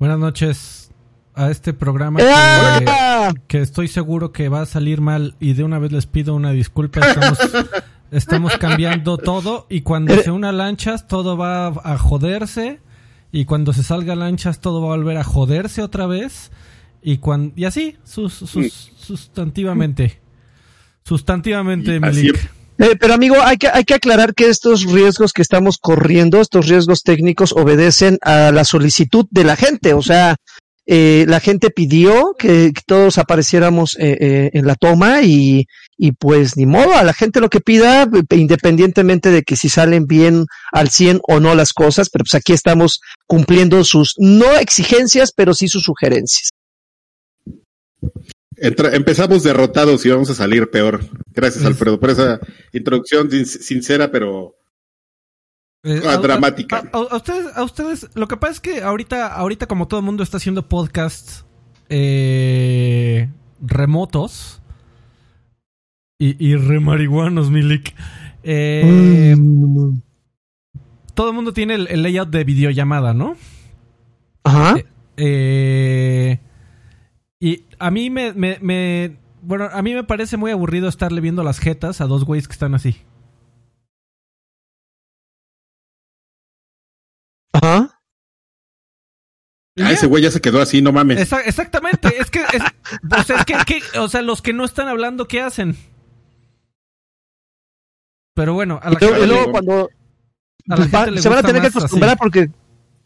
Buenas noches a este programa que, que estoy seguro que va a salir mal y de una vez les pido una disculpa. Estamos, estamos cambiando todo y cuando se una lanchas todo va a joderse y cuando se salga lanchas todo va a volver a joderse otra vez y cuando y así sus, sus, sustantivamente sustantivamente Milik. Eh, pero amigo, hay que, hay que aclarar que estos riesgos que estamos corriendo, estos riesgos técnicos, obedecen a la solicitud de la gente. O sea, eh, la gente pidió que, todos apareciéramos eh, en la toma y, y pues ni modo, a la gente lo que pida, independientemente de que si salen bien al 100 o no las cosas, pero pues aquí estamos cumpliendo sus, no exigencias, pero sí sus sugerencias empezamos derrotados y vamos a salir peor. Gracias, Alfredo, por esa introducción sincera, pero eh, dramática. A, ustedes, a ustedes, lo que pasa es que ahorita, ahorita como todo el mundo está haciendo podcasts eh, remotos y, y remarihuanos, Milik. Eh, mm. Todo el mundo tiene el, el, layout de videollamada, ¿no? Ajá. eh y a mí me, me, Bueno, a mí me parece muy aburrido estarle viendo las jetas a dos güeyes que están así. Ajá. Ah, ese güey ya se quedó así, no mames. exactamente, es que, o sea, es que, o sea, los que no están hablando, ¿qué hacen? Pero bueno, a la y luego, cuando a la gente le se van a tener que acostumbrar porque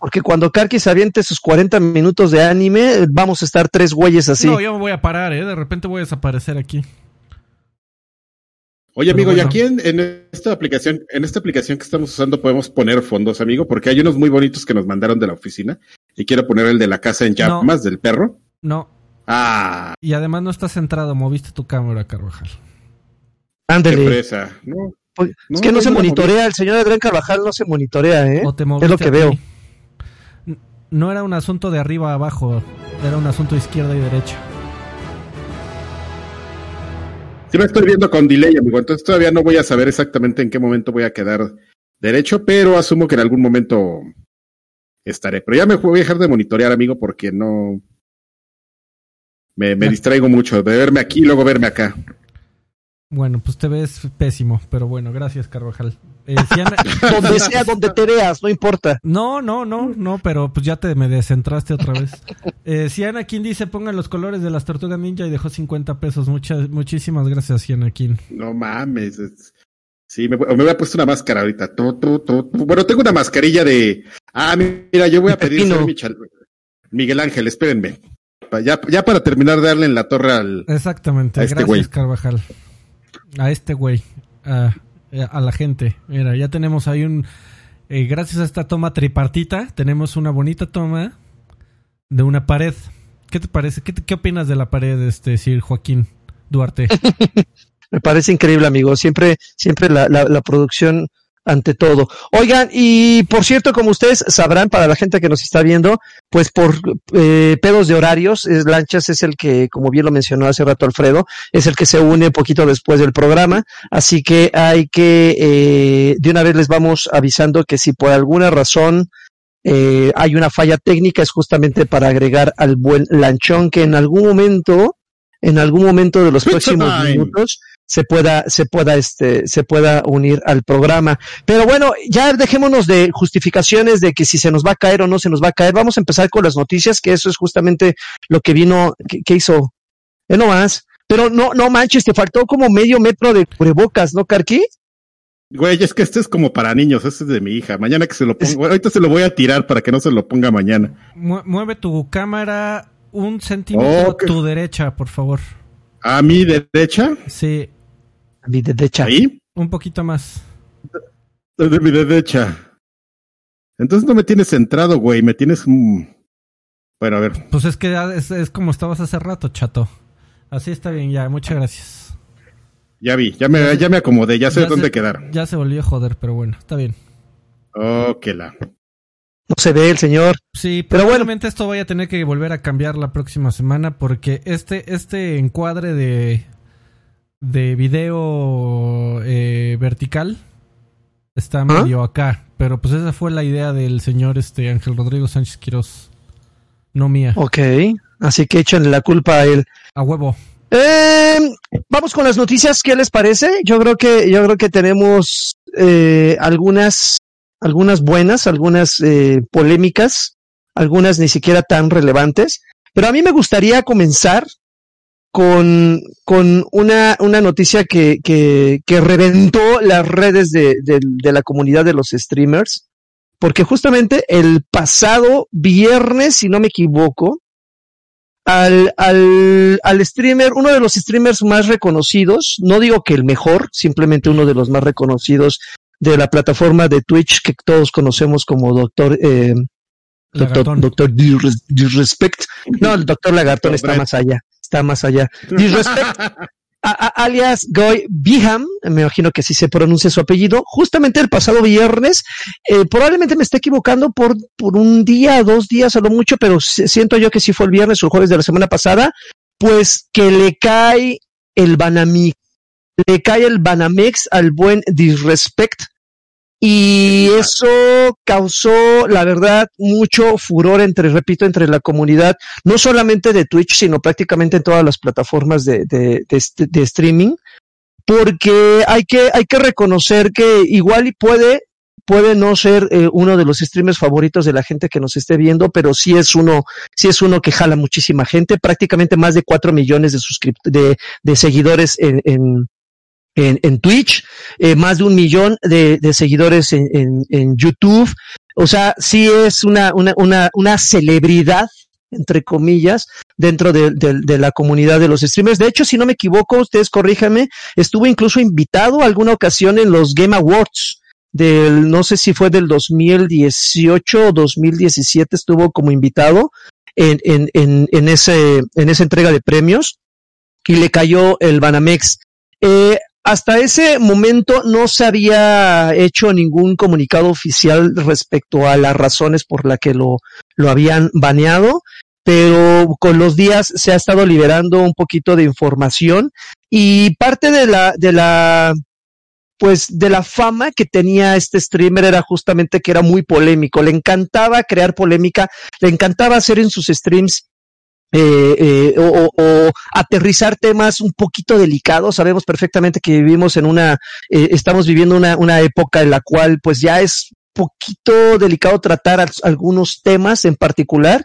porque cuando Karki se aviente sus 40 minutos de anime, vamos a estar tres güeyes así. No, yo me voy a parar, ¿eh? De repente voy a desaparecer aquí. Oye, amigo, y aquí en, esta aplicación, en esta aplicación que estamos usando podemos poner fondos, amigo, porque hay unos muy bonitos que nos mandaron de la oficina y quiero poner el de la casa en llamas del perro. No. Ah. Y además no estás centrado, moviste tu cámara, Carvajal. Ándale. No, pues, es que no, se monitorea, el señor Adrián Carvajal no se monitorea, ¿eh? es lo que veo no era un asunto de arriba a abajo, era un asunto izquierda y derecha. Sí me estoy viendo con delay, amigo, entonces todavía no voy a saber exactamente en qué momento voy a quedar derecho, pero asumo que en algún momento estaré. Pero ya me voy a dejar de monitorear, amigo, porque no... Me, me distraigo mucho de verme aquí y luego verme acá. Bueno, pues te ves pésimo, pero bueno, gracias, Carvajal. Eh, donde sea, donde te veas, no importa. No, no, no, no, pero pues ya te me descentraste otra vez. Eh, King dice, pongan los colores de las tortugas ninja y dejó 50 pesos. Muchas, muchísimas gracias, King. No mames. Sí, me, me había puesto una máscara ahorita. Bueno, tengo una mascarilla de... Ah, mira, yo voy a pedir... Miguel Ángel, espérenme. Ya, ya para terminar de darle en la torre al... Exactamente, este gracias, Carvajal a este güey, a, la gente. Mira, ya tenemos ahí un... Eh, gracias a esta toma tripartita, tenemos una bonita toma de una pared. ¿Qué te parece? ¿Qué, qué opinas de la pared, este Sir Joaquín Duarte? Me parece increíble, amigo. Siempre, siempre la, la, la producción ante todo. Oigan, y por cierto, como ustedes sabrán, para la gente que nos está viendo, pues por eh, pedos de horarios, es, Lanchas es el que, como bien lo mencionó hace rato Alfredo, es el que se une poquito después del programa, así que hay que, eh, de una vez les vamos avisando que si por alguna razón eh, hay una falla técnica, es justamente para agregar al buen lanchón que en algún momento, en algún momento de los próximos minutos, se pueda, se pueda, este, se pueda unir al programa. Pero bueno, ya dejémonos de justificaciones de que si se nos va a caer o no se nos va a caer. Vamos a empezar con las noticias, que eso es justamente lo que vino, que, hizo. Eh, no más. Pero no, no manches, te faltó como medio metro de cubrebocas, ¿no, Carqui? Güey, es que este es como para niños, este es de mi hija. Mañana que se lo ponga, ahorita se lo voy a tirar para que no se lo ponga mañana. mueve tu cámara un centímetro a tu derecha, por favor. ¿A mi derecha? Sí. A mi derecha. ¿Ahí? Un poquito más. De mi derecha. Entonces no me tienes centrado, güey. Me tienes. Bueno, a ver. Pues es que es, como estabas hace rato, chato. Así está bien, ya. Muchas gracias. Ya vi, ya me, ya, me acomodé, ya sé dónde quedar. Ya se volvió a joder, pero bueno, está bien. Ok, la. No se ve el señor. Sí, pero probablemente esto vaya a tener que volver a cambiar la próxima semana porque este, este encuadre de, de video eh, vertical está ¿Ah? medio acá. Pero pues esa fue la idea del señor este Ángel Rodrigo Sánchez Quiroz. no mía. Ok, así que échenle la culpa a él. A huevo. Eh, vamos con las noticias, ¿qué les parece? Yo creo que, yo creo que tenemos eh, algunas, algunas buenas, algunas eh, polémicas, algunas ni siquiera tan relevantes. Pero a mí me gustaría comenzar con, con una, una noticia que, que, que reventó las redes de, de, de la comunidad de los streamers, porque justamente el pasado viernes, si no me equivoco, al, al, al streamer, uno de los streamers más reconocidos, no digo que el mejor, simplemente uno de los más reconocidos de la plataforma de Twitch que todos conocemos como Doctor, eh, Doctor, doctor Disrespect. No, el Doctor Lagartón está más allá, está más allá. Disrespect, a, a, alias Goy Biham, me imagino que así se pronuncia su apellido, justamente el pasado viernes, eh, probablemente me esté equivocando por, por un día, dos días a lo mucho, pero siento yo que sí fue el viernes o el jueves de la semana pasada, pues que le cae el Banamix, le cae el Banamex al buen Disrespect, y eso causó, la verdad, mucho furor entre, repito, entre la comunidad, no solamente de Twitch, sino prácticamente en todas las plataformas de, de, de, de streaming, porque hay que, hay que reconocer que igual y puede, puede no ser eh, uno de los streamers favoritos de la gente que nos esté viendo, pero sí es uno, sí es uno que jala muchísima gente, prácticamente más de cuatro millones de de, de seguidores en, en, en, en Twitch, eh, más de un millón de, de seguidores en, en, en, YouTube. O sea, sí es una, una, una, una celebridad, entre comillas, dentro de, de, de, la comunidad de los streamers. De hecho, si no me equivoco, ustedes corríjanme, estuvo incluso invitado alguna ocasión en los Game Awards del, no sé si fue del 2018 o 2017, estuvo como invitado en, en, en, en, ese, en esa entrega de premios y le cayó el Banamex. Eh, hasta ese momento no se había hecho ningún comunicado oficial respecto a las razones por las que lo, lo habían baneado, pero con los días se ha estado liberando un poquito de información y parte de la, de la, pues de la fama que tenía este streamer era justamente que era muy polémico, le encantaba crear polémica, le encantaba hacer en sus streams eh, eh, o, aterrizar temas un poquito delicados. Sabemos perfectamente que vivimos en una, eh, estamos viviendo una, una época en la cual pues ya es poquito delicado tratar algunos temas en particular.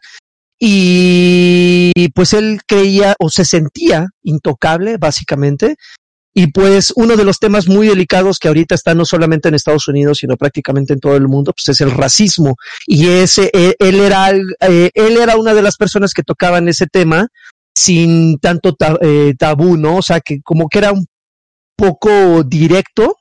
Y pues él creía o se sentía intocable, básicamente, y pues uno de los temas muy delicados que ahorita está no solamente en Estados Unidos, sino prácticamente en todo el mundo, pues es el racismo. Y ese, él, él era, eh, él era una de las personas que tocaban ese tema sin tanto eh, tabú, ¿no? O sea, que como que era un poco directo,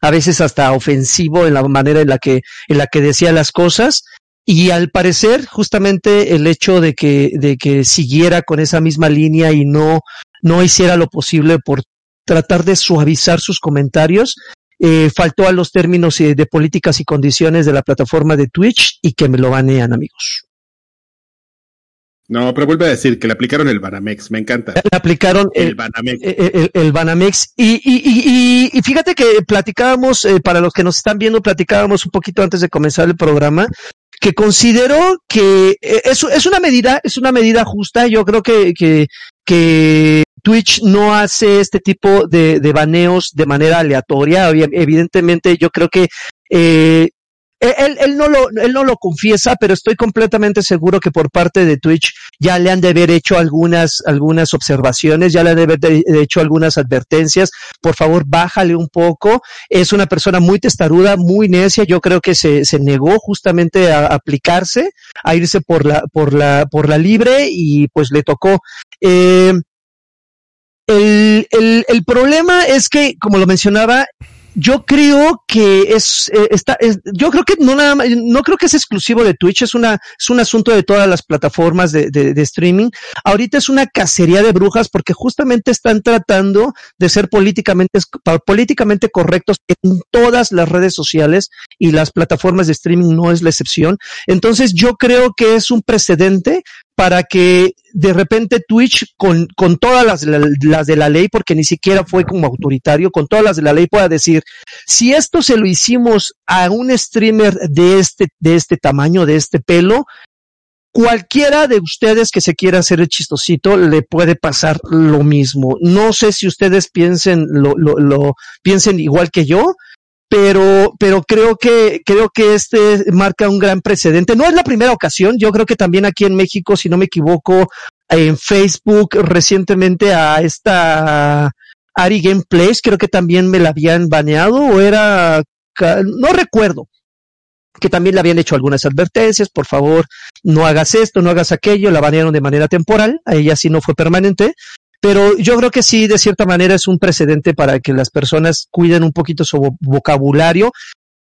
a veces hasta ofensivo en la manera en la que, en la que decía las cosas. Y al parecer, justamente el hecho de que, de que siguiera con esa misma línea y no, no hiciera lo posible por tratar de suavizar sus comentarios. Eh, faltó a los términos eh, de políticas y condiciones de la plataforma de Twitch y que me lo banean, amigos. No, pero vuelve a decir que le aplicaron el Banamex, me encanta. Le aplicaron el, el Banamex. El, el, el Banamex. Y, y, y, y, fíjate que platicábamos, eh, para los que nos están viendo, platicábamos un poquito antes de comenzar el programa, que considero que es, es una medida, es una medida justa. Yo creo que, que, que Twitch no hace este tipo de, de, baneos de manera aleatoria. Evidentemente, yo creo que eh, él, él, no lo, él no lo confiesa, pero estoy completamente seguro que por parte de Twitch ya le han de haber hecho algunas, algunas observaciones, ya le han de haber hecho algunas advertencias. Por favor, bájale un poco. Es una persona muy testaruda, muy necia. Yo creo que se, se negó justamente a, a aplicarse, a irse por la, por la, por la libre y pues le tocó. Eh, el, el, el, problema es que, como lo mencionaba, yo creo que es, eh, está, es, yo creo que no nada no creo que es exclusivo de Twitch, es una, es un asunto de todas las plataformas de, de, de, streaming. Ahorita es una cacería de brujas porque justamente están tratando de ser políticamente, políticamente correctos en todas las redes sociales y las plataformas de streaming no es la excepción. Entonces yo creo que es un precedente para que de repente Twitch, con, con todas las, las, de la ley, porque ni siquiera fue como autoritario, con todas las de la ley pueda decir, si esto se lo hicimos a un streamer de este, de este tamaño, de este pelo, cualquiera de ustedes que se quiera hacer el chistosito le puede pasar lo mismo. No sé si ustedes piensen lo, lo, lo piensen igual que yo, pero, pero creo que, creo que este marca un gran precedente. No es la primera ocasión, yo creo que también aquí en México, si no me equivoco, en Facebook recientemente a esta Ari Gameplays, creo que también me la habían baneado o era, no recuerdo, que también le habían hecho algunas advertencias, por favor, no hagas esto, no hagas aquello, la banearon de manera temporal, a ella sí no fue permanente, pero yo creo que sí, de cierta manera es un precedente para que las personas cuiden un poquito su vocabulario.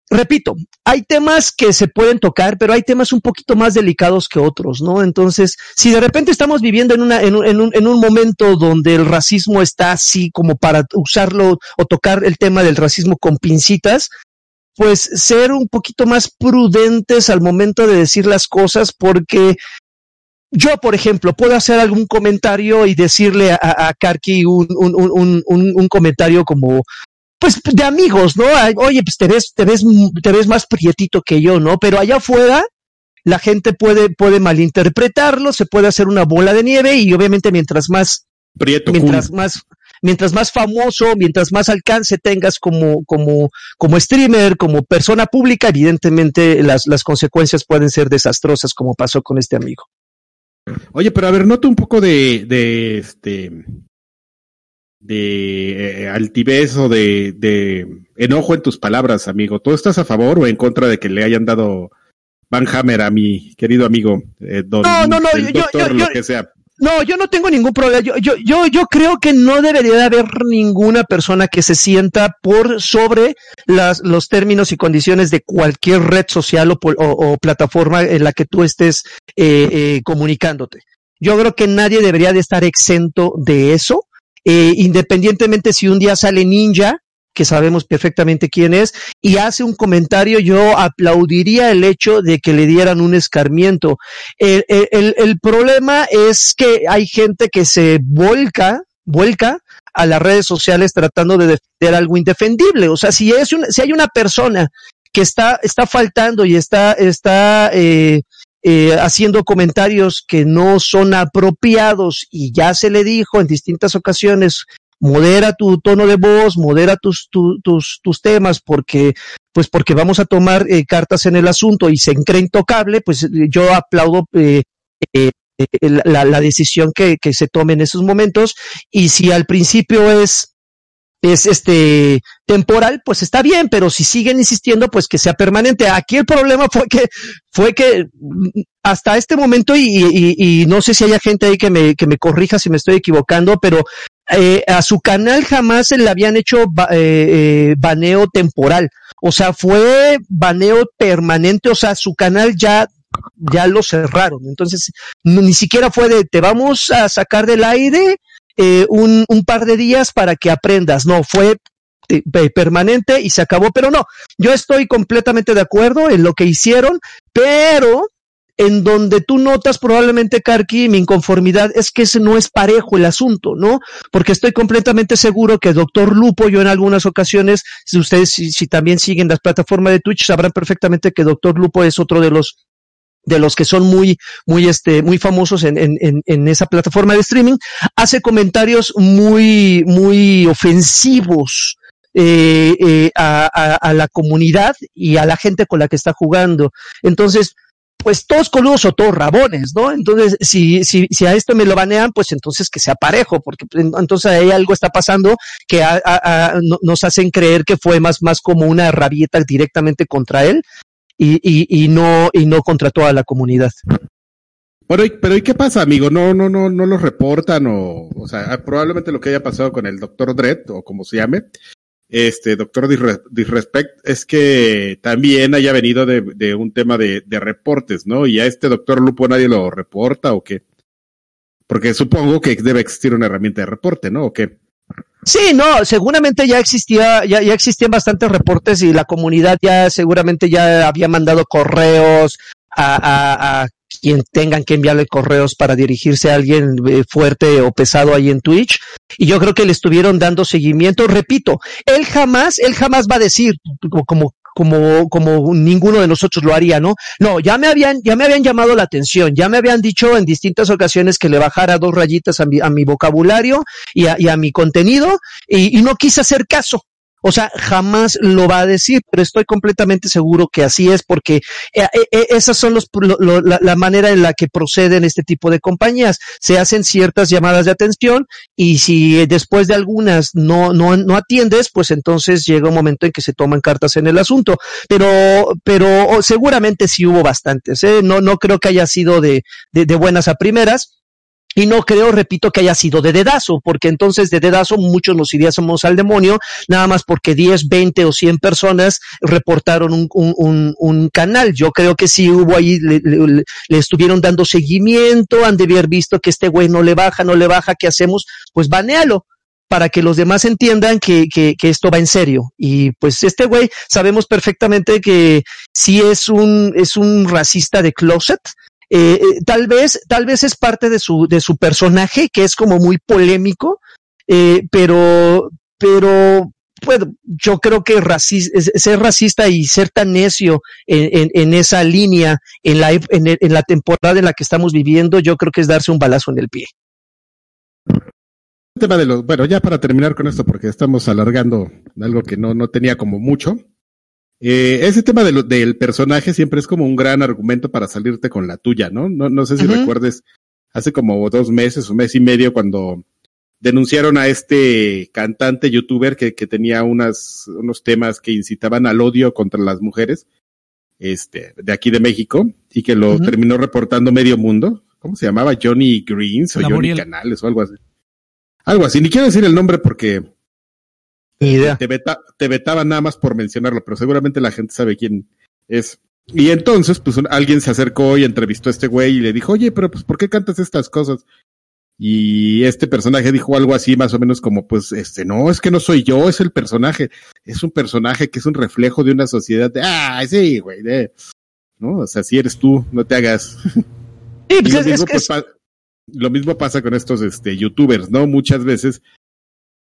Repito, hay temas que se pueden tocar, pero hay temas un poquito más delicados que otros, ¿no? Entonces, si de repente estamos viviendo en, una, en, un, en, un, en un momento donde el racismo está así como para usarlo o tocar el tema del racismo con pincitas, pues ser un poquito más prudentes al momento de decir las cosas porque yo, por ejemplo, puedo hacer algún comentario y decirle a, a Karki un, un, un, un, comentario como, pues, de amigos, ¿no? Oye, pues te ves, te ves, te ves más prietito que yo, ¿no? Pero allá afuera, la gente puede, puede malinterpretarlo, se puede hacer una bola de nieve y obviamente mientras más, Prieto mientras más, mientras más famoso, mientras más alcance tengas como, como, como streamer, como persona pública, evidentemente las, las consecuencias pueden ser desastrosas, como pasó con este amigo. Oye, pero a ver, noto un poco de, de este, de eh, altivez o de, de enojo en tus palabras, amigo. ¿Tú estás a favor o en contra de que le hayan dado Van Hammer a mi querido amigo eh, don, no, no, no, yo, yo, lo que sea? No, yo no tengo ningún problema. Yo, yo, yo, yo creo que no debería de haber ninguna persona que se sienta por sobre las, los términos y condiciones de cualquier red social o, o, o plataforma en la que tú estés eh, eh, comunicándote. Yo creo que nadie debería de estar exento de eso, eh, independientemente si un día sale Ninja que sabemos perfectamente quién es, y hace un comentario, yo aplaudiría el hecho de que le dieran un escarmiento. El, el, el problema es que hay gente que se volca, vuelca a las redes sociales tratando de defender algo indefendible. O sea, si es una, si hay una persona que está, está faltando y está, está eh, eh, haciendo comentarios que no son apropiados y ya se le dijo en distintas ocasiones modera tu tono de voz, modera tus, tu, tus, tus temas, porque, pues porque vamos a tomar eh, cartas en el asunto y se cree intocable, pues yo aplaudo eh, eh, la, la, decisión que, que se tome en esos momentos. Y si al principio es es este temporal, pues está bien, pero si siguen insistiendo, pues que sea permanente. Aquí el problema fue que fue que hasta este momento y, y, y no sé si haya gente ahí que me que me corrija si me estoy equivocando, pero eh, a su canal jamás se le habían hecho eh, eh, baneo temporal. O sea, fue baneo permanente, o sea, su canal ya ya lo cerraron. Entonces, ni siquiera fue de te vamos a sacar del aire eh, un, un par de días para que aprendas. No, fue eh, permanente y se acabó, pero no, yo estoy completamente de acuerdo en lo que hicieron, pero en donde tú notas probablemente, Karki, mi inconformidad es que ese no es parejo el asunto, ¿no? Porque estoy completamente seguro que Doctor Lupo, yo en algunas ocasiones, si ustedes si, también siguen las plataformas de Twitch, sabrán perfectamente que Doctor Lupo es otro de los de los que son muy, muy, este, muy famosos en, en, en esa plataforma de streaming, hace comentarios muy, muy ofensivos eh, eh, a, a, a, la comunidad y a la gente con la que está jugando. Entonces, pues todos coludos o todos rabones, ¿no? Entonces, si, si, si a esto me lo banean, pues entonces que sea parejo, porque entonces ahí algo está pasando que nos hacen creer que fue más, más como una rabieta directamente contra él y, y, no, y no contra toda la comunidad. Bueno, pero ¿y qué pasa, amigo? No, no, no, no lo reportan o, o sea, probablemente lo que haya pasado con el doctor Dredd o como se llame, este doctor Disrespect es que también haya venido de, de un tema de, de, reportes, ¿no? Y a este doctor Lupo nadie lo reporta o qué? Porque supongo que debe existir una herramienta de reporte, ¿no? ¿O qué? Sí, no, seguramente ya existía, ya, ya existían bastantes reportes y la comunidad ya seguramente ya había mandado correos a, a, a quien tengan que enviarle correos para dirigirse a alguien eh, fuerte o pesado ahí en Twitch. Y yo creo que le estuvieron dando seguimiento. Repito, él jamás, él jamás va a decir, como, como, como ninguno de nosotros lo haría, ¿no? No, ya me habían, ya me habían llamado la atención, ya me habían dicho en distintas ocasiones que le bajara dos rayitas a mi, a mi vocabulario y a, y a mi contenido y, y no quise hacer caso. O sea, jamás lo va a decir, pero estoy completamente seguro que así es porque eh, eh, eh, esas son los, lo, la, la, manera en la que proceden este tipo de compañías. Se hacen ciertas llamadas de atención y si después de algunas no, no, no atiendes, pues entonces llega un momento en que se toman cartas en el asunto. Pero, pero oh, seguramente sí hubo bastantes. ¿eh? No, no creo que haya sido de, de, de buenas a primeras y no creo, repito, que haya sido de dedazo, porque entonces de dedazo muchos nos iríamos al demonio, nada más porque 10, 20 o 100 personas reportaron un, un, un canal. Yo creo que sí hubo ahí, le, le, le, estuvieron dando seguimiento, han de haber visto que este güey no le baja, no le baja, ¿qué hacemos? Pues banealo para que los demás entiendan que, que, que, esto va en serio. Y pues este güey sabemos perfectamente que sí es un, es un racista de closet, eh, eh, tal vez, tal vez es parte de su, de su personaje, que es como muy polémico, eh, pero, pero, pues, yo creo que racis ser racista y ser tan necio en, en, esa línea, en la, en, la temporada en la que estamos viviendo, yo creo que es darse un balazo en el pie. Tema de los, bueno, ya para terminar con esto, porque estamos alargando algo que no, no tenía como mucho. Eh, ese tema de lo, del personaje siempre es como un gran argumento para salirte con la tuya, ¿no? No, no sé si uh -huh. recuerdes, hace como dos meses, un mes y medio, cuando denunciaron a este cantante youtuber que, que tenía unas, unos temas que incitaban al odio contra las mujeres, este, de aquí de México, y que lo uh -huh. terminó reportando medio mundo. ¿Cómo se llamaba? Johnny Greens o Johnny. Canales o algo así. Algo así, ni quiero decir el nombre porque idea. Te, veta, te vetaban nada más por mencionarlo, pero seguramente la gente sabe quién es. Y entonces, pues un, alguien se acercó y entrevistó a este güey y le dijo, oye, pero pues, ¿por qué cantas estas cosas? Y este personaje dijo algo así, más o menos como, pues, este, no, es que no soy yo, es el personaje. Es un personaje que es un reflejo de una sociedad de, ah, sí, güey, de, ¿no? O sea, si eres tú, no te hagas. Sí, pues, lo, mismo, pues, es... lo mismo pasa con estos, este, youtubers, ¿no? Muchas veces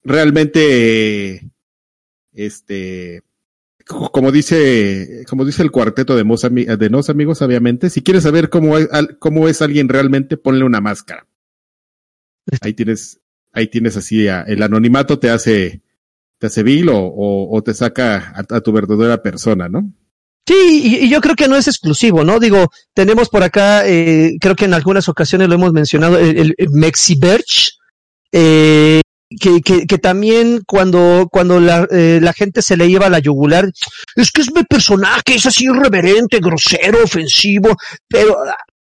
realmente, este, como dice, como dice el cuarteto de, Mos, de Nos Amigos, obviamente, si quieres saber cómo es, cómo es alguien realmente, ponle una máscara. Ahí tienes, ahí tienes así, a, el anonimato te hace, te hace vil o, o, o te saca a, a, tu verdadera persona, ¿no? Sí, y, y, yo creo que no es exclusivo, ¿no? Digo, tenemos por acá, eh, creo que en algunas ocasiones lo hemos mencionado, el, el, el Mexiberch, eh, que, que, que, también cuando, cuando la, eh, la, gente se le lleva la yugular, es que es mi personaje, es así irreverente, grosero, ofensivo, pero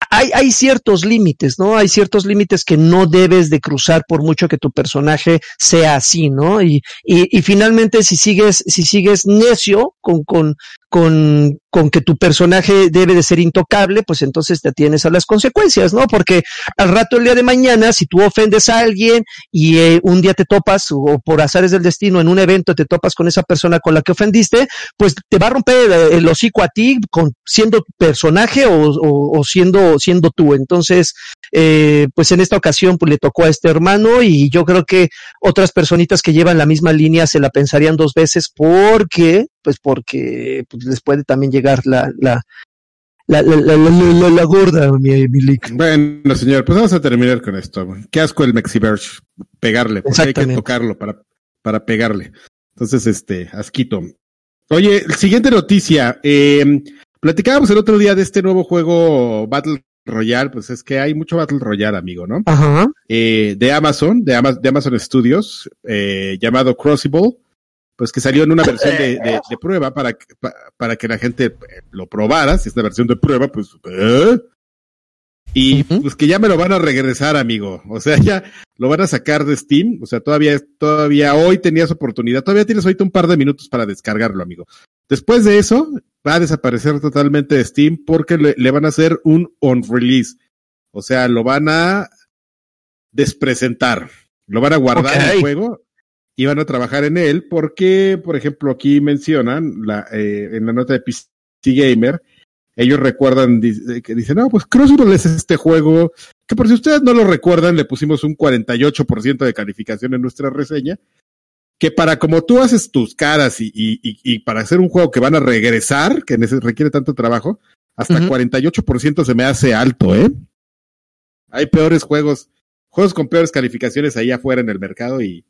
hay, hay ciertos límites, ¿no? Hay ciertos límites que no debes de cruzar por mucho que tu personaje sea así, ¿no? Y, y, y finalmente si sigues, si sigues necio con, con, con, con que tu personaje debe de ser intocable, pues entonces te atienes a las consecuencias, ¿no? Porque al rato el día de mañana, si tú ofendes a alguien y eh, un día te topas, o por azares del destino, en un evento te topas con esa persona con la que ofendiste, pues te va a romper el hocico a ti con, siendo personaje o, o, o siendo, siendo tú. Entonces, eh, pues en esta ocasión pues le tocó a este hermano y yo creo que otras personitas que llevan la misma línea se la pensarían dos veces porque, pues porque pues les puede también llegar la, la, la, la, la, la, la gorda, mi, mi leak. Bueno, señor, pues vamos a terminar con esto. Qué asco el Mexiverge. Pegarle, porque hay que tocarlo para, para pegarle. Entonces, este, asquito. Oye, siguiente noticia. Eh, platicábamos el otro día de este nuevo juego Battle Royale, pues es que hay mucho Battle Royale, amigo, ¿no? Ajá. Eh, de Amazon, de, Ama de Amazon Studios, eh, llamado Crossable pues que salió en una versión de, de, de prueba para, pa, para que la gente lo probara, si es una versión de prueba, pues... ¿eh? Y uh -huh. pues que ya me lo van a regresar, amigo. O sea, ya lo van a sacar de Steam. O sea, todavía, todavía hoy tenías oportunidad. Todavía tienes ahorita un par de minutos para descargarlo, amigo. Después de eso, va a desaparecer totalmente de Steam porque le, le van a hacer un on release. O sea, lo van a despresentar. Lo van a guardar okay. el juego y van a trabajar en él porque, por ejemplo, aquí mencionan la, eh, en la nota de PC Gamer, ellos recuerdan que dicen, no, pues Crossroads es este juego que por si ustedes no lo recuerdan, le pusimos un 48% de calificación en nuestra reseña. que para como tú haces tus caras y, y, y, para hacer un juego que van a regresar, que requiere tanto trabajo, hasta 48% se me hace alto, ¿eh? Hay peores juegos, juegos con peores calificaciones ahí afuera en el mercado y,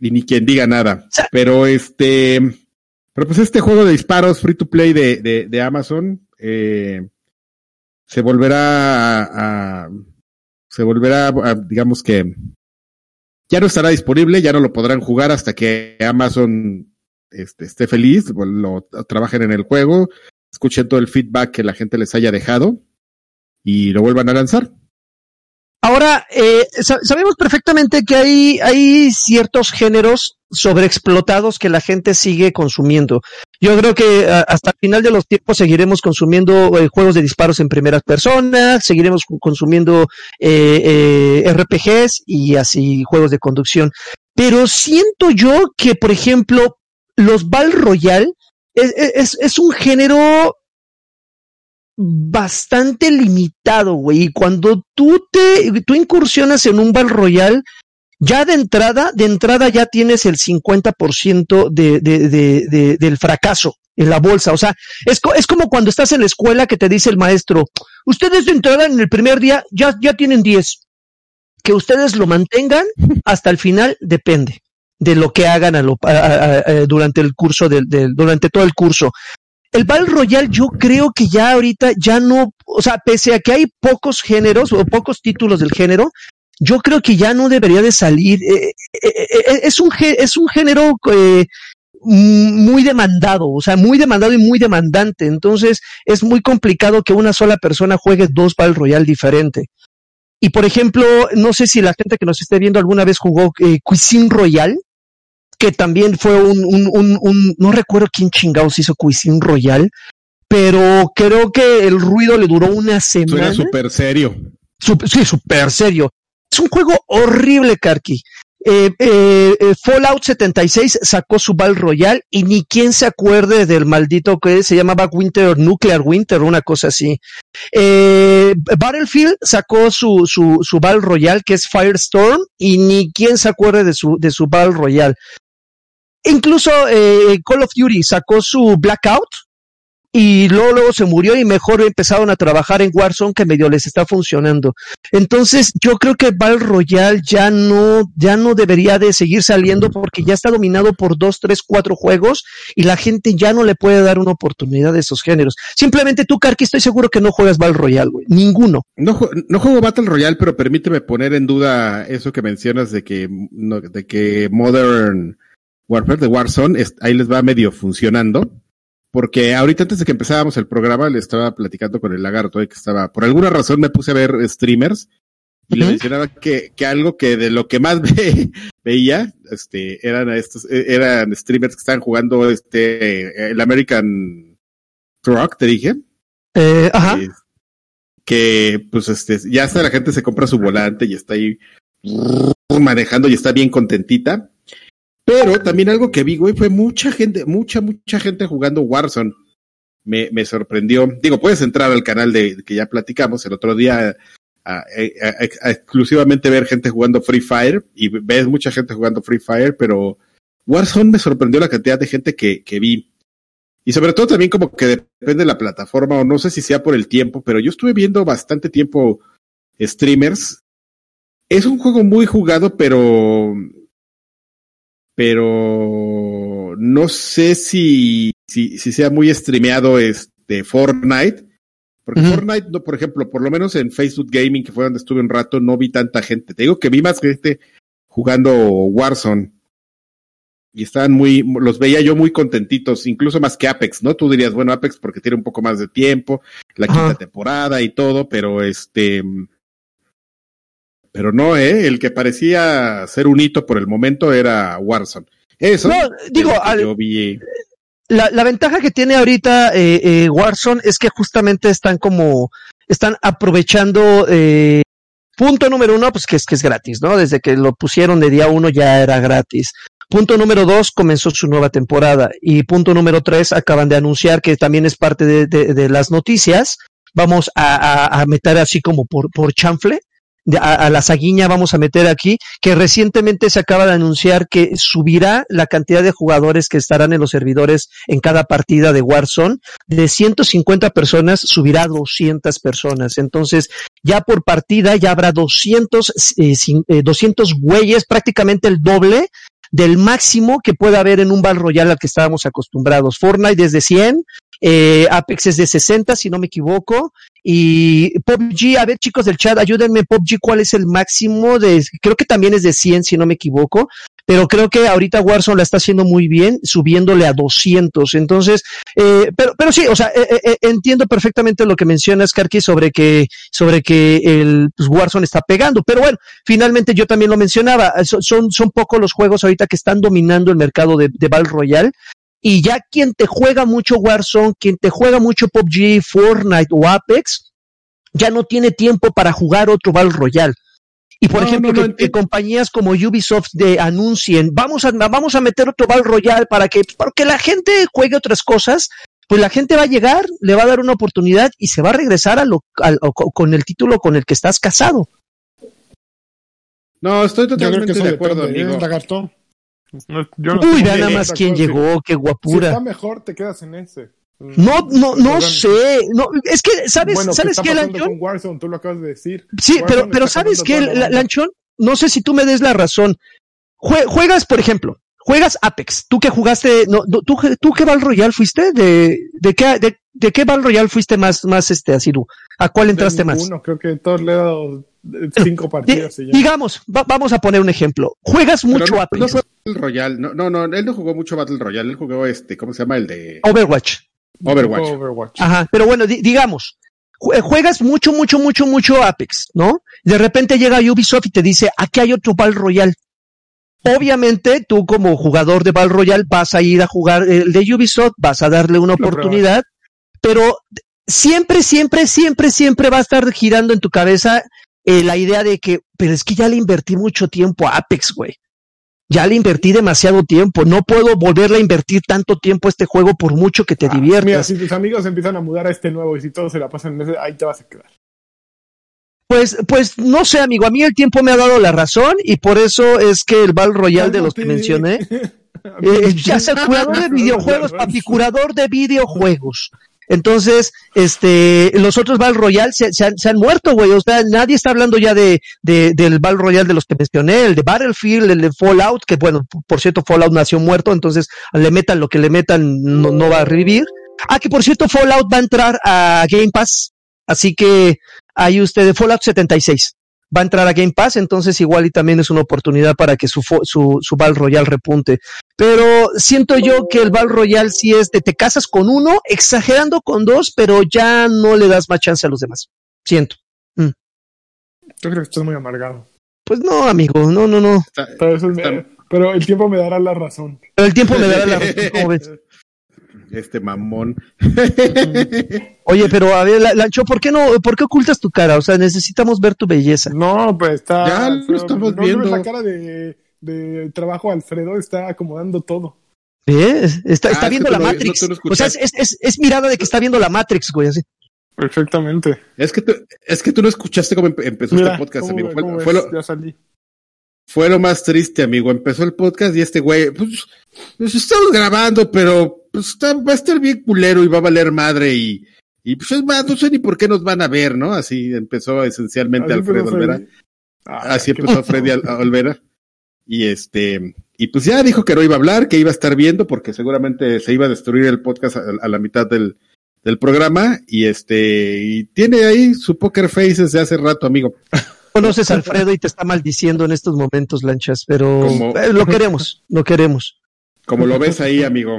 y ni quien diga nada. Pero este, pero pues este juego de disparos free to play de, de, de Amazon, eh, se volverá a, a se volverá, a, digamos que, ya no estará disponible, ya no lo podrán jugar hasta que Amazon este, esté feliz, lo trabajen en el juego, escuchen todo el feedback que la gente les haya dejado y lo vuelvan a lanzar. Ahora, eh, sabemos perfectamente que hay, hay ciertos géneros sobreexplotados que la gente sigue consumiendo. Yo creo que hasta el final de los tiempos seguiremos consumiendo eh, juegos de disparos en primeras personas, seguiremos consumiendo eh, eh RPGs y así juegos de conducción. Pero siento yo que, por ejemplo, los Battle Royale es, es, es un género bastante limitado, güey. Y cuando tú te, tú incursionas en un Battle Royale, ya de entrada, de entrada ya tienes el 50% de, de, de, del fracaso en la bolsa. O sea, es, es como cuando estás en la escuela que te dice el maestro, ustedes de entrada en el primer día ya, ya tienen 10. Que ustedes lo mantengan hasta el final depende de lo que hagan a lo, durante el curso del, durante todo el curso el Battle Royale yo creo que ya ahorita ya no, o sea, pese a que hay pocos géneros o pocos títulos del género, yo creo que ya no debería de salir. Eh, eh, eh, es, un, es un género muy demandado, o sea, muy demandado y muy demandante. Entonces es muy complicado que una sola persona juegue dos Battle Royale diferentes. Y por ejemplo, no sé si la gente que nos esté viendo alguna vez jugó Cuisine Royale que también fue un, un, un, un, no recuerdo quién chingados hizo Cuisine Royal, pero creo que el ruido le duró una semana. Suena súper serio. sí, súper serio. Es un juego horrible, Karki. Eh, eh, eh Fallout 76 sacó su Battle Royale y ni quien se acuerde del maldito que se llamaba Winter Nuclear Winter, una cosa así. Battlefield sacó su, su, su Battle Royale que es Firestorm y ni quien se acuerde de su, de su Battle Royale. Incluso eh, Call of Duty sacó su Blackout y luego, luego se murió y mejor empezaron a trabajar en Warzone que medio les está funcionando. Entonces yo creo que Battle Royale ya no, ya no debería de seguir saliendo porque ya está dominado por dos, tres, cuatro juegos y la gente ya no le puede dar una oportunidad de esos géneros. Simplemente tú, Karki, estoy seguro que no juegas Battle Royale, güey. Ninguno. No, no juego Battle Royale, pero permíteme poner en duda eso que mencionas de que, de que Modern Warfare de Warzone, ahí les va medio funcionando. Porque ahorita antes de que empezábamos el programa, le estaba platicando con el lagarto, que estaba, por alguna razón me puse a ver streamers y le mencionaba que, que algo que de lo que más veía, este, eran estos, e, eran streamers que estaban jugando este, el American Truck, te dije. Eh, ajá. que, pues, este, ya hasta la gente se compra su volante y está ahí manejando y está bien contentita. Pero también algo que vi, güey, fue mucha gente, mucha, mucha gente jugando Warzone. Me, me sorprendió. Digo, puedes entrar al canal de que ya platicamos el otro día a, exclusivamente ver gente jugando Free Fire y ves mucha gente jugando Free Fire, pero Warzone me sorprendió la cantidad de gente que, que vi. Y sobre todo también como que depende de la plataforma o no sé si sea por el tiempo, pero yo estuve viendo bastante tiempo streamers. Es un juego muy jugado, pero pero no sé si, si, si sea muy streameado este Fortnite. Porque Fortnite, no, por ejemplo, por lo menos en Facebook Gaming, que fue donde estuve un rato, no vi tanta gente. Te digo que vi más gente jugando Warzone. Y estaban muy, los veía yo muy contentitos, incluso más que Apex, ¿no? Tú dirías, bueno, Apex porque tiene un poco más de tiempo, la quinta temporada y todo, pero este, pero no, ¿eh? El que parecía ser un hito por el momento era Warzone. Eso. No, digo, la, la, ventaja que tiene ahorita eh, eh, Warzone es que justamente están como, están aprovechando, eh, punto número uno, pues que es que es gratis, ¿no? Desde que lo pusieron de día uno ya era gratis. Punto número dos, comenzó su nueva temporada. Y punto número tres, acaban de anunciar que también es parte de, de, de las noticias. Vamos a, a, a meter así como por, por chanfle a, la saguiña vamos a meter aquí, que recientemente se acaba de anunciar que subirá la cantidad de jugadores que estarán en los servidores en cada partida de Warzone. De 150 personas subirá a 200 personas. Entonces, ya por partida ya habrá 200, eh, 200 eh, güeyes, prácticamente el doble del máximo que puede haber en un Battle Royale al que estábamos acostumbrados. Fortnite desde 100, eh, Apex es de 60, si no me equivoco. Y PUBG, a ver chicos del chat, ayúdenme, PUBG, ¿cuál es el máximo de, creo que también es de 100, si no me equivoco. Pero creo que ahorita Warzone la está haciendo muy bien, subiéndole a 200. Entonces, eh, pero, pero sí, o sea, eh, eh, entiendo perfectamente lo que mencionas, Karki, sobre que, sobre que el pues, Warzone está pegando. Pero bueno, finalmente yo también lo mencionaba, son, son pocos los juegos ahorita que están dominando el mercado de, de Battle Royale y ya quien te juega mucho Warzone, quien te juega mucho PUBG, Fortnite o Apex, ya no tiene tiempo para jugar otro Battle Royale. Y por ejemplo, que, compañías como Ubisoft de anuncien, vamos a, vamos a meter otro Battle Royale para que, para que la gente juegue otras cosas, pues la gente va a llegar, le va a dar una oportunidad y se va a regresar a lo, con el título con el que estás casado. No, estoy totalmente de acuerdo, amigo. Uy, nada más quién llegó, qué guapura. Si está mejor, te quedas en ese. No, no, no sé. No, es que, ¿sabes, ¿sabes qué, Lanchón? Warzone, tú lo acabas de decir. Sí, pero, pero ¿sabes qué, Lanchón? No sé si tú me des la razón. juegas, por ejemplo, juegas Apex. Tú que jugaste, no, tú, tú qué Val Royal fuiste? ¿De, de qué, de, de qué Val Royal fuiste más, más este, Asiru? ¿A cuál entraste más? Uno, creo que todos le he dado cinco partidas. Digamos, vamos a poner un ejemplo. Juegas mucho Apex. No fue Battle Royale, no, no, no, él no jugó mucho Battle Royale, él jugó este, ¿cómo se llama? El de Overwatch. Overwatch. Ajá, pero bueno, digamos, juegas mucho, mucho, mucho, mucho Apex, ¿no? De repente llega Ubisoft y te dice, aquí hay otro Battle Royale. Obviamente, tú como jugador de Battle Royale vas a ir a jugar el de Ubisoft, vas a darle una oportunidad, pero siempre, siempre, siempre, siempre va a estar girando en tu cabeza eh, la idea de que, pero es que ya le invertí mucho tiempo a Apex, güey. Ya le invertí demasiado tiempo. No puedo volverle a invertir tanto tiempo a este juego por mucho que te ah, diviertas. Mira, si tus amigos empiezan a mudar a este nuevo y si todos se la pasan ahí te vas a quedar. Pues, pues no sé, amigo, a mí el tiempo me ha dado la razón y por eso es que el Val Royal de los que mencioné, eh, ya es el jugador de videojuegos, papi, curador de videojuegos. Entonces, este, los otros Battle Royale se, se, han, se han, muerto, güey. O sea, nadie está hablando ya de, de, del Battle Royale de los que mencioné, el de Battlefield, el de Fallout, que bueno, por cierto, Fallout nació muerto, entonces le metan lo que le metan, no, no va a revivir. Ah, que por cierto, Fallout va a entrar a Game Pass, así que ahí usted, Fallout 76 va a entrar a Game Pass, entonces igual y también es una oportunidad para que su, su, su Val Royal repunte. Pero siento yo que el Val Royal sí es de te casas con uno, exagerando con dos, pero ya no le das más chance a los demás. Siento. Mm. Yo creo que estás muy amargado. Pues no, amigo, no, no, no. Pero, el tiempo me dará la razón. Pero el tiempo me dará la razón, ¿cómo ves? este mamón. Oye, pero a ver, Lancho, ¿por qué no, por qué ocultas tu cara? O sea, necesitamos ver tu belleza. No, pues está. Ya lo estamos viendo. la cara de, de trabajo Alfredo está acomodando todo. ¿Eh? Está, está ah, viendo la Matrix. o sea, es, es, es, mirada de que está viendo la Matrix, güey, así. Perfectamente. Es que tú, es que tú no escuchaste cómo empezó este podcast, amigo. Fue, lo, ya salí. Fue lo más triste, amigo. Empezó el podcast y este güey, pues, pues estamos grabando, pero pues va a estar bien culero y va a valer madre y, y pues es más, no sé ni por qué nos van a ver, ¿no? Así empezó esencialmente Alfredo Olvera. Ah, Así empezó Freddy Olvera. Y este, y pues ya dijo que no iba a hablar, que iba a estar viendo, porque seguramente se iba a destruir el podcast a, la mitad del, del programa. Y este, y tiene ahí su poker face desde hace rato, amigo. Conoces a Alfredo y te está maldiciendo en estos momentos, Lanchas, pero eh, lo queremos, lo queremos. Como lo ves ahí, amigo.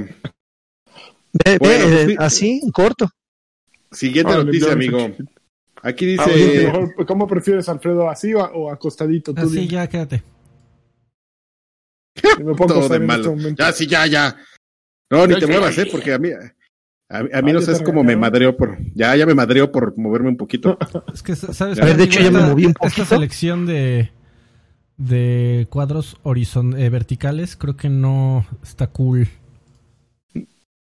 Ve, ve, eh, así, corto. Siguiente ah, noticia, amigo. Aquí ah, dice. ¿Cómo prefieres, Alfredo, así o, acostadito? Tú así, ya, quédate. Me pongo Todo de este malo. ya, sí, ya, ya. No, ni te muevas, ¿eh? Porque a mí, a, mí no sé, es como me madreó por. Ya, ya me madreó por moverme un poquito. Es que, ¿sabes? A ver, de hecho, ya me moví un poquito. Esta selección de, de cuadros horizon, eh, verticales creo que no está cool.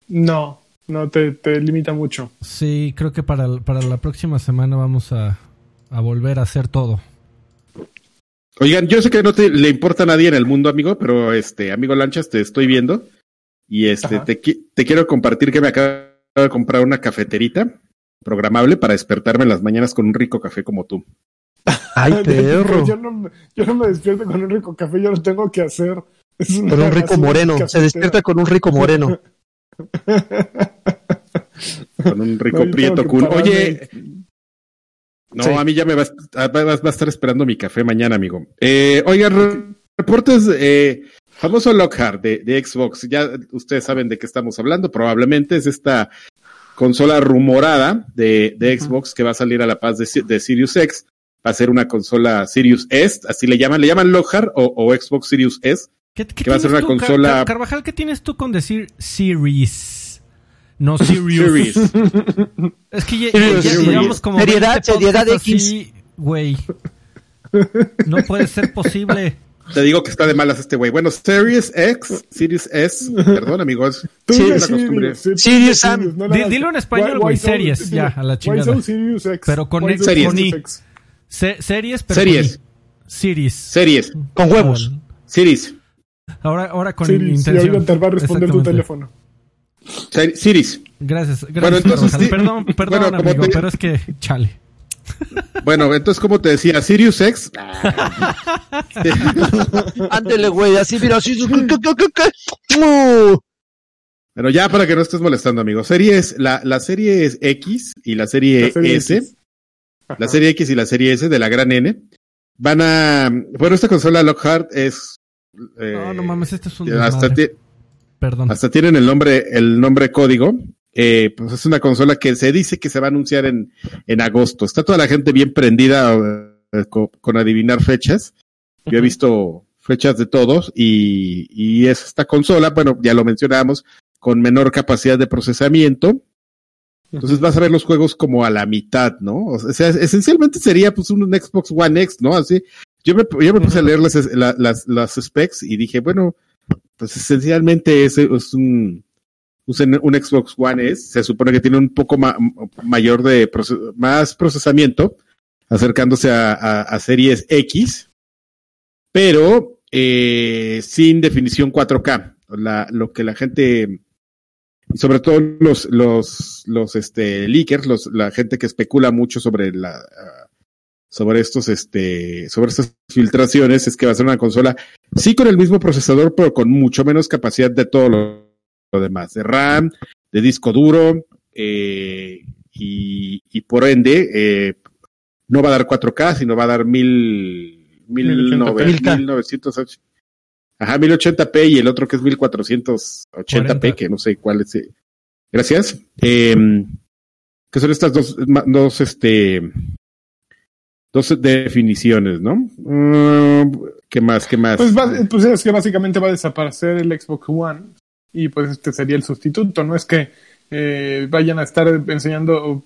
No, no te, te limita mucho. Sí, creo que para, para la próxima semana vamos a, a volver a hacer todo. Oigan, yo sé que no te le importa a nadie en el mundo, amigo, pero este, amigo Lanchas, te estoy viendo. Y este, te, te, quiero compartir que me acabo de comprar una cafeterita programable para despertarme en las mañanas con un rico café como tú. Ay, perro. yo, no, yo no me despierto con un rico café, yo lo tengo que hacer. con un rico moreno. Se despierta con un rico moreno. Con un rico prieto. Kun. Oye, no, a mí ya me va, a estar esperando mi café mañana, amigo. Eh, oiga, reportes, eh, famoso Lockhart de, de, Xbox. Ya ustedes saben de qué estamos hablando. Probablemente es esta consola rumorada de, de Xbox que va a salir a la paz de, de Sirius X. Va a ser una consola Sirius S, así le llaman. ¿Le llaman Lockhart o, o Xbox Sirius S? ¿Qué, qué que va a ser una consola. Carvajal, ¿qué tienes tú con decir Series? No serious. es que ya, llevamos como seriedad, seriedad X. güey. No puede ser posible. Te digo que está de malas este güey. Bueno, Series X, Series S, perdón amigos. Series Sam. Dilo en español, güey. Series, ya, a la chingada. Pero con X, series. series, pero series. Con Series. Series. Con huevos. Series. Ahora, ahora con Series. intención. Y ahorita te va a responder tu teléfono. Siris. Gracias, gracias. Bueno, entonces, perdón, perdón, amigo, pero es que chale. Bueno, entonces, como te decía, Sirius X. Ándele, güey, así, mira, así. Bueno, ya para que no estés molestando, amigo. Series, la, la serie es X y la serie, S. La serie X y la serie S de la gran N. Van a. Bueno, esta consola Lockhart es. Eh, no, no mames, este es un. Hasta, Perdón. Hasta tienen el nombre, el nombre código. Eh, pues es una consola que se dice que se va a anunciar en, en agosto. Está toda la gente bien prendida eh, con, adivinar fechas. Yo he visto fechas de todos y, y es esta consola, bueno, ya lo mencionamos, con menor capacidad de procesamiento. Entonces vas a ver los juegos como a la mitad, ¿no? O sea, esencialmente sería pues un Xbox One X, ¿no? Así. Yo me, yo me puse a leer las, las, las specs y dije, bueno, pues esencialmente es, es un, un Xbox One S, se supone que tiene un poco mayor de más procesamiento, acercándose a, series X, pero eh, sin definición 4K. La, lo que la gente, sobre todo los, los, los este, leakers, los, la gente que especula mucho sobre la, sobre estos, este, sobre estas filtraciones es que va a ser una consola, sí con el mismo procesador, pero con mucho menos capacidad de todo lo, demás, de RAM, de disco duro, eh, y, y, por ende, eh, no va a dar 4K, sino va a dar mil, mil, novecientos ajá, 1080p y el otro que es 1480p, que no sé cuál es. Eh, gracias. Eh, que son estas dos, dos, este, dos definiciones, ¿no? Mm, ¿Qué más? ¿Qué más? Pues, pues, es que básicamente va a desaparecer el Xbox One y pues este sería el sustituto. No es que eh, vayan a estar enseñando,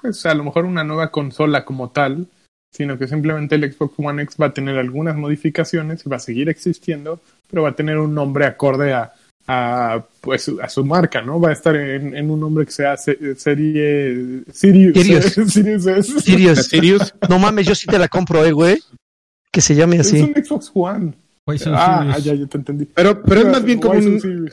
pues a lo mejor una nueva consola como tal, sino que simplemente el Xbox One X va a tener algunas modificaciones y va a seguir existiendo, pero va a tener un nombre acorde a, a, pues, a su marca, ¿no? Va a estar en, en un nombre que sea serie Sirius. Sirius. Sirius. Sirius. No mames, yo sí te la compro, eh, güey. Que se llame así. Es un Xbox One. Ah, ya, ya te entendí. Pero, pero es más bien como un...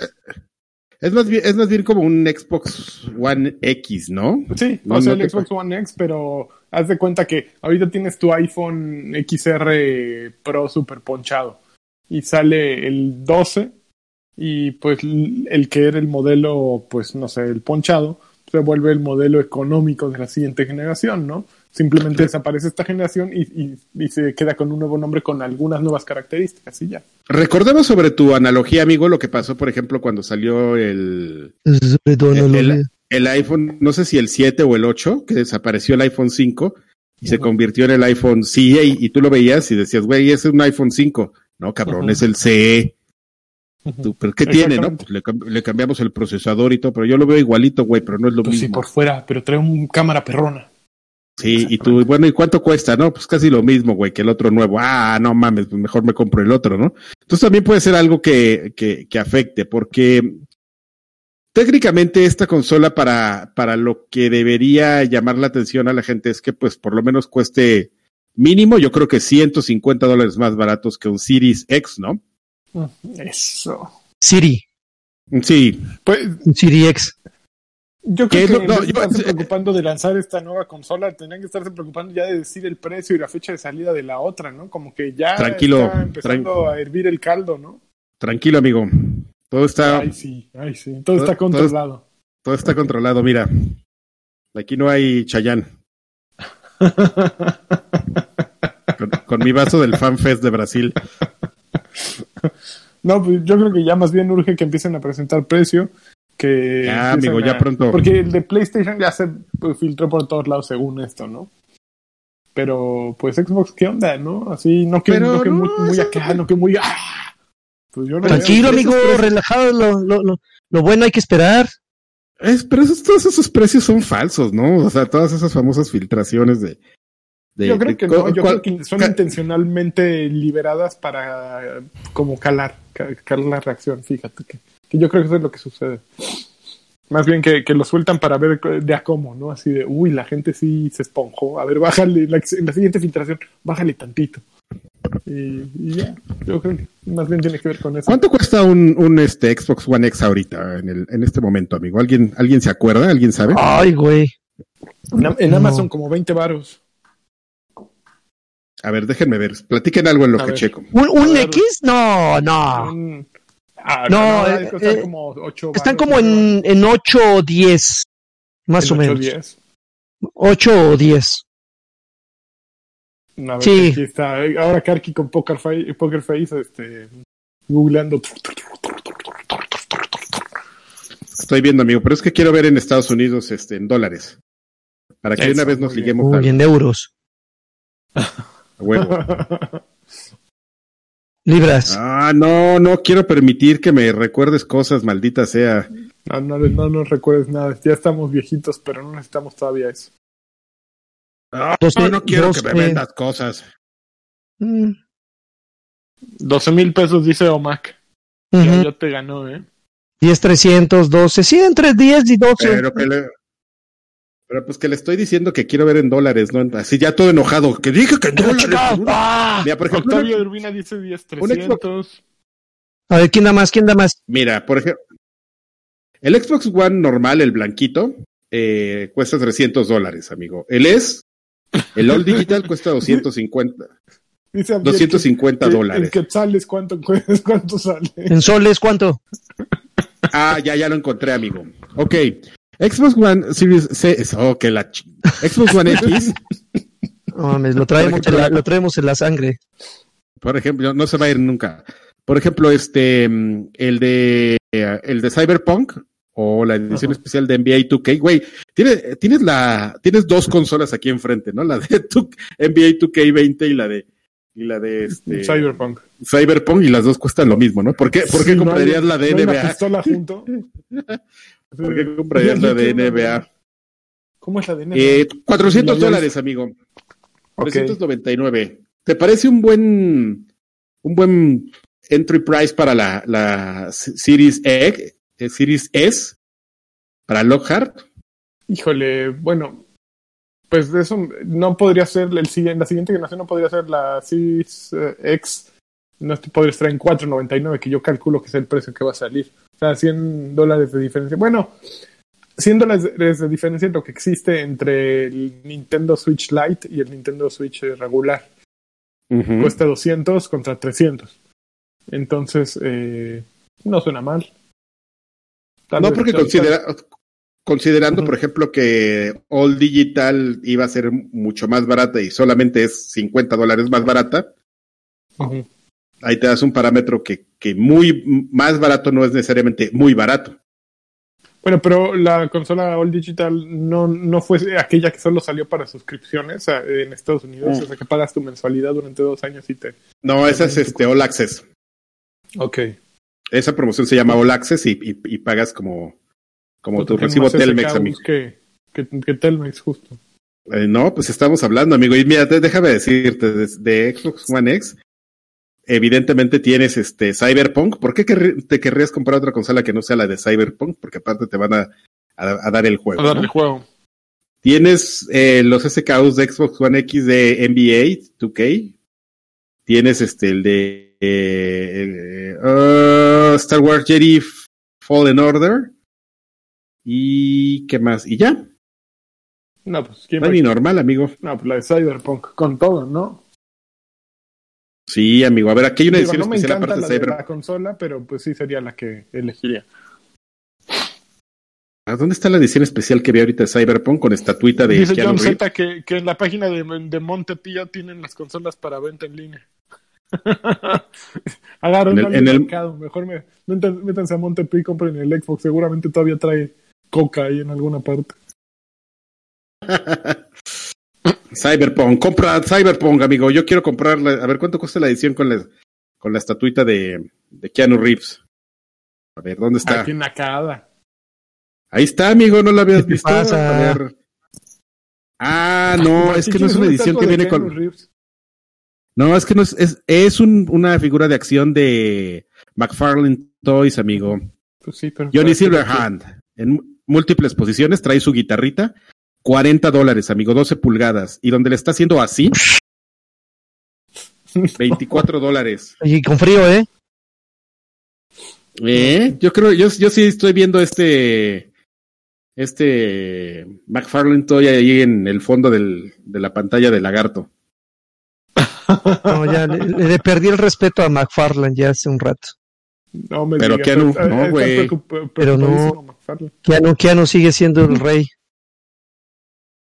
Es más, bien, es más bien como un Xbox One X, ¿no? Sí, no, o sea, el Xbox One X, pero haz de cuenta que ahorita tienes tu iPhone XR Pro super ponchado y sale el 12 y pues el que era el modelo, pues no sé, el ponchado, se vuelve el modelo económico de la siguiente generación, ¿no? Simplemente desaparece esta generación y, y, se queda con un nuevo nombre con algunas nuevas características y ya. Recordemos sobre tu analogía, amigo, lo que pasó, por ejemplo, cuando salió el, el, el, iPhone, no sé si el 7 o el 8, que desapareció el iPhone 5 y se convirtió en el iPhone CE y tú lo veías y decías, güey, ese es un iPhone 5. No, cabrón, es el CE pero ¿qué tiene, no? Pues le, cambiamos el procesador y todo, pero yo lo veo igualito, güey, pero no es lo pues mismo. Sí, por fuera, pero trae un cámara perrona. Sí, y tú, bueno, ¿y cuánto cuesta? No, pues casi lo mismo, güey, que el otro nuevo. Ah, no mames, pues mejor me compro el otro, ¿no? Entonces también puede ser algo que, que, que afecte, porque técnicamente esta consola para, para lo que debería llamar la atención a la gente es que pues por lo menos cueste mínimo yo creo que 150 dólares más baratos que un Series X, ¿no? Eso. Siri, Sí, Pues Siri X. yo creo ¿Qué? que No, no, de yo- estarse preocupando de lanzar esta nueva consola, tendrían que estarse preocupando ya de decir el precio y la fecha de salida de la otra, ¿no? Como que ya Tranquilo, está empezando a hervir el caldo, ¿no? tranquilo amigo. Todo está, Ay, sí, ay, sí. Todo Todo- está todo- controlado. todo está controlado, mira. Aquí no hay Chayán. Con, con mi vaso del FanFest de Brasil. No, pues yo creo que ya más bien urge que empiecen a presentar precio. Que Ya, amigo, ya a- pronto. Porque el de PlayStation ya se pues, filtró por todos lados según esto, ¿no? Pero, pues Xbox, ¿qué onda, no? Así, no que, no que no, muy, muy acá, no que muy. ¡ah! Pues yo no Tranquilo, amigo, precios- relajado. Lo, lo, lo, lo bueno hay que esperar. Es, pero esos, todos esos precios son falsos, ¿no? O sea, todas esas famosas filtraciones de. De- Yo creo de que no, yo cuál- creo que son intencionalmente liberadas para como calar, ca- calar la reacción, fíjate que, que yo creo que eso es lo que sucede. Más bien que, que lo sueltan para ver de a cómo, ¿no? Así de, uy, la gente sí se esponjó. A ver, bájale, la, en la siguiente filtración, bájale tantito. Y, y ya, yo creo que más bien tiene que ver con eso. ¿Cuánto cuesta un, un este Xbox One X ahorita, en, el, en este momento, amigo? ¿Alguien, ¿Alguien se acuerda? ¿Alguien sabe? Ay, güey. En, en No. Amazon como 20 varos. A ver, déjenme ver. Platiquen algo en lo A que ver. checo. ¿Un, un. X? No, no. Un- ah, No, no, eh, eh, como 8 Están como en, en 8 o 10. Más o menos. 10. 8 o 10. A ver, Sí. Aquí está. Ahora Karki con Poker Face, Poker Face este, googleando. Estoy viendo, amigo, pero es que quiero ver en Estados Unidos, este, en dólares. Para que de Eso, una vez nos muy bien. liguemos Uy, en euros. huevo. Libras. Ah, no, no quiero permitir que me recuerdes cosas, maldita sea. No, no, no nos recuerdes nada. Ya estamos viejitos, pero no necesitamos todavía eso. Ah, Doce- no, no quiero que me vendas cosas. Mm, 12 mil pesos, dice Omac. Ya, ujú. ya te ganó, ¿eh? 10, 300, 12. Sí, entre 10 y 12. Pero que le, pero pues que le estoy diciendo que quiero ver en dólares, ¿no? Así ya todo enojado. Que dije que en dólares. una- ¡ah! Mira, por ejemplo, Octavio una- Urbina dice 10, un Xbox. 300. A ver, ¿quién da más? ¿Quién da más? mira, por ejemplo, el Xbox One normal, el blanquito, eh, cuesta 300 dólares, amigo. El S, el All Digital cuesta 250, Dice Abdiel 250 que- que dólares. En quetzales, ¿cuánto, ¿cuánto sale? ¿En soles cuánto? Ah, ya, ya lo encontré, amigo. Ok. Xbox One Series C, oh, que la ch- Xbox One X, No mames, lo traemos, en la, lo traemos en la sangre. por ejemplo, no se va a ir nunca. Por ejemplo, este, el de, el de Cyberpunk o la edición especial de NBA 2K, güey, tienes, tienes la, tienes dos consolas aquí enfrente, ¿no? La de 2K NBA 2K20 y la de, y la de este, Cyberpunk. Cyberpunk y las dos cuestan lo mismo, ¿no? ¿Por qué, por qué Sí, no comprarías hay- la de no hay una NBA? pistola junto? ¿Por qué comprarías la de NBA? ¿Cómo es la de NBA? Eh, 400 La de- dólares, amigo. Ok. 399. ¿Te parece un buen un buen entry price para la, la Series Egg, eh, Series S para Lockhart? Híjole, bueno, pues de eso no podría ser el siguiente, la siguiente generación no podría ser la Series eh, X, no podría estar en 4.99 que yo calculo que es el precio que va a salir. O sea, 100 dólares de diferencia. Bueno, 100 dólares de diferencia es lo que existe entre el Nintendo Switch Lite y el Nintendo Switch eh, regular. Cuesta 200 contra 300. Entonces, eh, no suena mal. Tal no, porque considera, considerando, por ejemplo, que All Digital iba a ser mucho más barata y solamente es 50 dólares más barata, Ujú. Ahí te das un parámetro que, que muy más barato no es necesariamente muy barato. Bueno, pero la consola All Digital no, no fue aquella que solo salió para suscripciones a- en Estados Unidos, Mm. o sea que pagas tu mensualidad durante dos años y te... No, esa es este All Access. Ok. Esa promoción se llama All Access y, y- y pagas como, como tu recibo Telmex, amigo. Que, que, que Telmex, justo. Eh, no, pues estamos hablando, amigo. Y mira, déjame decirte, de, de Xbox One X, evidentemente tienes este Cyberpunk. ¿Por qué te querrías comprar otra consola que no sea la de Cyberpunk? Porque aparte te van a, a- a dar el juego. A darle ¿no? juego. Tienes eh, los SKUs de Xbox One X de NBA 2K. Tienes este el de eh, uh, Star Wars Jedi Fallen Order. ¿Y qué más? ¿Y ya? No, pues ¿quién ni normal, amigo. No, pues la de Cyberpunk, con todo, ¿no? Sí, amigo. A ver, aquí hay una Digo, edición no me especial encanta aparte la de Cyber. la consola, pero pues sí sería la que elegiría. ¿A ¿Dónde está la edición especial que vi ahorita de Cyberpunk con estatuita de Dice Keanu John? Z que, que en la página de, de Montepío tienen las consolas para venta en línea. Agarren En el- en el- mercado. Mejor me, métan- métanse a Montepío y compren el Xbox. Seguramente todavía trae coca ahí en alguna parte. Cyberpunk, compra Cyberpunk, amigo. Yo quiero comprarla. A ver cuánto cuesta la edición con la, con la estatuita de, de Keanu Reeves. A ver, ¿dónde está? Aquí en. Ahí está, amigo, no la habías ¿Qué visto. pasa? A ver. Ah, no, es que no es una edición que viene con. No, es que no es, es, es un- una figura de acción de McFarlane Toys, amigo. Pues sí, pero Johnny Silverhand. En múltiples posiciones, trae su guitarrita. 40 dólares, amigo, 12 pulgadas. Y donde le está haciendo así, 24 dólares. Y con frío, ¿eh? ¿Eh? Yo creo, yo, yo sí estoy viendo este, este McFarlane Toy ahí en el fondo del, de la pantalla del lagarto. No, ya le, le perdí el respeto a McFarlane ya hace un rato. No me Pero digas, Keanu, no, güey. preocup- Pero no. Keanu, Keanu sigue siendo el rey.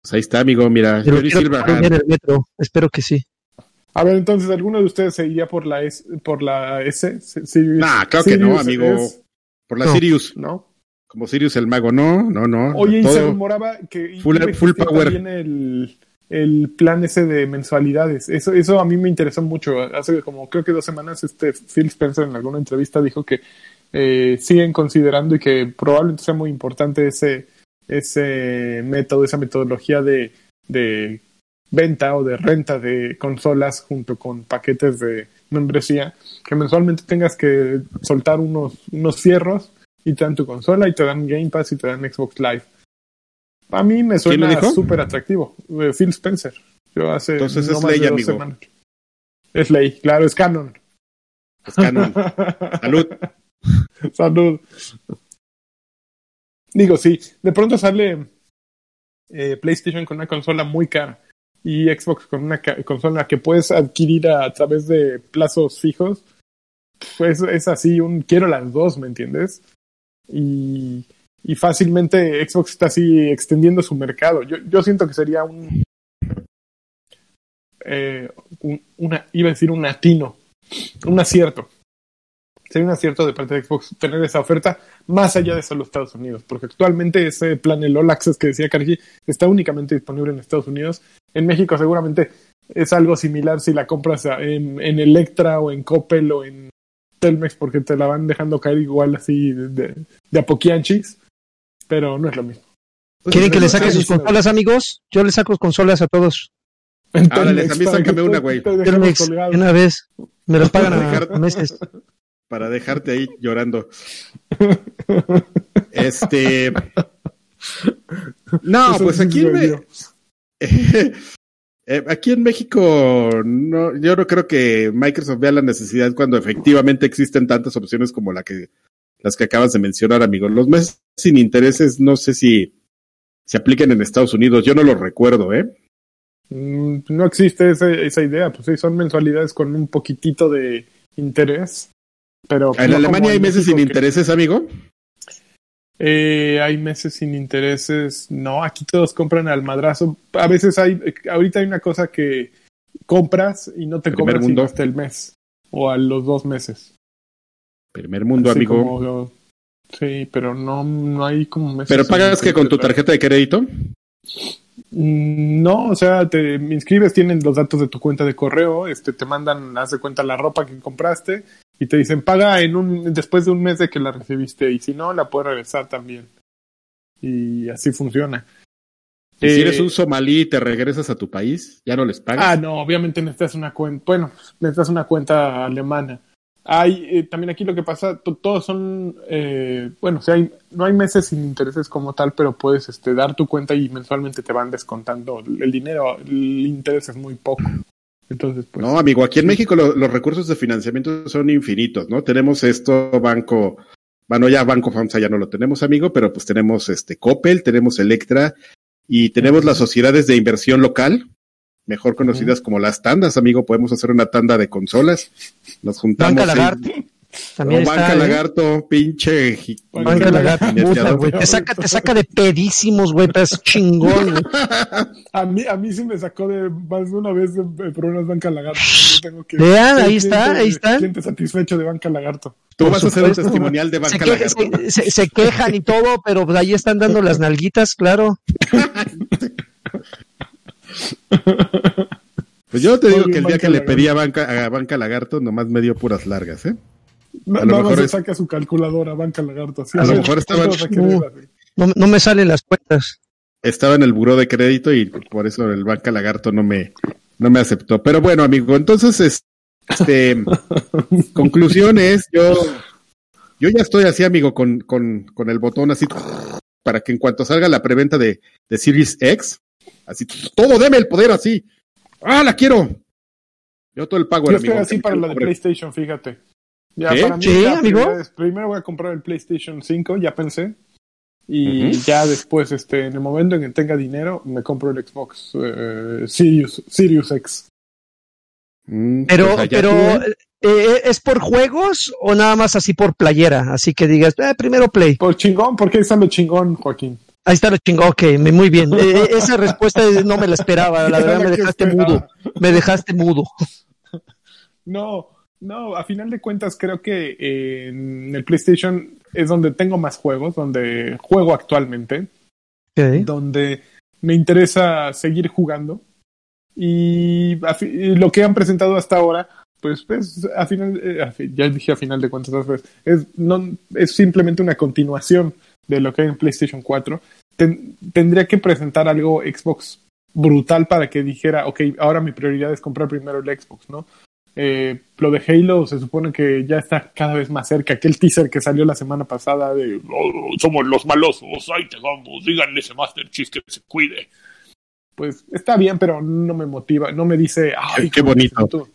Pues ahí está, amigo, mira. Pero Johnny quiero que en Silverhand. el metro. Espero que sí. A ver, entonces, ¿alguno de ustedes se iría por la S? Por la S? Si- Sirius- Nah, claro que no, Sirius amigo. S, Por la No. Sirius. ¿No? Como Sirius el mago, no, no, no. Oye, y se todo. rumoraba que Full- full power. también el, el plan ese de mensualidades. Eso, eso a mí me interesó mucho. Hace como creo que dos semanas este Phil Spencer en alguna entrevista dijo que eh, siguen considerando y que probablemente sea muy importante ese, ese método, esa metodología de, de venta o de renta de consolas junto con paquetes de membresía, que mensualmente tengas que soltar unos, unos fierros y te dan tu consola y te dan Game Pass y te dan Xbox Live. A mí me ¿Quién lo suena súper atractivo. Eh, Phil Spencer. Yo hace Entonces no es ley, amigo. semanas. Es ley, claro, es canon. Es canon. Salud. Salud. Digo, sí, de pronto sale eh, PlayStation con una consola muy cara y Xbox con una consola que puedes adquirir a, través de plazos fijos. Pues es así, un quiero las dos, ¿me entiendes? Y, y fácilmente Xbox está así extendiendo su mercado. Yo, yo siento que sería un, eh, un- una, iba a decir un atino, un acierto sería un acierto de parte de Xbox tener esa oferta más allá de solo Estados Unidos, porque actualmente ese plan, el All Access que decía Cargi, está únicamente disponible en Estados Unidos. En México seguramente es algo similar si la compras a- en, en Electra o en Coppel o en Telmex, porque te la van dejando caer igual así de, de, de a poquianchis, pero no es lo mismo. ¿Quieren que le saque sus consolas, amigos? Yo les saco consolas a todos. Para sácame que una, güey. Telmex, una vez. Me las pagan Dejar- a meses. Para dejarte ahí llorando. Este. No, Eso pues aquí en, me. Eh, aquí en México, no, yo no creo que Microsoft vea la necesidad cuando efectivamente existen tantas opciones como la que, las que acabas de mencionar, amigo. Los meses sin intereses, no sé si se apliquen en Estados Unidos. Yo no lo recuerdo, ¿eh? Mm, No existe ese- esa idea, pues sí, son mensualidades con un poquitito de interés. Pero En Alemania hay meses México sin que- intereses, amigo. Eh, hay meses sin intereses. No, aquí todos compran al madrazo. A veces hay, ahorita hay una cosa que compras y no te Primer cobran hasta el mes o a los dos meses. Primer mundo, Así amigo. sí, pero no, no hay como meses. Pero pagas que con tu tarjeta de crédito. No, o sea, te inscribes, tienen los datos de tu cuenta de correo, este, te mandan, haz de cuenta la ropa que compraste y te dicen paga en un, después de un mes de que la recibiste y si no, la puedes regresar también. Y así funciona. Y si Eh, eres un somalí y te regresas a tu país, ya no les pagas. Ah, no, obviamente necesitas una cuenta, bueno, necesitas una cuenta alemana, hay eh, también aquí lo que pasa, todos son, eh, bueno, o hay, no hay meses sin intereses como tal, pero puedes este, dar tu cuenta y mensualmente te van descontando el dinero, el interés es muy poco. Entonces, pues, no, amigo, aquí en México los recursos de financiamiento son infinitos, ¿no? Tenemos esto, banco, bueno, ya Banco FAMSA ya no lo tenemos, amigo, pero pues tenemos este Coppel, tenemos Electra y tenemos las sociedades de inversión local, mejor conocidas como las tandas, amigo. Podemos hacer una tanda de consolas. Nos juntamos. Banca Lagarto. También Banca ¿eh? Lagarto, pinche. Banca Lagarto, güey. Te saca, te saca de pedísimos, güey, es chingón, A mí, a mí sí me sacó de más de una vez de, problemas Banca Lagarto. tengo que, Vean, ahí está, ahí está. Cliente satisfecho de Banca Lagarto. Tú vas a hacer un testimonial de Banca Lagarto. Se, se, quejan y todo, pero pues ahí están dando las nalguitas, claro. Pues yo te digo que el día que le pedí a Banca, a Banca Lagarto, nomás me dio puras largas, ¿eh? A lo mejor se saca su calculadora Banca Lagarto. a lo mejor estaba... No, no, me salen las cuentas. Estaba en el buró de crédito y por eso el Banca Lagarto no me, no me aceptó. Pero bueno, amigo, entonces, este, conclusión es, yo, yo ya estoy así, amigo, con, con, con el botón así, para que en cuanto salga la preventa de, de Series X, Así, todo deme el poder así. ¡Ah, la quiero! Yo todo el pago Yo estoy así para la de PlayStation, fíjate. Ya para mí, primero voy a comprar el PlayStation 5, ya pensé. Y ya después, este, en el momento en que tenga dinero, me compro el Xbox eh, Sirius, Sirius X. Mm, pero, pues pero eh, eh, ¿es por juegos o nada más así por playera? Así que digas, primero Play. Por chingón, porque ahí está lo chingón, Joaquín. Ahí está lo chingón, ok, muy bien. Eh, eh, esa respuesta no me la esperaba, la verdad me dejaste mudo, me dejaste mudo. No, no, a final de cuentas creo que en el PlayStation es donde tengo más juegos, donde juego actualmente, donde me interesa seguir jugando. Y, lo que han presentado hasta ahora pues, pues a final, eh, ya dije a final de cuentas, es, no, es simplemente una continuación de lo que hay en PlayStation 4, tendría que presentar algo Xbox brutal para que dijera, ok, ahora mi prioridad es comprar primero el Xbox, ¿no? Eh, lo de Halo se supone que ya está cada vez más cerca. Aquel teaser que salió la semana pasada de oh, somos los malosos, ahí te vamos, díganle ese Master Chief que se cuide. Pues está bien, pero no me motiva, no me dice, ay, qué bonito.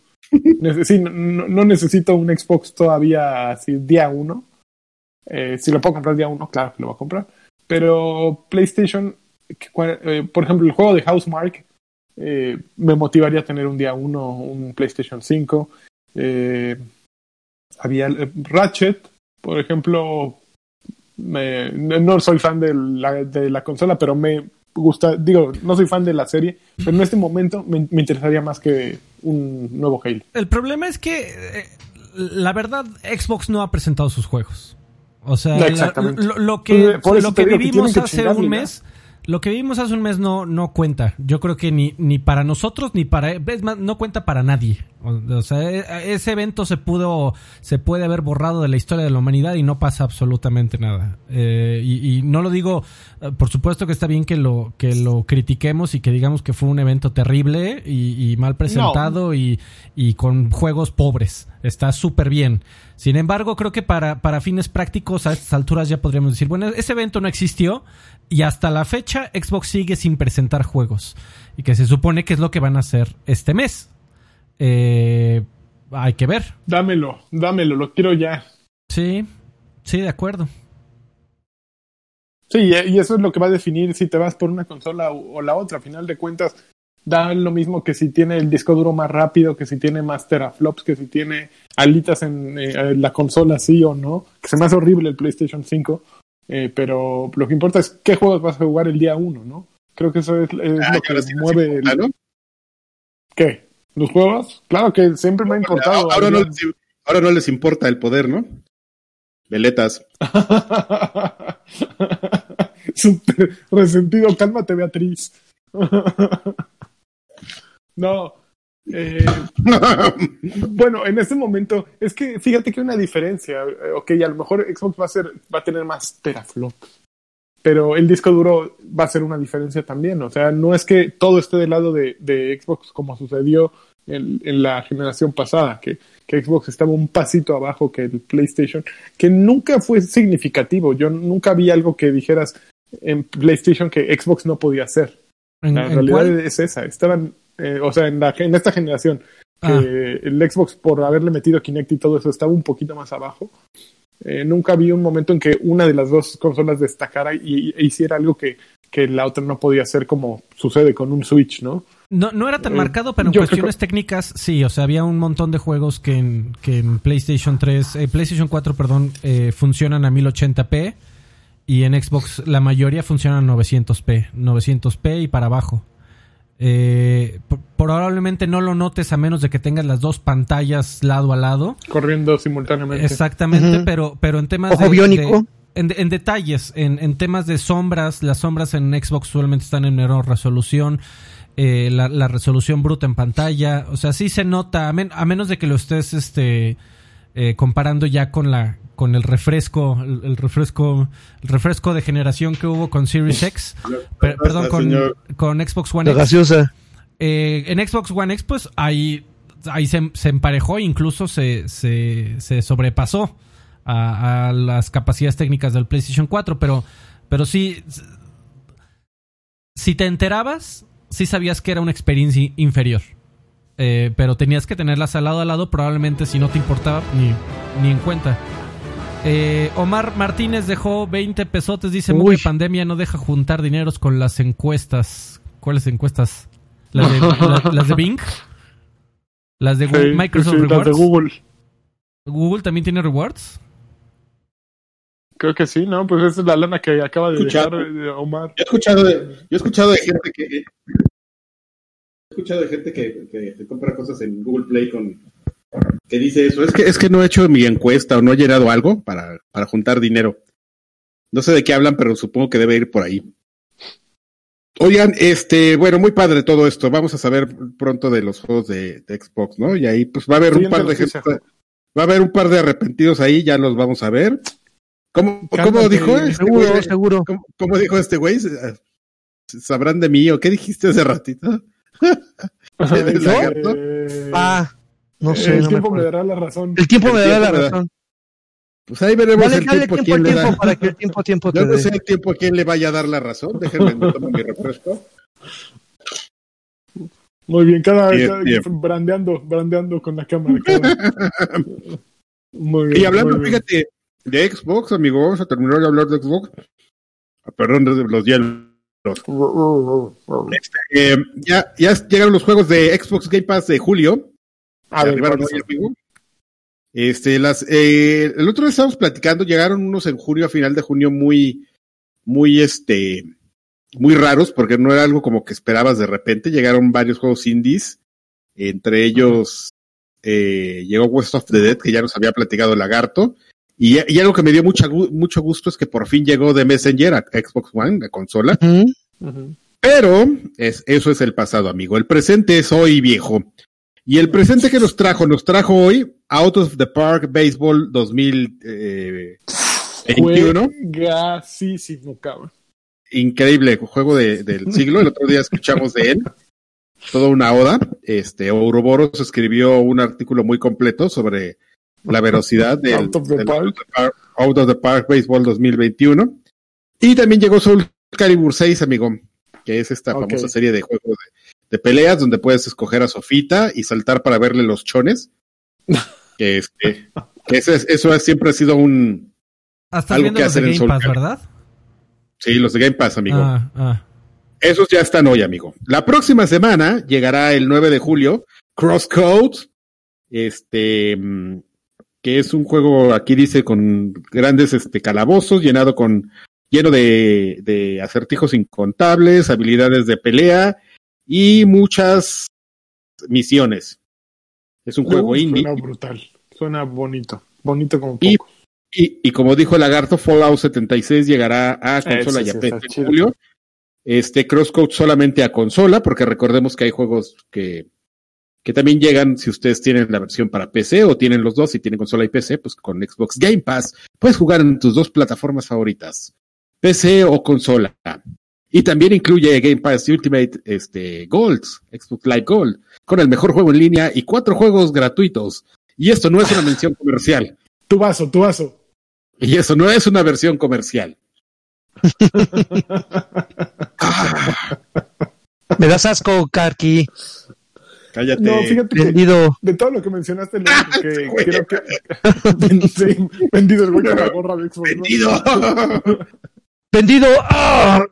Necesito, no, no, necesito un Xbox todavía así día uno. Eh, si lo puedo comprar día uno, claro que lo voy a comprar. Pero PlayStation, eh, por ejemplo, el juego de Housemark eh, me motivaría a tener un día uno un PlayStation 5. Eh, había Ratchet, por ejemplo, no soy fan de la, de la consola, pero me gusta, digo, no soy fan de la serie, pero en este momento me, me interesaría más que un nuevo Halo. El problema es que, la verdad, Xbox no ha presentado sus juegos. O sea, lo, que, lo que vivimos hace un mes, lo que vivimos hace un mes no, no cuenta. Yo creo que ni, ni para nosotros ni para, es más, no cuenta para nadie. O, sea, e, ese evento se pudo, se puede haber borrado de la historia de la humanidad y no pasa absolutamente nada. Eh, y, no lo digo, eh, por supuesto que está bien que lo, que lo critiquemos y que digamos que fue un evento terrible y, mal presentado y, y con juegos pobres. Está súper bien. Sin embargo, creo que para, para fines prácticos a estas alturas ya podríamos decir, bueno, ese evento no existió y hasta la fecha Xbox sigue sin presentar juegos y que se supone que es lo que van a hacer este mes. Eh, hay que ver. Dámelo, dámelo, lo quiero ya. Sí, sí, de acuerdo. Sí, y eso es lo que va a definir si te vas por una consola o la otra. A final de cuentas, da lo mismo que si tiene el disco duro más rápido, que si tiene más teraflops, que si tiene alitas en eh, la consola, sí o no. Que se me hace horrible el PlayStation 5. Eh, pero lo que importa es qué juegos vas a jugar el día 1, ¿no? Creo que eso es, ah, lo que mueve. El... ¿Qué? ¿Los juegos? Claro que siempre me ha importado. Ahora, no, les, ahora no les importa el poder, ¿no? Veletas. Resentido. Cálmate, Beatriz. No. Eh, bueno, en este momento, es que fíjate que hay una diferencia. Eh, ok, a lo mejor Xbox va a ser, va a tener más teraflops. pero el disco duro va a ser una diferencia también. O sea, no es que todo esté del lado de, de Xbox como sucedió en, en, la generación pasada, que, que Xbox estaba un pasito abajo que el PlayStation, que nunca fue significativo. Yo nunca vi algo que dijeras en PlayStation que Xbox no podía hacer. ¿En, La realidad cuál? es esa. Estaban, eh, o sea, en, la, en esta generación, Ah. el Xbox, por haberle metido Kinect y todo eso, estaba un poquito más abajo. Eh, nunca vi un momento en que una de las dos consolas destacara y, e hiciera algo que, que la otra no podía hacer, como sucede con un Switch, ¿no? No, no era tan Eh, marcado, pero en cuestiones técnicas sí, o sea, había un montón de juegos que en, que en PlayStation 3, eh, PlayStation 4, perdón, eh, funcionan a 1080p y en Xbox la mayoría funcionan a 900p, 900p y para abajo. Eh, probablemente no lo notes a menos de que tengas las dos pantallas lado a lado. Corriendo simultáneamente. Exactamente, pero, pero en temas Ojo de, biónico. de- en, en detalles, en, en temas de sombras, las sombras en Xbox usualmente están en menor resolución, eh, la, la resolución bruta en pantalla, o sea, sí se nota, a, men- a menos de que lo estés este eh, comparando ya con la con el refresco, el, el refresco, el refresco de generación que hubo con Series X, per- perdón, con, con Xbox One X. Eh, en Xbox One X, pues ahí, ahí se, se emparejó, incluso se, se, se sobrepasó a, a las capacidades técnicas del PlayStation 4, pero, pero sí, si te enterabas, sí sabías que era una experiencia inferior. Eh, pero tenías que tenerlas al lado a lado, probablemente si no te importaba ni, ni en cuenta. Eh, Omar Martínez dejó 20 pesotes, dice, Uy. muy pandemia no deja juntar dineros con las encuestas. ¿Cuáles encuestas? ¿Las de, la- las de Bing? ¿Las de Google- Sí, Microsoft sí, las Rewards? de Google. ¿Google también tiene rewards? Creo que sí, ¿no? Pues esa es la lana que acaba de Escuchado. dejar eh, Omar. Yo he escuchado de, yo he escuchado de gente que he escuchado de gente que, que compra cosas en Google Play con que dice eso. Es que es que no he hecho mi encuesta o no he llenado algo para, para juntar dinero. No sé de qué hablan, pero supongo que debe ir por ahí. Oigan, este, bueno, muy padre todo esto. Vamos a saber pronto de los juegos de, de Xbox, ¿no? Y ahí pues va a haber un par de gente, va a haber un par de arrepentidos ahí, ya los vamos a ver. ¿Cómo, cómo dijo? este Seguro, güey? seguro. ¿Cómo, cómo dijo este güey? ¿Sabrán de mí o qué dijiste hace ratito? ¿Del ¿Yo? lagarto? Eh, Ah, no sé. el no tiempo me, dará la razón. El tiempo el me dará la tiempo razón. Pues ahí veremos Dale, el dale tiempo, a tiempo quién le da. para que el tiempo, tiempo te Yo no dé. sé el tiempo a quién le vaya a dar la razón. Déjenme me tomo mi refresco. Muy bien, cada bien. brandeando, brandeando con la cámara. cada- Muy bien. Y hablando, muy bien. fíjate, de Xbox, amigo, vamos a terminar de hablar de Xbox. Ah, Perdón, de los hielos. Eh, ya, ya llegaron los juegos de Xbox Game Pass de julio. A ver, arribaron ¿cuáles hoy, son? amigo. Este, las, eh, el otro día estábamos platicando, llegaron unos en junio, a final de junio, muy, muy, este, muy raros, porque no era algo como que esperabas de repente. Llegaron varios juegos indies, entre ellos, eh, llegó West of the Dead, que ya nos había platicado el Lagarto. Y, y algo que me dio mucha gu- mucho gusto es que por fin llegó de Messenger a Xbox One, la consola. Pero es, eso es el pasado, amigo. El presente es hoy, viejo. Y el presente que nos trajo, nos trajo hoy Out of the Park Baseball 2021. Juegasísimo, cabrón. Increíble juego de- del siglo. El otro día escuchamos de él. Toda una oda. Este, Ouroboros escribió un artículo muy completo sobre la velocidad del, Out of the del Park. Out, of the Park, Out of the Park Baseball 2021. Y también llegó Soul Calibur 6, amigo, que es esta famosa serie de juegos de, de peleas donde puedes escoger a Sofita y saltar para verle los chones. que este, que eso, es- eso es- siempre ha sido un. Estás Algo que hacer en Game Pass. ¿verdad? Sí, los de Game Pass, amigo. Ah, ah. Esos ya están hoy, amigo. La próxima semana llegará el 9 de julio Crosscode, este, que es un juego, aquí dice, con grandes este, calabozos, llenado con, lleno de, de acertijos incontables, habilidades de pelea y muchas misiones. Es un juego Uh, indie. Suena brutal. Suena bonito. Bonito como Y- poco. Y, y como dijo el lagarto, Fallout 76 llegará a consola Ese y a sí PC está en chido. julio. Este Crosscode solamente a consola, porque recordemos que hay juegos que, que también llegan si ustedes tienen la versión para PC o tienen los dos, si tienen consola y PC, pues con Xbox Game Pass puedes jugar en tus dos plataformas favoritas. PC o consola. Y también incluye Game Pass Ultimate este, Gold, Xbox Live Gold, con el mejor juego en línea y cuatro juegos gratuitos. Y esto no es una mención comercial. Tu vaso, tu vaso. Y eso no es una versión comercial. Me das asco, Karki. Cállate. No, fíjate que Vendido. de todo lo que mencionaste, lo único que creo que vendido el güey con la gorra de Xbox. ¿no? Vendido. ¡Ah!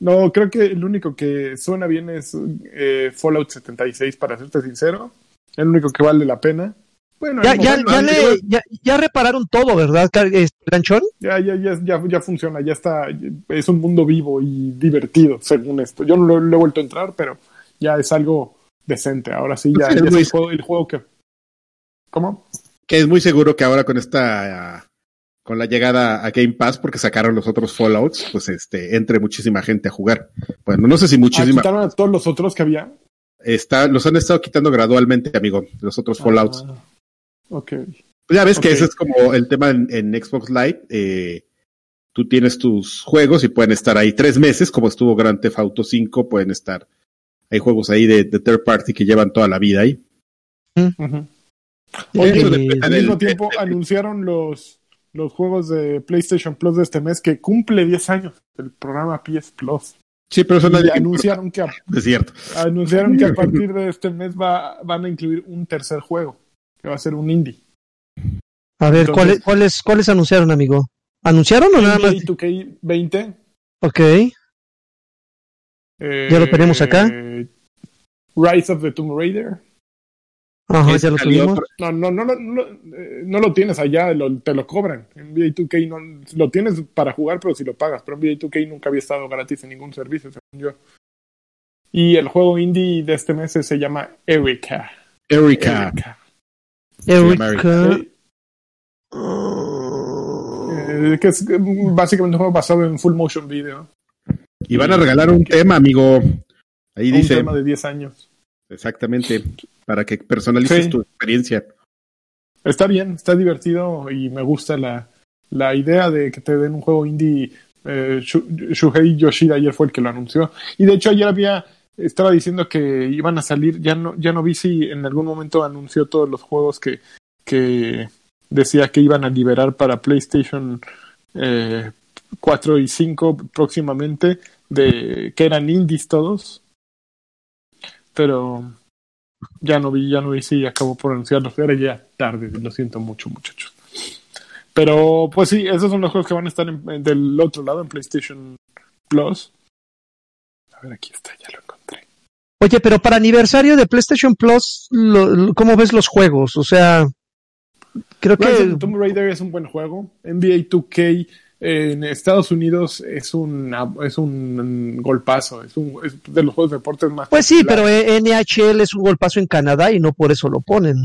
No, creo que el único que suena bien es eh, Fallout 76, para serte sincero. El único que vale la pena. Bueno, Ya, ya, ya, le, ya, ya repararon todo, ¿verdad, este, Lanchón? ya, ya, ya, ya, ya funciona, ya está. Es un mundo vivo y divertido, según esto. Yo no lo, lo he vuelto a entrar, pero ya es algo decente. Ahora sí, ya, Sí, es ya es muy- el juego, el juego que. ¿Cómo? que es muy seguro que ahora con esta con la llegada a Game Pass porque sacaron los otros Fallouts, pues este entre muchísima gente a jugar. Bueno, no sé si Ah, muchísima quitaron a todos los otros que había. está los han estado quitando gradualmente, amigo, los otros Fallouts. Ah, ok. Pues ya ves que ese es como el tema en, en Xbox Live. eh, tú tienes tus juegos y pueden estar ahí tres meses, como estuvo Grand Theft Auto 5, pueden estar. Hay juegos ahí de, de third party que llevan toda la vida ahí. Ujú. Oye, Eso eh, Al mismo tiempo anunciaron los, los juegos de PlayStation Plus de este mes que cumple 10 años el programa PS Plus. Sí, pero eso nadie anunciaron que a, es cierto. anunciaron que a partir de este mes va, van a incluir un tercer juego, que va a ser un indie. A ver, ¿cuáles, cuáles, ¿cuáles anunciaron, amigo? ¿Anunciaron o nada más? NBA 2K20. Ok. eh, ¿Ya lo tenemos acá? Rise of the Tomb Raider. Ajá, Ese ya lo salió tuvimos. otro- No, no, no, no, no, eh, no lo tienes allá, lo- te lo cobran. NBA 2K no, lo tienes para jugar, pero si lo pagas. Pero NBA 2K nunca había estado gratis en ningún servicio, según yo. Y el juego indie de este mes se llama Erika. Erika. Erika. Erika. Eh, eh, que es mm, básicamente un juego basado en full motion video. Y van a regalar un tema, amigo. Ahí Un dice tema de 10 años. exactamente para que personalices Sí. tu experiencia. Está bien, está divertido y me gusta la, la idea de que te den un juego indie. Eh, Shu- Shuhei Yoshida ayer fue el que lo anunció. Y de hecho ayer había, estaba diciendo que iban a salir, ya no, ya no vi si en algún momento anunció todos los juegos que, que decía que iban a liberar para PlayStation eh, 4 y 5 próximamente, de que eran indies todos. Pero ya no vi, ya no vi si acabó por anunciarlos. Era ya tarde, lo siento mucho, muchachos. Pero, pues sí, esos son los juegos que van a estar en- en- del otro lado, en PlayStation Plus. A ver, aquí está, ya lo encontré. Oye, pero para aniversario de PlayStation Plus, lo- lo- ¿cómo ves los juegos? O sea, creo Rise que Tomb Raider es un buen juego. NBA 2K en Estados Unidos es un, es un golpazo. Es, un, es de los juegos de deportes más. Pues sí, pero eh, NHL es un golpazo en Canadá y no por eso lo ponen.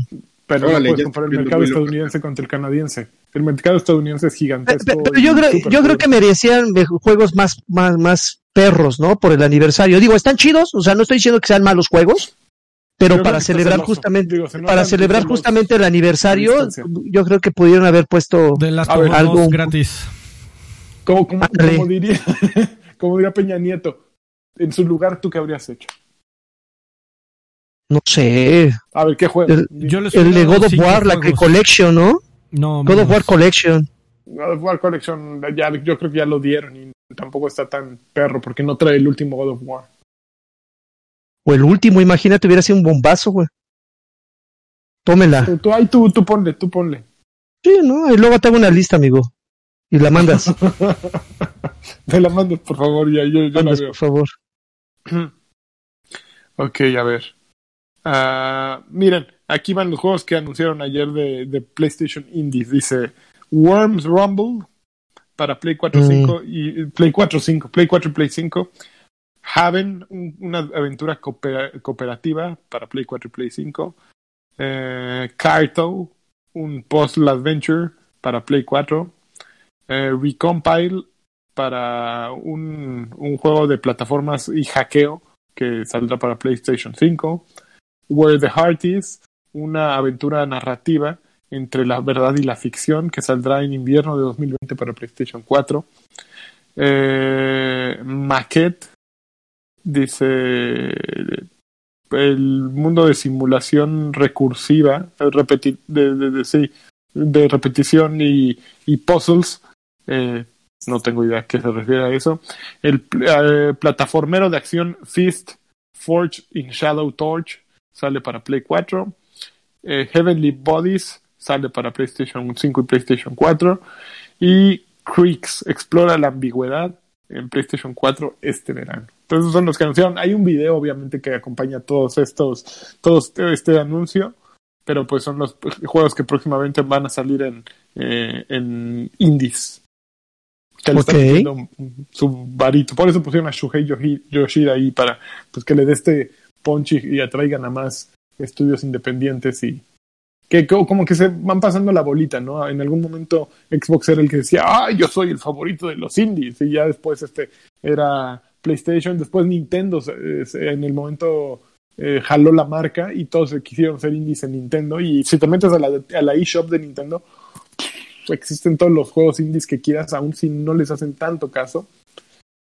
Pero Órale, no puedes comparar el mercado loco. estadounidense contra el canadiense. El mercado estadounidense es gigantesco. pero yo creo, yo creo que merecían juegos más, más, más perros, ¿no? Por el aniversario. Digo, están chidos, o sea, no estoy diciendo que sean malos juegos, pero para celebrar justamente, Digo, para celebrar justamente el aniversario, yo creo que pudieron haber puesto, De las algo- gratis. Como, como, como diría, como diría Peña Nieto, en su lugar, ¿tú qué habrías hecho? no sé, A ver, ¿qué juego? El- Yo les el de God of War, la que. Collection, ¿no? No, God of. War Collection. God of War Collection, ya, yo creo que ya lo dieron y tampoco está tan perro porque no trae el último God of War. O el último, imagínate, hubiera sido un bombazo, güey. Tómela. Tú, tú, ahí tú, tú ponle, tú ponle. Sí, ¿no? Y luego te hago una lista, amigo. Y la mandas. Me la mandes, por favor, ya, yo, yo la mandas, veo. por favor. ok, a ver. Ah, miren, aquí van los juegos que anunciaron ayer de, de PlayStation Indies. Dice Worms Rumble para Play 4 Mm. 5 y Play 4 5, Play 4 y Play 5. Haven, un- una aventura coopera- cooperativa para Play 4 y Play 5. Eh, Carto, un puzzle adventure para Play 4. Eh, Recompile para un, juego de plataformas y hackeo que saldrá para PlayStation 5. Where the Heart Is, una aventura narrativa entre la verdad y la ficción que saldrá en invierno de 2020 para PlayStation 4. Eh, Maquette dice el mundo de simulación recursiva, de, de repetición y, y puzzles. Eh, no tengo idea a qué se refiere a eso. El eh, plataformero de acción Fist Forge in Shadow Torch sale para Play 4. Eh, Heavenly Bodies sale para PlayStation 5 y PlayStation 4. Y Creeks explora la ambigüedad en PlayStation 4 este verano. Entonces son los que anunciaron. Hay un video obviamente que acompaña todos estos, todo este anuncio, pero pues son los juegos que próximamente van a salir en, eh, en indies. Que le Ok. están dando su varito. Por eso pusieron a Shuhei Yoshi- Yoshida ahí para pues que le dé este punch y, atraigan a más estudios independientes y que co- como que se van pasando la bolita, ¿no? En algún momento Xbox era el que decía, ah, yo soy el favorito de los indies, y ya después este era PlayStation, después Nintendo en el momento eh, jaló la marca y todos quisieron ser indies en Nintendo, y si te metes a la, a la eShop de Nintendo, existen todos los juegos indies que quieras, aun si no les hacen tanto caso,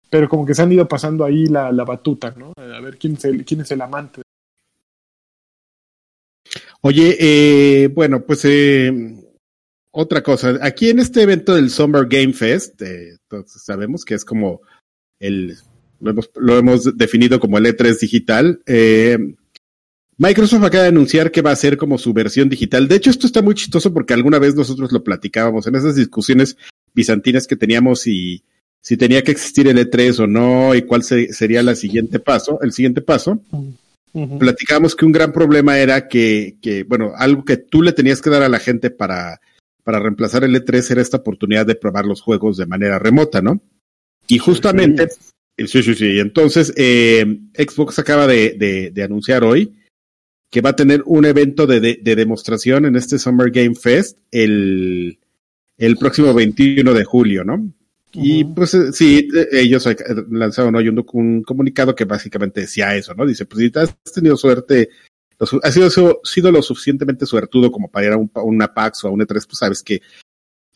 pero como que se han ido pasando ahí la, la batuta, ¿no? A ver quién es el, quién es el amante. Oye, eh, bueno, pues eh, otra cosa. Aquí en este evento del Summer Game Fest, eh, entonces sabemos que es como el, lo hemos, lo hemos definido como el E3 digital. Eh, Microsoft acaba de anunciar que va a ser como su versión digital. De hecho, esto está muy chistoso porque alguna vez nosotros lo platicábamos en esas discusiones bizantinas que teníamos y si tenía que existir el E3 o no y cuál se- sería la siguiente paso, el siguiente paso Ujú. platicábamos que un gran problema era que, que, bueno, algo que tú le tenías que dar a la gente para, para reemplazar el E3 era esta oportunidad de probar los juegos de manera remota, ¿no? Y justamente, sí, sí, sí. Entonces, eh, Xbox acaba de, de, de anunciar hoy que va a tener un evento de, de, de demostración en este Summer Game Fest el, el próximo 21 de julio, ¿no? Y pues eh, sí, eh, ellos eh, lanzaron hoy un, un comunicado que básicamente decía eso, ¿no? Dice, pues si has tenido suerte, has sido, sido lo suficientemente suertudo como para ir a un, pa- una PAX o a un E3, pues sabes que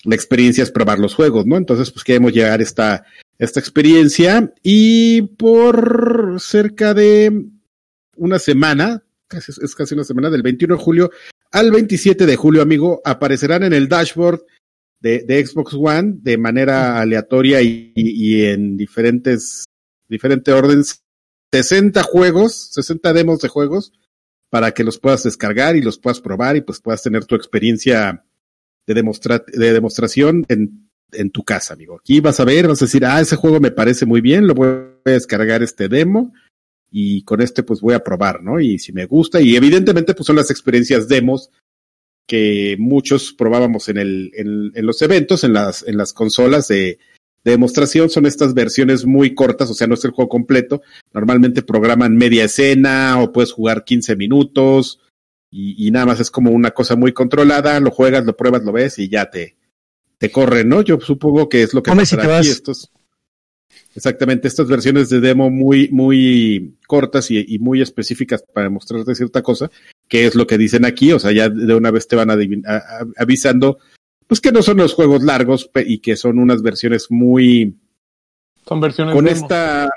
la experiencia es probar los juegos, ¿no? Entonces, pues queremos llegar a esta, esta experiencia y por cerca de una semana, casi, es casi una semana, del 21 de julio al 27 de julio, amigo, aparecerán en el dashboard de, de Xbox One de manera aleatoria y, y- y en diferentes, diferente orden 60 juegos, 60 demos de juegos para que los puedas descargar y los puedas probar y pues puedas tener tu experiencia de, demostra de demostración en, en tu casa, amigo. Aquí vas a ver, vas a decir, ah, ese juego me parece muy bien, lo voy a descargar este demo y con este pues voy a probar, ¿no? Y si me gusta, y evidentemente pues son las experiencias demos que muchos probábamos en el, en, en los eventos, en las, en las consolas de, de demostración, son estas versiones muy cortas, o sea, no es el juego completo. Normalmente programan media escena o puedes jugar 15 minutos y, y nada más es como una cosa muy controlada, lo juegas, lo pruebas, lo ves y ya te, te corre, ¿no? Yo supongo que es lo que Hombre, si te vas- Estos, exactamente, estas versiones de demo muy, muy cortas y, y muy específicas para mostrarte cierta cosa, que es lo que dicen aquí, o sea, ya de una vez te van adivin- a- a- avisando, pues que no son los juegos largos pe- y que son unas versiones muy, Son versiones con demos. esta,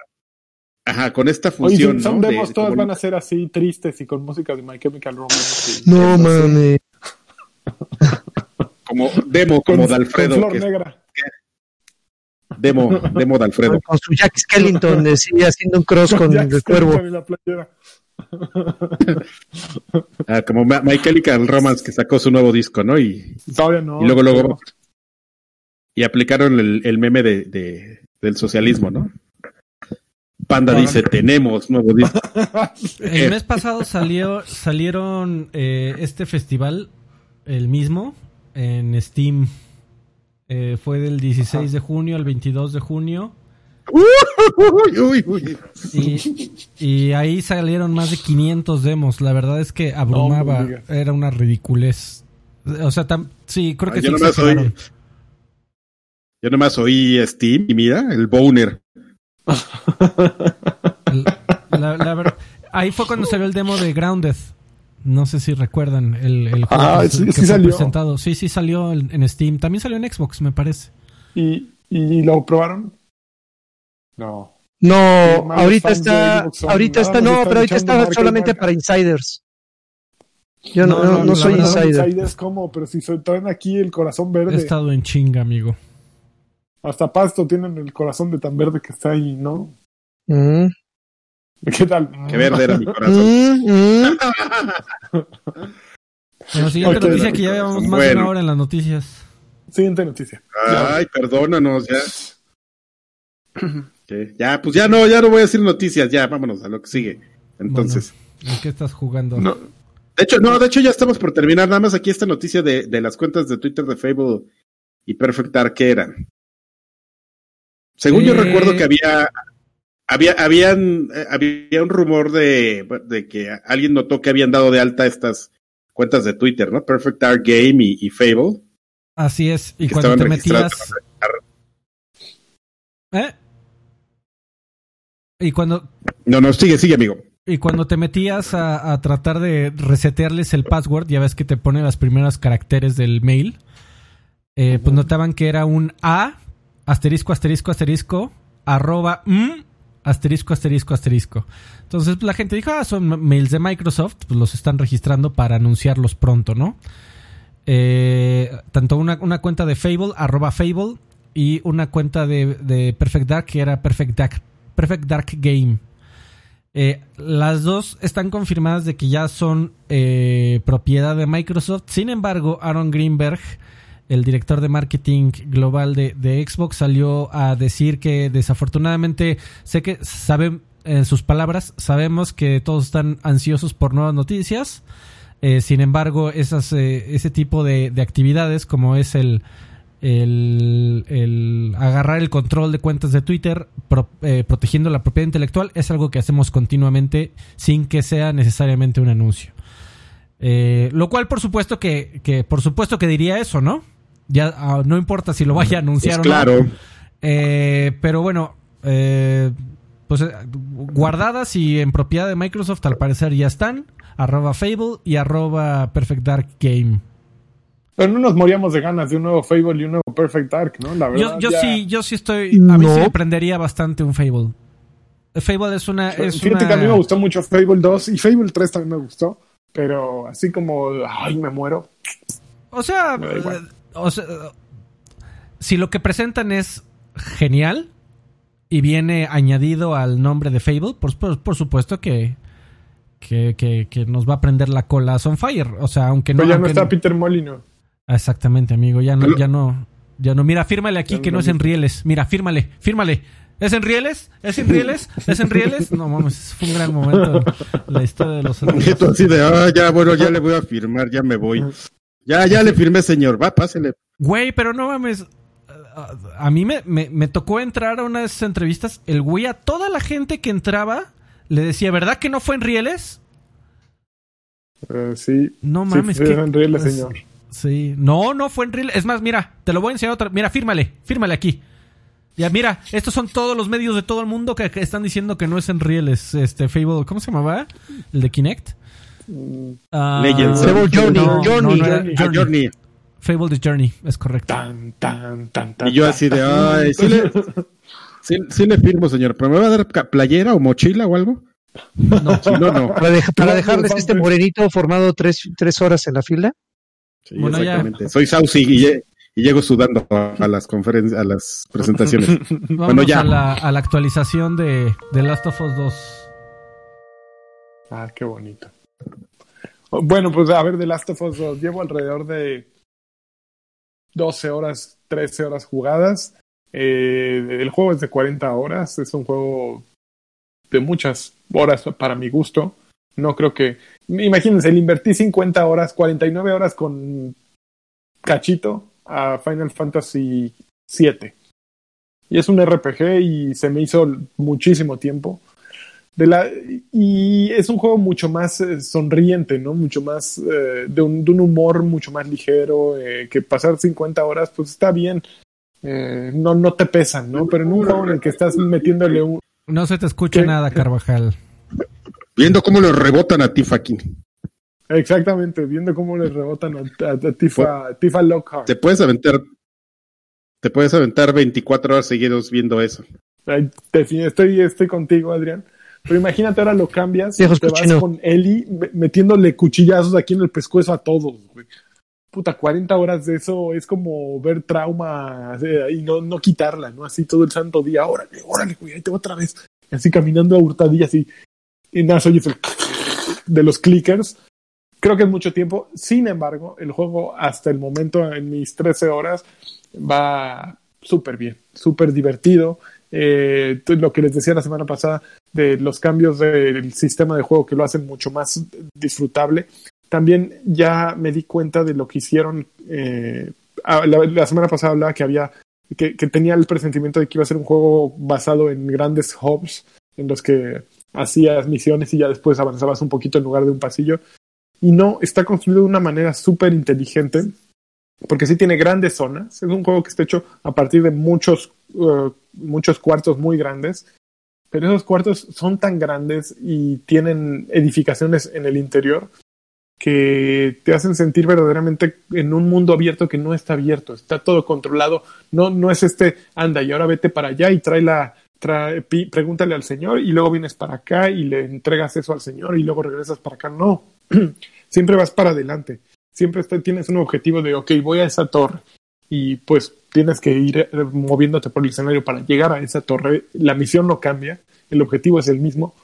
ajá, con esta función, son, son ¿no? De- demos, todas van a ser así tristes y con música de My Chemical Romance. y- No mames. como demo, Con, como de con Alfredo, flor que negra. Demo, demo de Alfredo. Con su Jack Skellington, eh, sí, haciendo un cross con el cuervo. Ah, como Ma- My Chemical Romance que sacó su nuevo disco, ¿no? Y, Todavía no. y luego, luego, pero- y aplicaron el, el meme de, de- del socialismo, ¿no? Panda Ah. dice, tenemos nuevo disco. El mes pasado salió, salieron eh, este festival, el mismo, en Steam. Eh, fue del 16 de junio al 22 de junio. Uy, uy, uy. Y, y ahí salieron más de 500 demos. La verdad es que abrumaba. No. Era una ridiculez. O sea, tam- sí, creo que Ah, sí yo nomás oí- Yo nomás oí Steam y mira, el boner. La- la ver- ahí fue cuando salió el demo de Grounded. No sé si recuerdan el, el juego Ah, que, sí, que sí fue salió. presentado. Sí, sí salió en, en Steam. También salió en Xbox, me parece. ¿Y, ¿Y lo probaron? No. No, ahorita está, ahorita está, no, pero ahorita está solamente para insiders. Yo no, No, no, no, soy verdad, insider. Insiders como, pero si se traen aquí el corazón He verde. estado en chinga, amigo. Hasta Pasto tienen el corazón de tan verde que está ahí, ¿no? Mm, ¿Qué tal? Qué verde era mi corazón. mm, mm. Bueno, siguiente noticia que ya llevamos más de Bueno. una hora en las noticias. Siguiente noticia. Ay, perdónanos, ya. ¿Qué? Ya, pues ya no, ya no voy a decir noticias, ya, vámonos a lo que sigue. Entonces, ¿En qué estás jugando? No. de hecho, no, de hecho ya estamos por terminar, nada más aquí esta noticia de, de las cuentas de Twitter de Fable y Perfect Dark que eran. Según yo Eh. recuerdo que había, había, habían, eh, había un rumor de, de que alguien notó que habían dado de alta estas cuentas de Twitter, ¿no? Perfect Dark Game y, y Fable. Así es. Y Que cuando te metías. ¿Eh? Y cuando, No, no, sigue, sigue, amigo. y cuando te metías a, a tratar de resetearles el password, ya ves que te pone las primeras caracteres del mail, eh, pues notaban que era un A, asterisco, asterisco, asterisco, arroba, mm, asterisco, asterisco, asterisco. Entonces la gente dijo, ah, son mails de Microsoft, pues los están registrando para anunciarlos pronto, ¿no? Eh, tanto una, una cuenta de Fable, arroba Fable, y una cuenta de, de Perfect Dark, que era Perfect Dark, Perfect Dark Game. Eh, las dos están confirmadas de que ya son eh, propiedad de Microsoft. Sin embargo, Aaron Greenberg, el director de marketing global de, Xbox, salió a decir que desafortunadamente, sé que saben en sus palabras, sabemos que todos están ansiosos por nuevas noticias. Eh, sin embargo, esas, eh, ese tipo de, de actividades, como es el, el, el agarrar el control de cuentas de Twitter, pro- eh, protegiendo la propiedad intelectual, es algo que hacemos continuamente sin que sea necesariamente un anuncio. Eh, lo cual, por supuesto que, que, por supuesto que diría eso, ¿no? Ya ah, no importa si lo vaya a anunciar Pues o no. claro. Eh, pero bueno, eh, pues eh, guardadas y en propiedad de Microsoft al parecer ya están. Arroba Fable y arroba Perfect Dark Game. Pero no nos moríamos de ganas de un nuevo Fable y un nuevo Perfect Dark, ¿no? La verdad. Yo, yo ya- sí, yo sí estoy. A mí No. sí me prendería bastante un Fable. Fable es una. Es Fíjate una... que a mí me gustó mucho Fable 2 y Fable 3 también me gustó. Pero así como, ay, me muero. O sea, O sea, si lo que presentan es genial y viene añadido al nombre de Fable, por, por, por supuesto que, que, que, que nos va a prender la cola a Sunfire. O sea, aunque no. Pero ya no está no- Peter. Ah, Exactamente, amigo. Ya no, Pero- ya no, ya no. Mira, fírmale aquí Ya que no es en rieles. Mira, fírmale, fírmale. ¿Es en rieles? ¿Es en rieles? ¿Es en rieles? No mames, fue un gran momento en la historia de los. Así de, ah, ya, bueno, ya le voy a firmar, ya me voy. Ya, ya le firmé, señor. Va, pásele. Güey, pero no mames. A, mí me, me, me tocó entrar a una de esas entrevistas. El güey a toda la gente que entraba le decía, ¿verdad que no fue en rieles? Eh, sí. No mames, sí, que. en rieles, es- señor. Sí. No, no fue en rieles. Es más, mira, te lo voy a enseñar otra. Mira, fírmale, fírmale aquí. Ya, mira, estos son todos los medios de todo el mundo que, que están diciendo que no es en rieles. Este, Fable, ¿cómo se llamaba? ¿El de Kinect? Legends. Fable Journey, no, Journey. no, no era Journey. A Journey. Journey. Fable The Journey, es correcto. Tan, tan, tan, tan. Y yo así de, ay, sí le, sí, sí le firmo, señor. ¿Pero me va a dar playera o mochila o algo? No. Si no, no. Para, dejarles este morenito formado tres, tres horas en la fila. Sí, Bueno, ya. exactamente. Soy Saucy y, lle- y llego sudando a, a las conferencias, a las presentaciones. Vámonos ya. A, la, a la actualización de, de Last of Us 2. Ah, qué bonito. Bueno, pues a ver, de Last of Us 2, llevo alrededor de 12 horas, 13 horas jugadas. Eh, el juego es de 40 horas, es un juego de muchas horas para mi gusto. No creo que... Imagínense, le invertí 50 horas, 49 horas con cachito a Final Fantasy VII. Y es un RPG y se me hizo muchísimo tiempo. De la, y es un juego mucho más eh, sonriente, ¿no? Mucho más eh, de, un, de un humor mucho más ligero, eh, que pasar 50 horas, pues está bien. Eh, no, no te pesan, ¿no? Pero en un juego en el que estás metiéndole un... No se te escucha ¿Qué? nada, Carvajal. Viendo cómo le rebotan a Tifa aquí. Exactamente, viendo cómo le rebotan a, a- a Tifa, Tifa Lockhart. Te puedes aventar, te puedes aventar 24 horas seguidos viendo eso. Estoy, estoy contigo, Adrián. Pero imagínate ahora lo cambias te vas con Eli metiéndole cuchillazos aquí en el pescuezo a todos, güey. Puta, 40 horas de eso es como ver trauma y no, no quitarla, ¿no? Así todo el santo día. Órale, órale, güey, ahí te otra vez. Así caminando a hurtadillas y, y nada, oyes el de los clickers. Creo que es mucho tiempo. Sin embargo, el juego hasta el momento, en mis 13 horas, va súper bien, súper divertido. Eh, lo que les decía la semana pasada de los cambios del sistema de juego que lo hacen mucho más disfrutable. También ya me di cuenta de lo que hicieron. Eh, la, semana pasada hablaba que había que, que, tenía el presentimiento de que iba a ser un juego basado en grandes hubs en los que hacías misiones y ya después avanzabas un poquito en lugar de un pasillo. Y no, está construido de una manera súper inteligente porque sí tiene grandes zonas. Es un juego que está hecho a partir de muchos, uh, muchos cuartos muy grandes, pero esos cuartos son tan grandes y tienen edificaciones en el interior que te hacen sentir verdaderamente en un mundo abierto que no está abierto, está todo controlado, no, no es este, anda y ahora vete para allá y trae la, trae, pregúntale al Señor y luego vienes para acá y le entregas eso al Señor y luego regresas para acá, no, siempre vas para adelante siempre tienes un objetivo de, ok, voy a esa torre y pues tienes que ir eh, moviéndote por el escenario para llegar a esa torre. La misión no cambia, el objetivo es el mismo,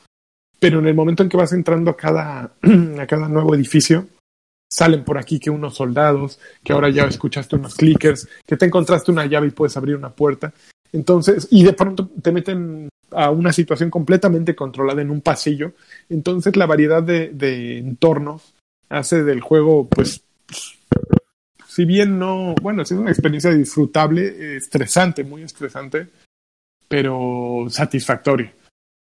pero en el momento en que vas entrando a cada, a cada nuevo edificio, salen por aquí que unos soldados, que ahora ya escuchaste unos clickers, que te encontraste una llave y puedes abrir una puerta. Entonces, y de pronto te meten a una situación completamente controlada en un pasillo. Entonces, la variedad de, de entornos hace del juego, pues, si bien no, bueno, es una experiencia disfrutable, estresante, muy estresante, pero satisfactoria.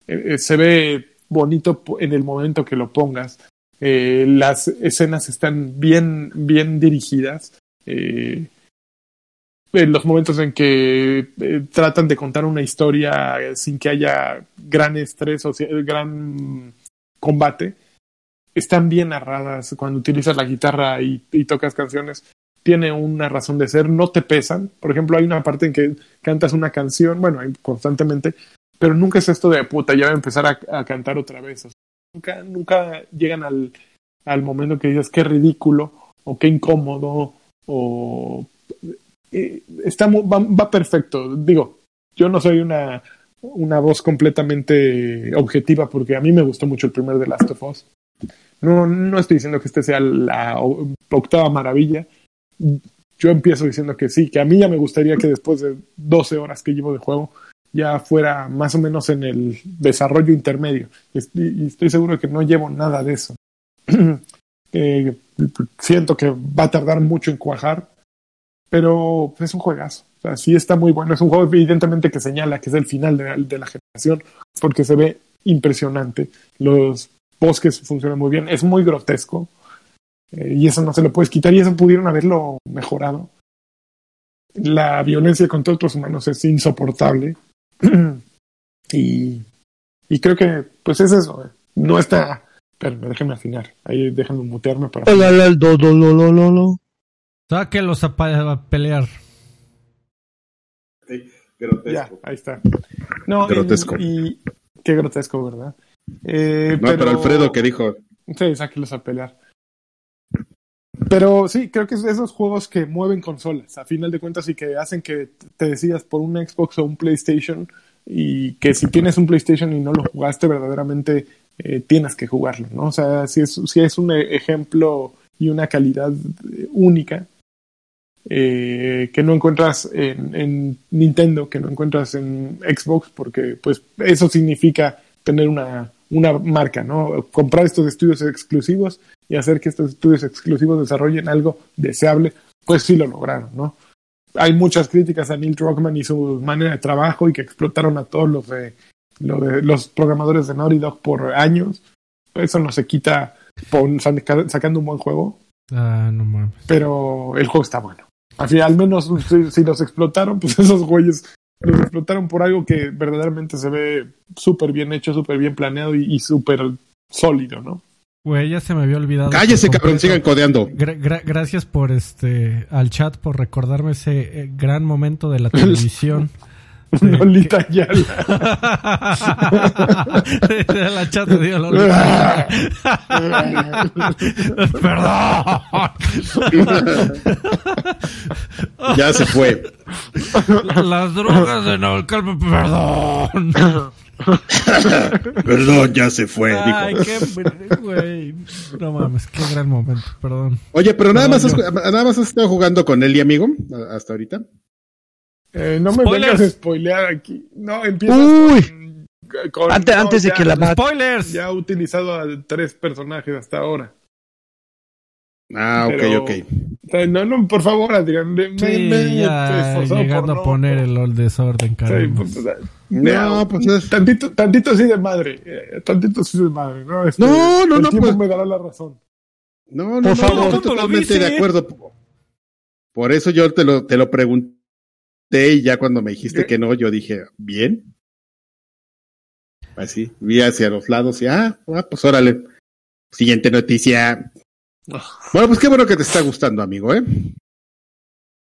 Eh, eh, se ve bonito en el momento que lo pongas. Eh, las escenas están bien, bien dirigidas. en los momentos en que tratan de contar una historia sin que haya gran estrés o gran combate, están bien narradas cuando utilizas la guitarra y, tocas canciones. Tiene una razón de ser, no te pesan. Por ejemplo, hay una parte en que cantas una canción, bueno, constantemente, pero nunca es esto de puta, ya voy a empezar a, cantar otra vez. nunca, nunca llegan al, al momento que dices qué ridículo o qué incómodo o eh, está va, perfecto. Digo, yo no soy una, una voz completamente objetiva porque a mí me gustó mucho el primer de Last of Us. No, no estoy diciendo que este sea la octava maravilla. Yo empiezo diciendo que sí, que a mí ya me gustaría que después de 12 horas que llevo de juego ya fuera más o menos en el desarrollo intermedio. Y estoy seguro que no llevo nada de eso. eh, siento que va a tardar mucho en cuajar, pero es un juegazo. O sí está muy bueno. Es un juego evidentemente que señala que es el final de, de la generación porque se ve impresionante. Los bosques funciona muy bien. Es muy grotesco. Eh, y eso no se lo puedes quitar. Y eso pudieron haberlo mejorado. La violencia contra otros humanos es insoportable. y, y creo que, pues es eso. Eh. No está. Pero déjenme afinar. Ahí déjenme mutearme para. Sáquelos a, a pelear. grotesco. Ya, ahí está. No, grotesco. y qué grotesco, ¿verdad? Eh, no, pero, Alfredo que dijo. Sí, sáquelos a pelear. Pero sí, creo que es esos juegos que mueven consolas, a final de cuentas, y que hacen que te decidas por un Xbox o un PlayStation, y que si tienes un PlayStation y no lo jugaste, verdaderamente eh, tienes que jugarlo, ¿no? O sea, si es, si es un ejemplo y una calidad única eh, que no encuentras en, en, Nintendo, que no encuentras en Xbox, porque pues eso significa tener una una marca, ¿no? Comprar estos estudios exclusivos y hacer que estos estudios exclusivos desarrollen algo deseable, pues sí lo lograron, ¿no? Hay muchas críticas a Neil Druckmann y su manera de trabajo y que explotaron a todos los de, los programadores de Naughty Dog por años. Eso no se quita sacando un buen juego. Ah, no mames. Pero el juego está bueno. Al, al menos si, si, los explotaron, pues esos güeyes los explotaron por algo que verdaderamente se ve súper bien hecho, súper bien planeado y, súper sólido, ¿no? Güey, ya se me había olvidado. Cállese, cabrón, sigan codeando. gracias por este al chat por recordarme ese eh, gran momento de la televisión Lolita Yala. la chat dio Lolita. Perdón. ya se fue. Las drogas de Navalcarpe, perdón. Perdón, ya se fue. Ay, qué güey. No mames, qué gran momento, perdón. Oye, pero nada más, has, nada más has estado jugando con él y amigo hasta ahorita. Eh, no me Spoilers. vengas a spoilear aquí. No, empieza Uy. Con, con, antes, no, antes de ya, que la mate. Spoilers. Ya ha utilizado a tres personajes hasta ahora. Ah, ok, Pero, ok. No, no, por favor, Adrián. Me, Sí, me ya llegando por a no- poner el, el desorden, Sí, carajo. pues, o sea, No, pues es- tantito, tantito sí de madre. eh, tantito sí de madre. No, Este, No, no, el no, tiempo pues- me dará la razón. No, no, Por no, favor. estoy ¿Cómo lo totalmente de acuerdo. Por eso yo te lo, te lo pregunté y ya cuando me dijiste ¿Qué? que no, yo dije, bien. Así, vi hacia los lados y, ah, ah, pues órale. Siguiente noticia. Bueno, pues qué bueno que te está gustando, amigo, ¿eh?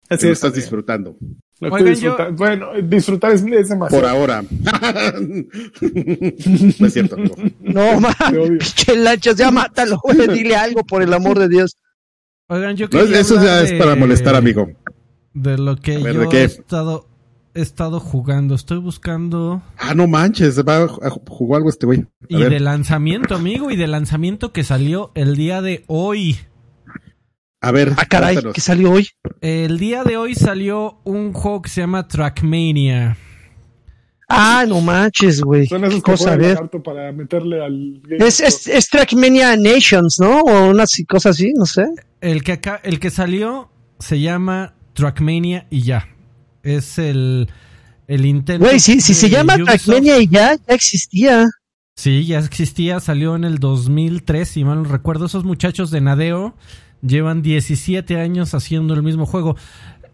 Que Así lo es. estás disfrutando. Lo Oigan, disfrutando. Bueno, disfrutar es, es demasiado. Por ahora. no es cierto, amigo. No, man. Pinche lanchas, ya mátalo, güey. Dile algo, por el amor de Dios. Oigan, yo No, quería eso ya es para molestar, amigo. De lo que ver, yo he estado, he estado jugando. Estoy buscando. Ah, no manches, va a jugar algo este güey. A Y ver. de lanzamiento, amigo, y de lanzamiento que salió el día de hoy. A ver, Ah, caray, cuéntanos. ¿qué salió hoy? El día de hoy salió un juego que se llama Trackmania. Ah, no manches, güey. Son esos que cosa, ver. para meterle al. Es, es, es Trackmania Nations, ¿no? O una cosa así, no sé. El que acá, el que salió se llama Trackmania y ya. Es el, el intento. Güey, si, si se llama Ubisoft. Trackmania y ya, ya existía. Sí, ya existía, salió en el 2003, si mal no recuerdo. Esos muchachos de Nadeo llevan 17 años haciendo el mismo juego.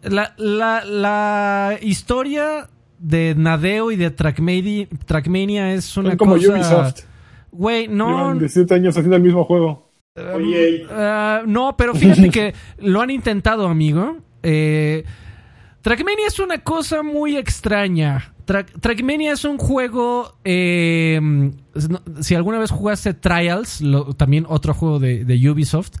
La, la, la historia de Nadeo y de Trackmania, Trackmania es una Son como cosa... Ubisoft. Güey, no... Llevan 17 años haciendo el mismo juego. Um, ah, no, pero fíjate que lo han intentado, amigo. Eh, Trackmania es una cosa muy extraña. Tra- Trackmania es un juego. eh, si alguna vez jugaste Trials, también otro juego de, de Ubisoft,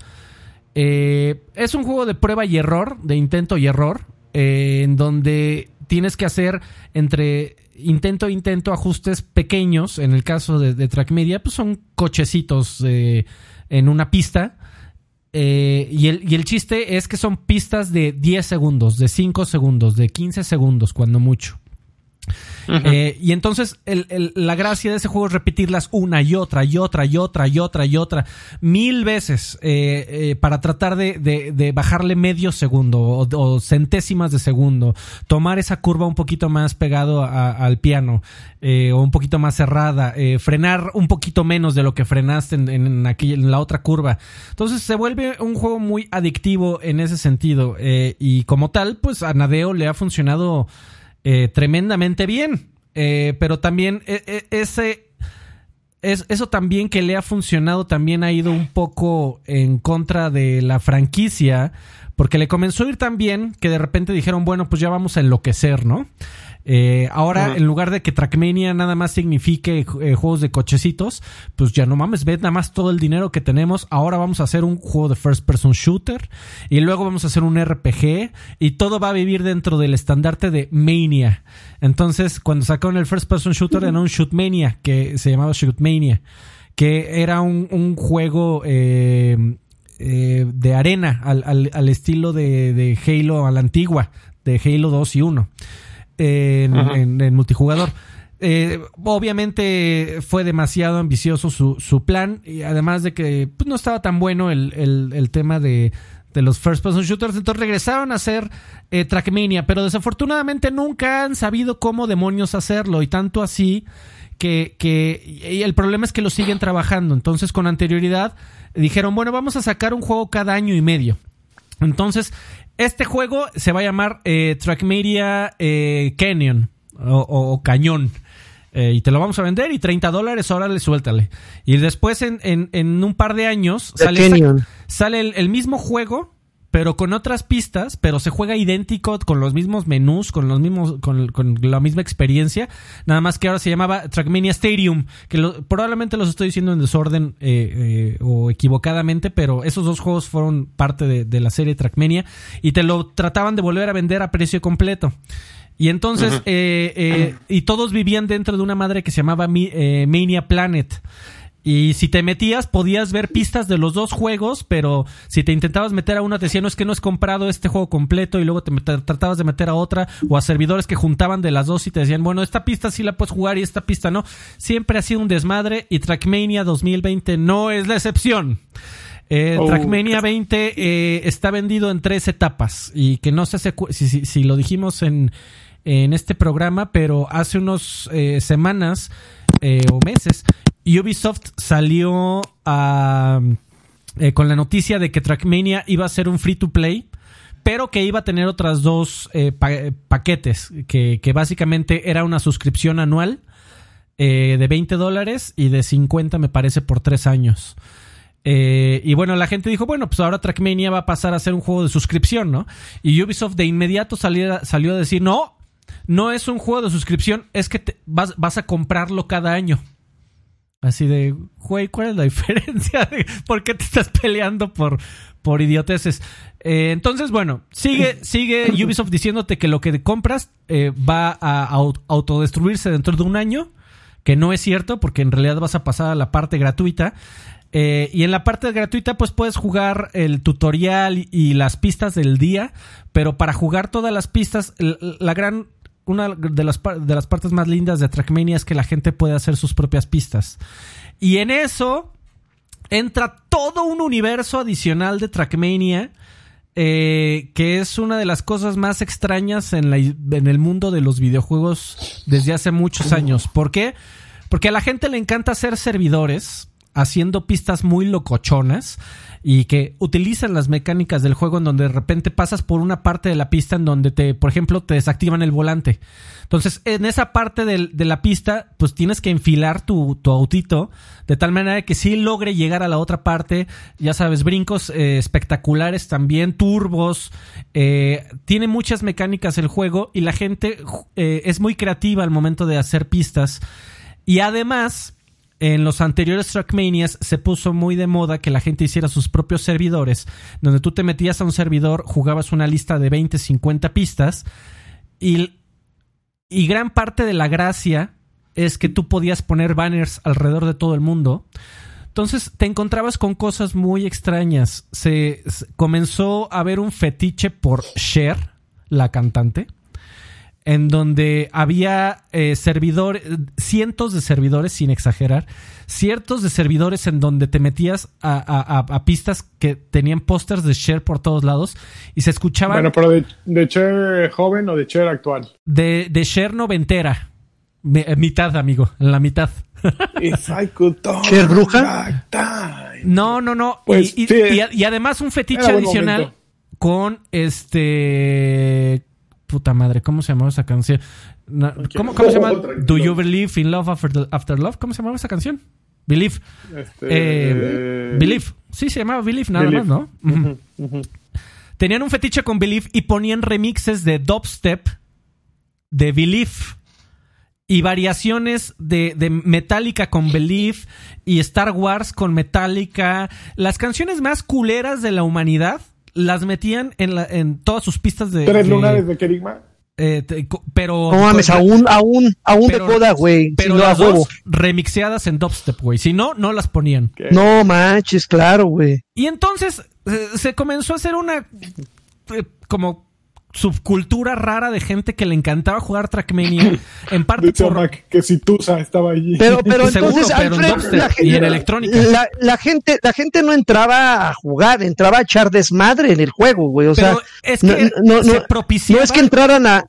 eh, es un juego de prueba y error, de intento y error, eh, en donde tienes que hacer entre intento e intento ajustes pequeños. En el caso de, de Trackmedia, pues son cochecitos eh, en una pista. Eh, y, el, y el chiste es que son pistas de 10 segundos, de 5 segundos, de 15 segundos, cuando mucho. Eh, y entonces la gracia de ese juego es repetirlas una y otra y otra y otra y otra y otra mil veces eh, eh, para tratar de, bajarle medio segundo o, centésimas de segundo, tomar esa curva un poquito más pegado al piano o un poquito más cerrada, frenar un poquito menos de lo que frenaste en, en en la otra curva. Entonces se vuelve un juego muy adictivo en ese sentido y como tal, pues a Nadeo le ha funcionado eh, tremendamente bien. Eh, pero también eh, eh, ese es, eso también que le ha funcionado también ha ido un poco en contra de la franquicia porque le comenzó a ir tan bien que de repente dijeron bueno pues ya vamos a enloquecer no Eh, ahora en lugar de que Trackmania nada más signifique eh, juegos de cochecitos pues ya no mames ve nada más todo el dinero que tenemos. Ahora vamos a hacer un juego de first person shooter y luego vamos a hacer un RPG y todo va a vivir dentro del estandarte de Mania. Entonces cuando sacaron el first person shooter era un Shootmania que se llamaba Shootmania que era un, un juego eh, eh, de arena al, al- al estilo de, de Halo a la antigua, de Halo 2 y 1 en, Ajá. en- en multijugador. Eh, obviamente fue demasiado ambicioso su, su plan y además de que pues, no estaba tan bueno el, el- el tema de, de los first person shooters, entonces regresaron a hacer eh, Trackmania, pero desafortunadamente nunca han sabido cómo demonios hacerlo y tanto así que, que y el problema es que lo siguen trabajando. Entonces, con anterioridad dijeron, bueno, vamos a sacar un juego cada año y medio. Entonces, este juego se va a llamar eh, Trackmedia eh, Canyon o, o- o Cañón. Eh, y te lo vamos a vender y 30 dólares, órale, suéltale. Y después en, en- en un par de años The sale, Canyon. sale el, el mismo juego, pero con otras pistas, pero se juega idéntico, con los mismos menús, con los mismos, con, con la misma experiencia, nada más que ahora se llamaba Trackmania Stadium, que lo- probablemente los estoy diciendo en desorden eh, eh, o equivocadamente, pero esos dos juegos fueron parte de, de la serie Trackmania y te lo trataban de volver a vender a precio completo. Y entonces, eh, eh, y todos vivían dentro de una madre que se llamaba Mi- eh, Mania Planet. Y si te metías, podías ver pistas de los dos juegos, pero si te intentabas meter a una, te decían, no es que no has comprado este juego completo, y luego te tratabas de meter a otra, o a servidores que juntaban de las dos y te decían, bueno, esta pista sí la puedes jugar y esta pista no. Siempre ha sido un desmadre, y Trackmania 2020 no es la excepción. Eh, Oh, Trackmania 20 eh, está vendido en tres etapas, y que no sé si- si lo dijimos en, en este programa, pero hace unos eh, semanas eh, o meses, Ubisoft salió a, eh, con la noticia de que Trackmania iba a ser un free to play, pero que iba a tener otras dos eh, pa- paquetes, que, básicamente era una suscripción anual eh, de 20 dólares y de 50 me parece por tres años. Eh, y bueno, la gente dijo, bueno, pues ahora Trackmania va a pasar a ser un juego de suscripción, ¿no? Y Ubisoft de inmediato salió a decir, no, no es un juego de suscripción, es que te- vas, vas a comprarlo cada año. Así de, güey, ¿cuál es la diferencia? ¿Por qué te estás peleando por, por idioteces? Eh, entonces, bueno, sigue, sigue Ubisoft diciéndote que lo que compras eh, va a au- autodestruirse dentro de un año, que no es cierto, porque en realidad vas a pasar a la parte gratuita. Eh, y en la parte gratuita, pues puedes jugar el tutorial y, las pistas del día, pero para jugar todas las pistas, la gran una de las, de las partes más lindas de Trackmania es que la gente puede hacer sus propias pistas. Y en eso entra todo un universo adicional de Trackmania, eh, que es una de las cosas más extrañas en, la- en el mundo de los videojuegos desde hace muchos años. ¿Por qué? Porque a la gente le encanta hacer servidores haciendo pistas muy locochonas y que utilizan las mecánicas del juego en donde de repente pasas por una parte de la pista en donde te, por ejemplo, te desactivan el volante. Entonces, en esa parte de la pista, pues tienes que enfilar tu, tu autito de tal manera que sí logre llegar a la otra parte. Ya sabes, brincos eh, espectaculares también, turbos. eh, tiene muchas mecánicas el juego y la gente eh, es muy creativa al momento de hacer pistas. Y además, en los anteriores Trackmanias se puso muy de moda que la gente hiciera sus propios servidores, donde tú te metías a un servidor, jugabas una lista de 20, 50 pistas y, y gran parte de la gracia es que tú podías poner banners alrededor de todo el mundo. Entonces te encontrabas con cosas muy extrañas. Se, se- comenzó a haber un fetiche por Cher, la cantante en donde había eh, servidores, cientos de servidores, sin exagerar, ciertos de servidores en donde te metías a, a- a- a pistas que tenían pósters de Cher por todos lados y se escuchaban Bueno, pero de, de Cher joven o de Cher actual. de, de Cher noventera. Mi- eh, mitad, amigo, en la mitad. ¿Cher bruja? No, no, no. Pues, y, y- sí. y a- y además un fetiche adicional momento. con este. Puta madre, ¿cómo se llamaba esa canción? ¿Cómo, cómo se llama? Do You Believe in Love After, After Love? ¿Cómo se llamaba esa canción? Believe. Este, Eh, Believe. Sí, se llamaba Believe nada Believe. más, ¿no? Tenían un fetiche con Believe y ponían remixes de dubstep de Believe y variaciones de, de Metallica con Believe y Star Wars con Metallica. Las canciones más culeras de la humanidad las metían en, la- en todas sus pistas de... Tres de- lunares de Kerigma. eh, te- co- pero... No mames, aún, aún, aún pero- de coda, güey. Pero Si las dos remixeadas en dubstep, güey. Si no, no las ponían. No manches, claro, güey. Y entonces eh, se comenzó a hacer una eh, como subcultura rara de gente que le encantaba jugar Trackmania. En parte Dice por... Mac que si Tusa estaba allí. Pero, pero Seguro, entonces, pero en Alfred, dubstep la, y en gente- electrónica. la, la gente, la gente no entraba a jugar, entraba a echar desmadre en el juego, güey. O sea, Pero es no- que no- no- se no propiciaba, es que entraran a,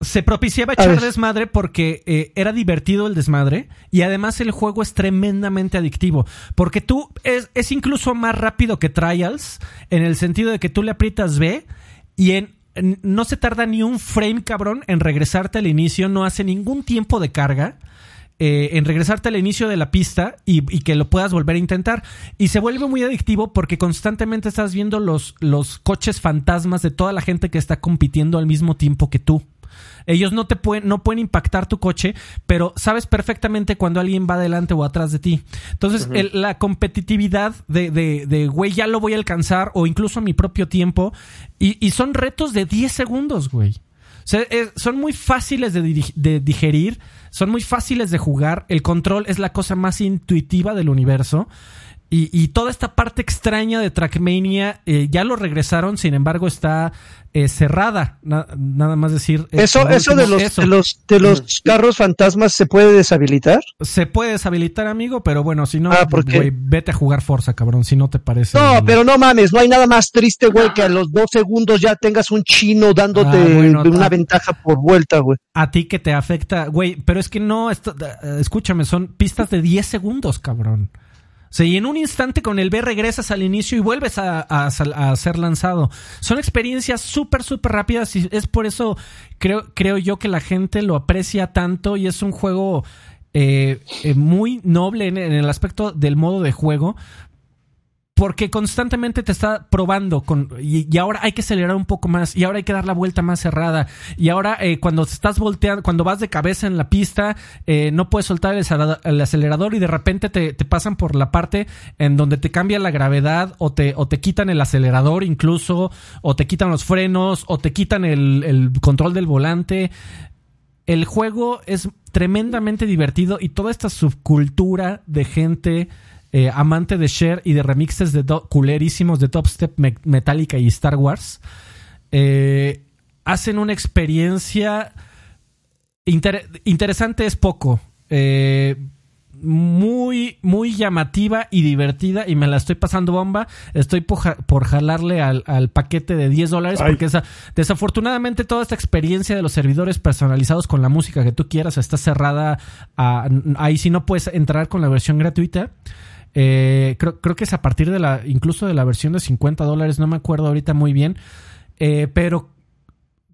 se propiciaba A echar ver. desmadre porque eh, era divertido el desmadre y además el juego es tremendamente adictivo porque tú es, es incluso más rápido que Trials en el sentido de que tú le aprietas B y en no se tarda ni un frame cabrón en regresarte al inicio, no hace ningún tiempo de carga. eh, en regresarte al inicio de la pista y, y, que lo puedas volver a intentar. Y se vuelve muy adictivo porque constantemente estás viendo los, los coches fantasmas de toda la gente que está compitiendo al mismo tiempo que tú. Ellos no te pueden, no pueden impactar tu coche, pero sabes perfectamente cuando alguien va adelante o atrás de ti. Entonces, el, la competitividad de, de, de, güey, ya lo voy a alcanzar o incluso a mi propio tiempo. Y, y son retos de 10 segundos, güey. O sea, es, son muy fáciles de, de, digerir, son muy fáciles de jugar. El control es la cosa más intuitiva del universo. Y, y, toda esta parte extraña de Trackmania eh, ya lo regresaron, sin embargo está eh, cerrada. Na, nada más decir. Eh, eso, eso, de los, eso, de los, de los carros fantasmas se puede deshabilitar. Se puede deshabilitar, amigo, pero bueno, si no, ah, güey, vete a jugar Forza, cabrón, si no te parece. No, pero no mames, no hay nada más triste, güey, que a los dos segundos ya tengas un chino dándote ah, bueno, una a, ventaja por vuelta, güey. A ti que te afecta, güey, pero es que no, esto, escúchame, son pistas de 10 segundos, cabrón. Sea, y en un instante con el B regresas al inicio y vuelves a, ser lanzado. Son experiencias súper, súper rápidas y es por eso creo, creo yo que la gente lo aprecia tanto y es un juego eh, eh, muy noble en, el aspecto del modo de juego. Porque constantemente te está probando con, y, ahora hay que acelerar un poco más y ahora hay que dar la vuelta más cerrada y ahora eh, cuando estás volteando, cuando vas de cabeza en la pista eh, no puedes soltar el, el acelerador y de repente te, te, pasan por la parte en donde te cambia la gravedad o te, o te quitan el acelerador incluso o te quitan los frenos o te quitan el, el control del volante. El juego es tremendamente divertido y toda esta subcultura de gente eh, amante de share y de remixes de culerísimos de Top Step, Me Metallica y Star Wars, eh, hacen una experiencia inter interesante es poco. Eh, muy, muy llamativa y divertida y me la estoy pasando bomba. Estoy por, por jalarle al, al, paquete de 10 dólares porque esa, desafortunadamente toda esta experiencia de los servidores personalizados con la música que tú quieras está cerrada. A, ahí sí no puedes entrar con la versión gratuita. Eh, creo, creo, que es a partir de la, incluso de la versión de 50 dólares, no me acuerdo ahorita muy bien. Eh, pero,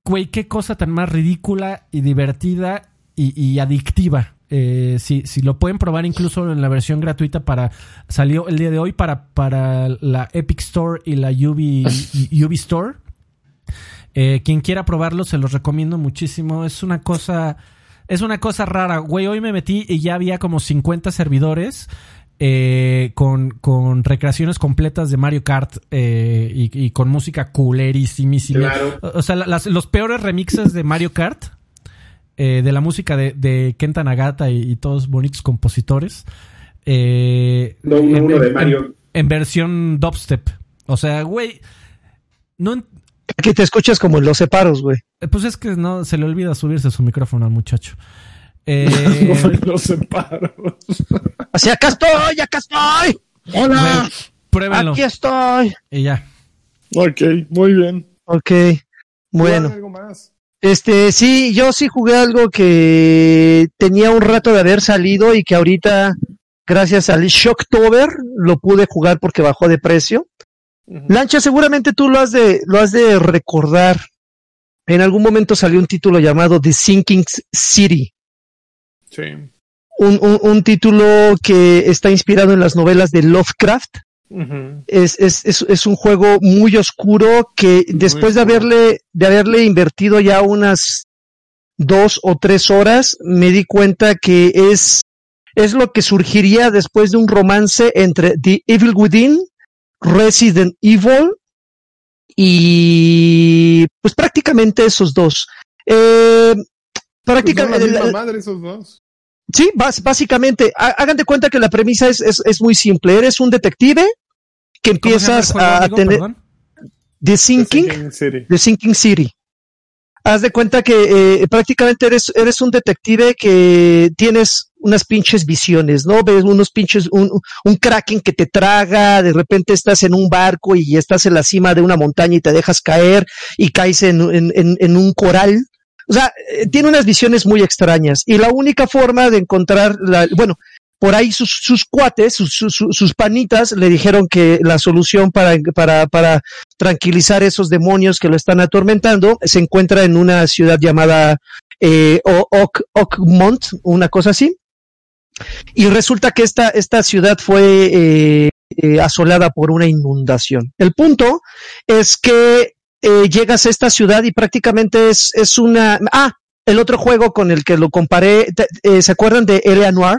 güey, qué cosa tan más ridícula y divertida y, y adictiva. Eh, si, si, lo pueden probar incluso en la versión gratuita para salió el día de hoy para, para la Epic Store y la Ubi, Ubi Store. Quien quiera probarlo se los recomiendo muchísimo. Es una cosa es una cosa rara. Güey, hoy me metí y ya había como 50 servidores eh, con, con, recreaciones completas de Mario Kart eh, y, y, con música culerísimísima. Claro. O sea, las, los peores remixes de Mario Kart, eh, de la música de, de Kenta Nagata y, y, todos bonitos compositores. Eh, no, uno, en, uno de Mario. En, en, versión dubstep. O sea, güey. No, que te escuchas como en los separos, güey. Pues es que no se le olvida subirse su micrófono al muchacho. Eh, los separos. Así, acá estoy, acá estoy. Hola. Pruébenlo. Aquí estoy. Y ya. Ok, muy bien. Ok, bueno. Algo más? Este, sí, yo sí jugué algo que tenía un rato de haber salido y que ahorita, gracias al Shocktober, lo pude jugar porque bajó de precio. Uh -huh. Lancha, seguramente tú lo has de, lo has de recordar. En algún momento salió un título llamado The Sinking City. Sí. Un, un, un, título que está inspirado en las novelas de Lovecraft. Uh -huh. es, es, es, es, un juego muy oscuro que después de haberle, de haberle invertido ya unas dos o tres horas, me di cuenta que es, es lo que surgiría después de un romance entre The Evil Within, Resident Evil y pues prácticamente esos dos. Eh, prácticamente. Pues no la madre esos dos. Sí, básicamente, hagan de cuenta que la premisa es, es, es muy simple. Eres un detective que empiezas juego, a amigo, tener perdón? The Sinking, The Sinking City. The Sinking City. Haz de cuenta que eh, prácticamente eres, eres un detective que tienes unas pinches visiones, ¿no? Ves unos pinches, un, un kraken que te traga, de repente estás en un barco y estás en la cima de una montaña y te dejas caer y caes en, en, en, en un coral o sea, eh, tiene unas visiones muy extrañas. Y la única forma de encontrar, la, bueno, por ahí sus, cuates, sus, panitas, le dijeron que la solución para, para, para tranquilizar esos demonios que lo están atormentando se encuentra en una ciudad llamada eh, una cosa así. y resulta que esta, esta ciudad fue eh, eh, asolada por una inundación. El punto es que eh, llegas a esta ciudad y prácticamente es, es una... Ah, el otro juego con el que lo comparé, eh, ¿se acuerdan de L.A. Noir?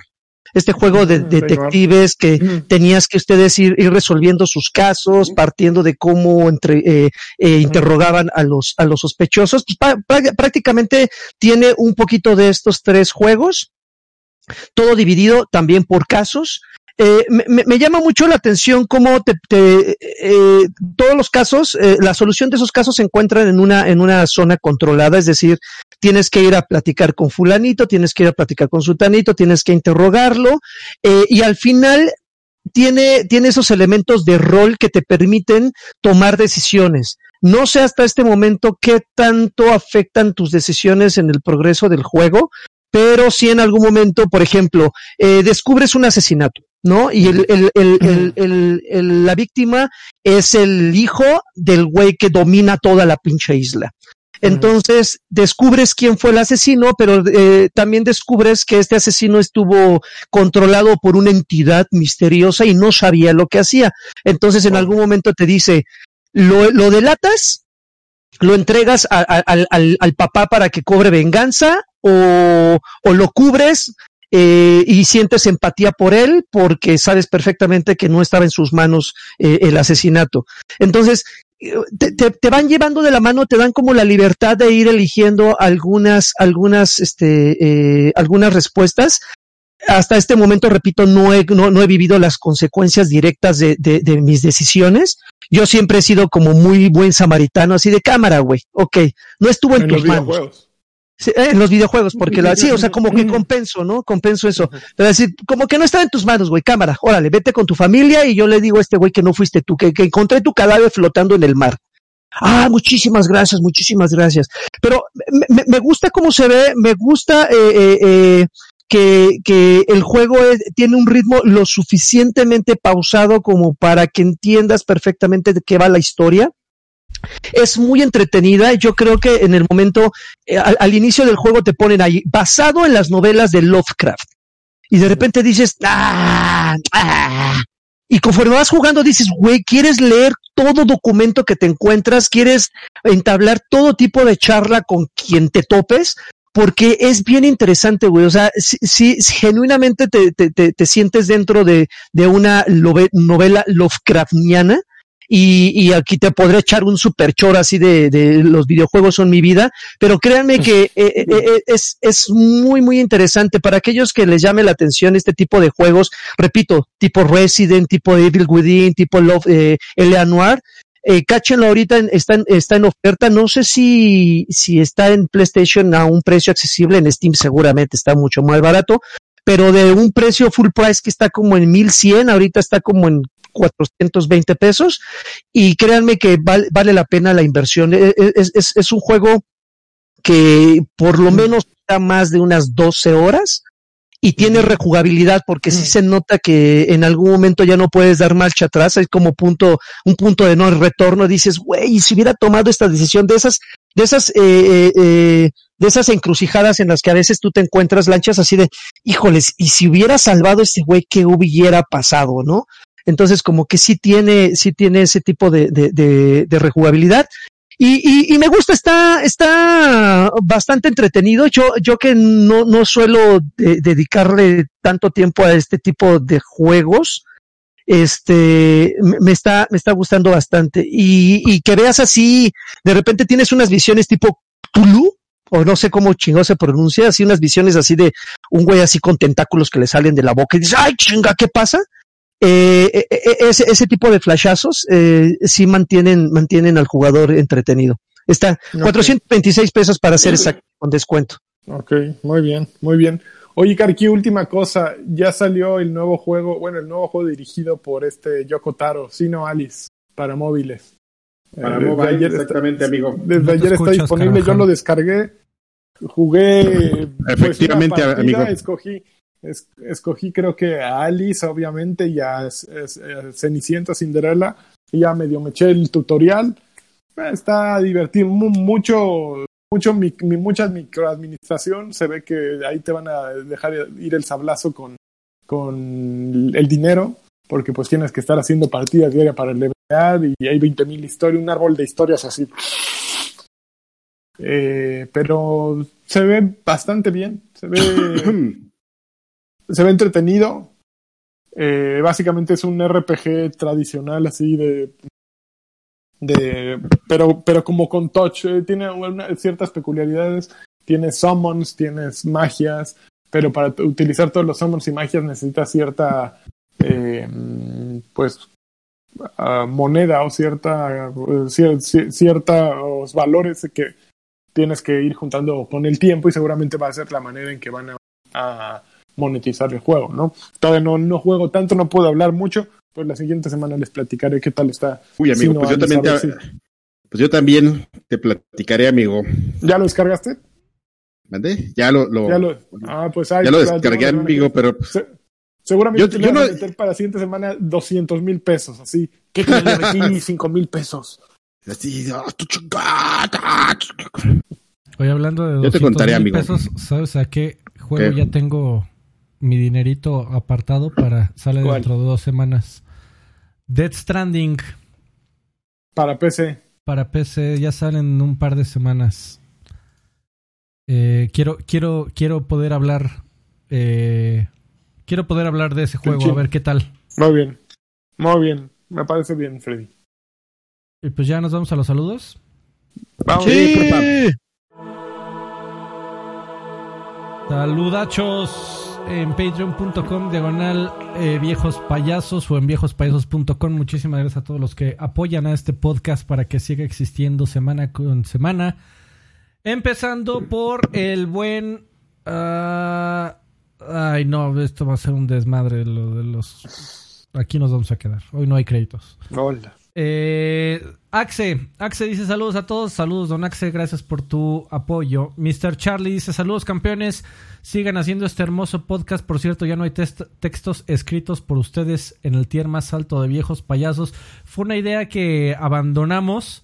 Este juego de detectives que tenías que ustedes ir, ir, resolviendo sus casos, partiendo de cómo entre, eh, eh, interrogaban a los, a los sospechosos. Pues, prácticamente tiene un poquito de estos tres juegos, todo dividido también por casos eh, me, llama mucho la atención cómo te, te eh, todos los casos, eh, la solución de esos casos se encuentran en una, en una zona controlada, es decir, tienes que ir a platicar con fulanito, tienes que ir a platicar con sultanito, tienes que interrogarlo, eh, y al final tiene, tiene esos elementos de rol que te permiten tomar decisiones. No sé hasta este momento qué tanto afectan tus decisiones en el progreso del juego, pero si en algún momento, por ejemplo, eh, descubres un asesinato, ¿no? Y el, el, el, el, la víctima es el hijo del güey que domina toda la pinche isla. Entonces descubres quién fue el asesino, pero eh, también descubres que este asesino estuvo controlado por una entidad misteriosa y no sabía lo que hacía. Entonces en algún momento te dice, lo, lo delatas, lo entregas a, a, al, al, papá para que cobre venganza o, o lo cubres eh, y sientes empatía por él porque sabes perfectamente que no estaba en sus manos eh, el asesinato. Entonces, te, te, te, van llevando de la mano, te dan como la libertad de ir eligiendo algunas, algunas, este, eh, algunas respuestas. Hasta este momento, repito, no he, no, no he vivido las consecuencias directas de, de, de, mis decisiones. Yo siempre he sido como muy buen samaritano, así de cámara, güey. Ok, no estuvo en, en tus manos. Sí, en los videojuegos, porque la, sí, o sea, como que compenso, ¿no? Compenso eso. Pero decir, como que no está en tus manos, güey, cámara, órale, vete con tu familia y yo le digo a este güey que no fuiste tú, que, que encontré tu cadáver flotando en el mar. Ah, muchísimas gracias, muchísimas gracias. Pero me, me gusta cómo se ve, me gusta eh, eh, eh, que, que el juego es, tiene un ritmo lo suficientemente pausado como para que entiendas perfectamente de qué va la historia es muy entretenida. Yo creo que en el momento, eh, al, al, inicio del juego te ponen ahí, basado en las novelas de Lovecraft. Y de repente dices, ah, ah. Y conforme vas jugando dices, güey, ¿quieres leer todo documento que te encuentras? ¿Quieres entablar todo tipo de charla con quien te topes? Porque es bien interesante, güey. O sea, si, si, si genuinamente te, te, te, te, sientes dentro de, de una novela Lovecraftiana, y, y, aquí te podré echar un super chor así de, de, los videojuegos son mi vida, pero créanme que eh, eh, eh, es, es muy, muy interesante para aquellos que les llame la atención este tipo de juegos, repito, tipo Resident, tipo Evil Within, tipo Love, eh, L.A. Noir, eh, cáchenlo ahorita, en, está, en, está en oferta, no sé si, si está en PlayStation a un precio accesible, en Steam seguramente está mucho más barato, pero de un precio full price que está como en 1100, ahorita está como en 420 pesos. Y créanme que vale, vale la pena la inversión. Es, es, es, un juego que por lo menos está más de unas 12 horas y tiene rejugabilidad porque sí se nota que en algún momento ya no puedes dar marcha atrás, hay como punto, un punto de no retorno, dices, güey, si hubiera tomado esta decisión de esas, de esas, eh, eh, eh, de esas encrucijadas en las que a veces tú te encuentras lanchas así de, híjoles, y si hubiera salvado a este güey, ¿qué hubiera pasado, no? Entonces, como que sí tiene, sí tiene ese tipo de, de, de, de rejugabilidad. Y, y, y, me gusta, está, está bastante entretenido. Yo, yo que no, no suelo de, dedicarle tanto tiempo a este tipo de juegos, este, me está, me está gustando bastante. Y, y que veas así, de repente tienes unas visiones tipo Tulu, o no sé cómo chingado se pronuncia, así unas visiones así de un güey así con tentáculos que le salen de la boca y dices, ay chinga, ¿qué pasa? Eh, eh, eh, ese, ese, tipo de flashazos eh, sí mantienen, mantienen al jugador entretenido. Está okay. 426 pesos para hacer exacto con descuento. Ok, muy bien, muy bien. Oye, Karki, última cosa, ya salió el nuevo juego, bueno, el nuevo juego dirigido por este Yoko Taro, Sino Alice, para móviles. Para eh, móviles, ayer exactamente, está, amigo. Desde no ayer escuchas, está disponible, yo lo descargué, jugué. Efectivamente, pues, partida, amigo. Escogí, es, escogí creo que a Alice, obviamente, y a es, es, es, Cenicienta Cinderella, y ya medio me eché el tutorial. Está divertido, mucho, mucho, mi, mi, mucha microadministración. Se ve que ahí te van a dejar ir el sablazo con, con el dinero, porque pues tienes que estar haciendo partidas diarias para el NBA y hay 20.000 historias, un árbol de historias así. Eh, pero se ve bastante bien, se ve, se ve entretenido. Eh, básicamente es un RPG tradicional así de de pero pero como con touch eh, tiene ciertas peculiaridades tienes summons tienes magias pero para utilizar todos los summons y magias necesitas cierta eh, pues ah, moneda o cierta cier- cier- ciertos valores que tienes que ir juntando con el tiempo y seguramente va a ser la manera en que van a monetizar el juego, ¿no? Todavía no, no juego tanto, no puedo hablar mucho, pues la siguiente semana les platicaré qué tal está. Uy, amigo, no, pues yo también te, ver pues yo también te platicaré, amigo. ¿Ya lo descargaste? ¿Mandé? Ya lo, lo- Ya lo, ah, pues ahí, ya lo descargué, amigo, pero pues, Se- seguramente Yo- te yo vas a no- meter para la siguiente semana 200 mil pesos, así. ¿Qué que le metí 5 mil pesos? así, ah, tu chingada. Hoy hablando de Yo te 200 contaré, mil amigo. pesos, ¿sabes a qué juego ¿Qué? ya tengo mi dinerito apartado para sale ¿Cuál? dentro de dos semanas? Dead Stranding Para PC. para PC ya sale en un par de semanas. Eh, quiero, quiero, quiero poder hablar. eh, quiero poder hablar de ese juego, a ver qué tal. Muy bien. Muy bien. Me parece bien, Freddy. Y pues ya nos vamos a los saludos. Vamos. Sí. Saludachos en patreon.com diagonal eh, viejos payasos o en viejospayasos.com. Muchísimas gracias a todos los que apoyan a este podcast para que siga existiendo semana con semana. Empezando por el buen... ah, ay, no, esto va a ser un desmadre lo de los... Aquí nos vamos a quedar. Hoy no hay créditos. Hola. Eh, Axe, Axe dice saludos a todos, saludos don Axe, gracias por tu apoyo. Mr. Charlie dice saludos campeones, sigan haciendo este hermoso podcast, por cierto ya no hay textos escritos por ustedes en el tier más alto de viejos payasos. Fue una idea que abandonamos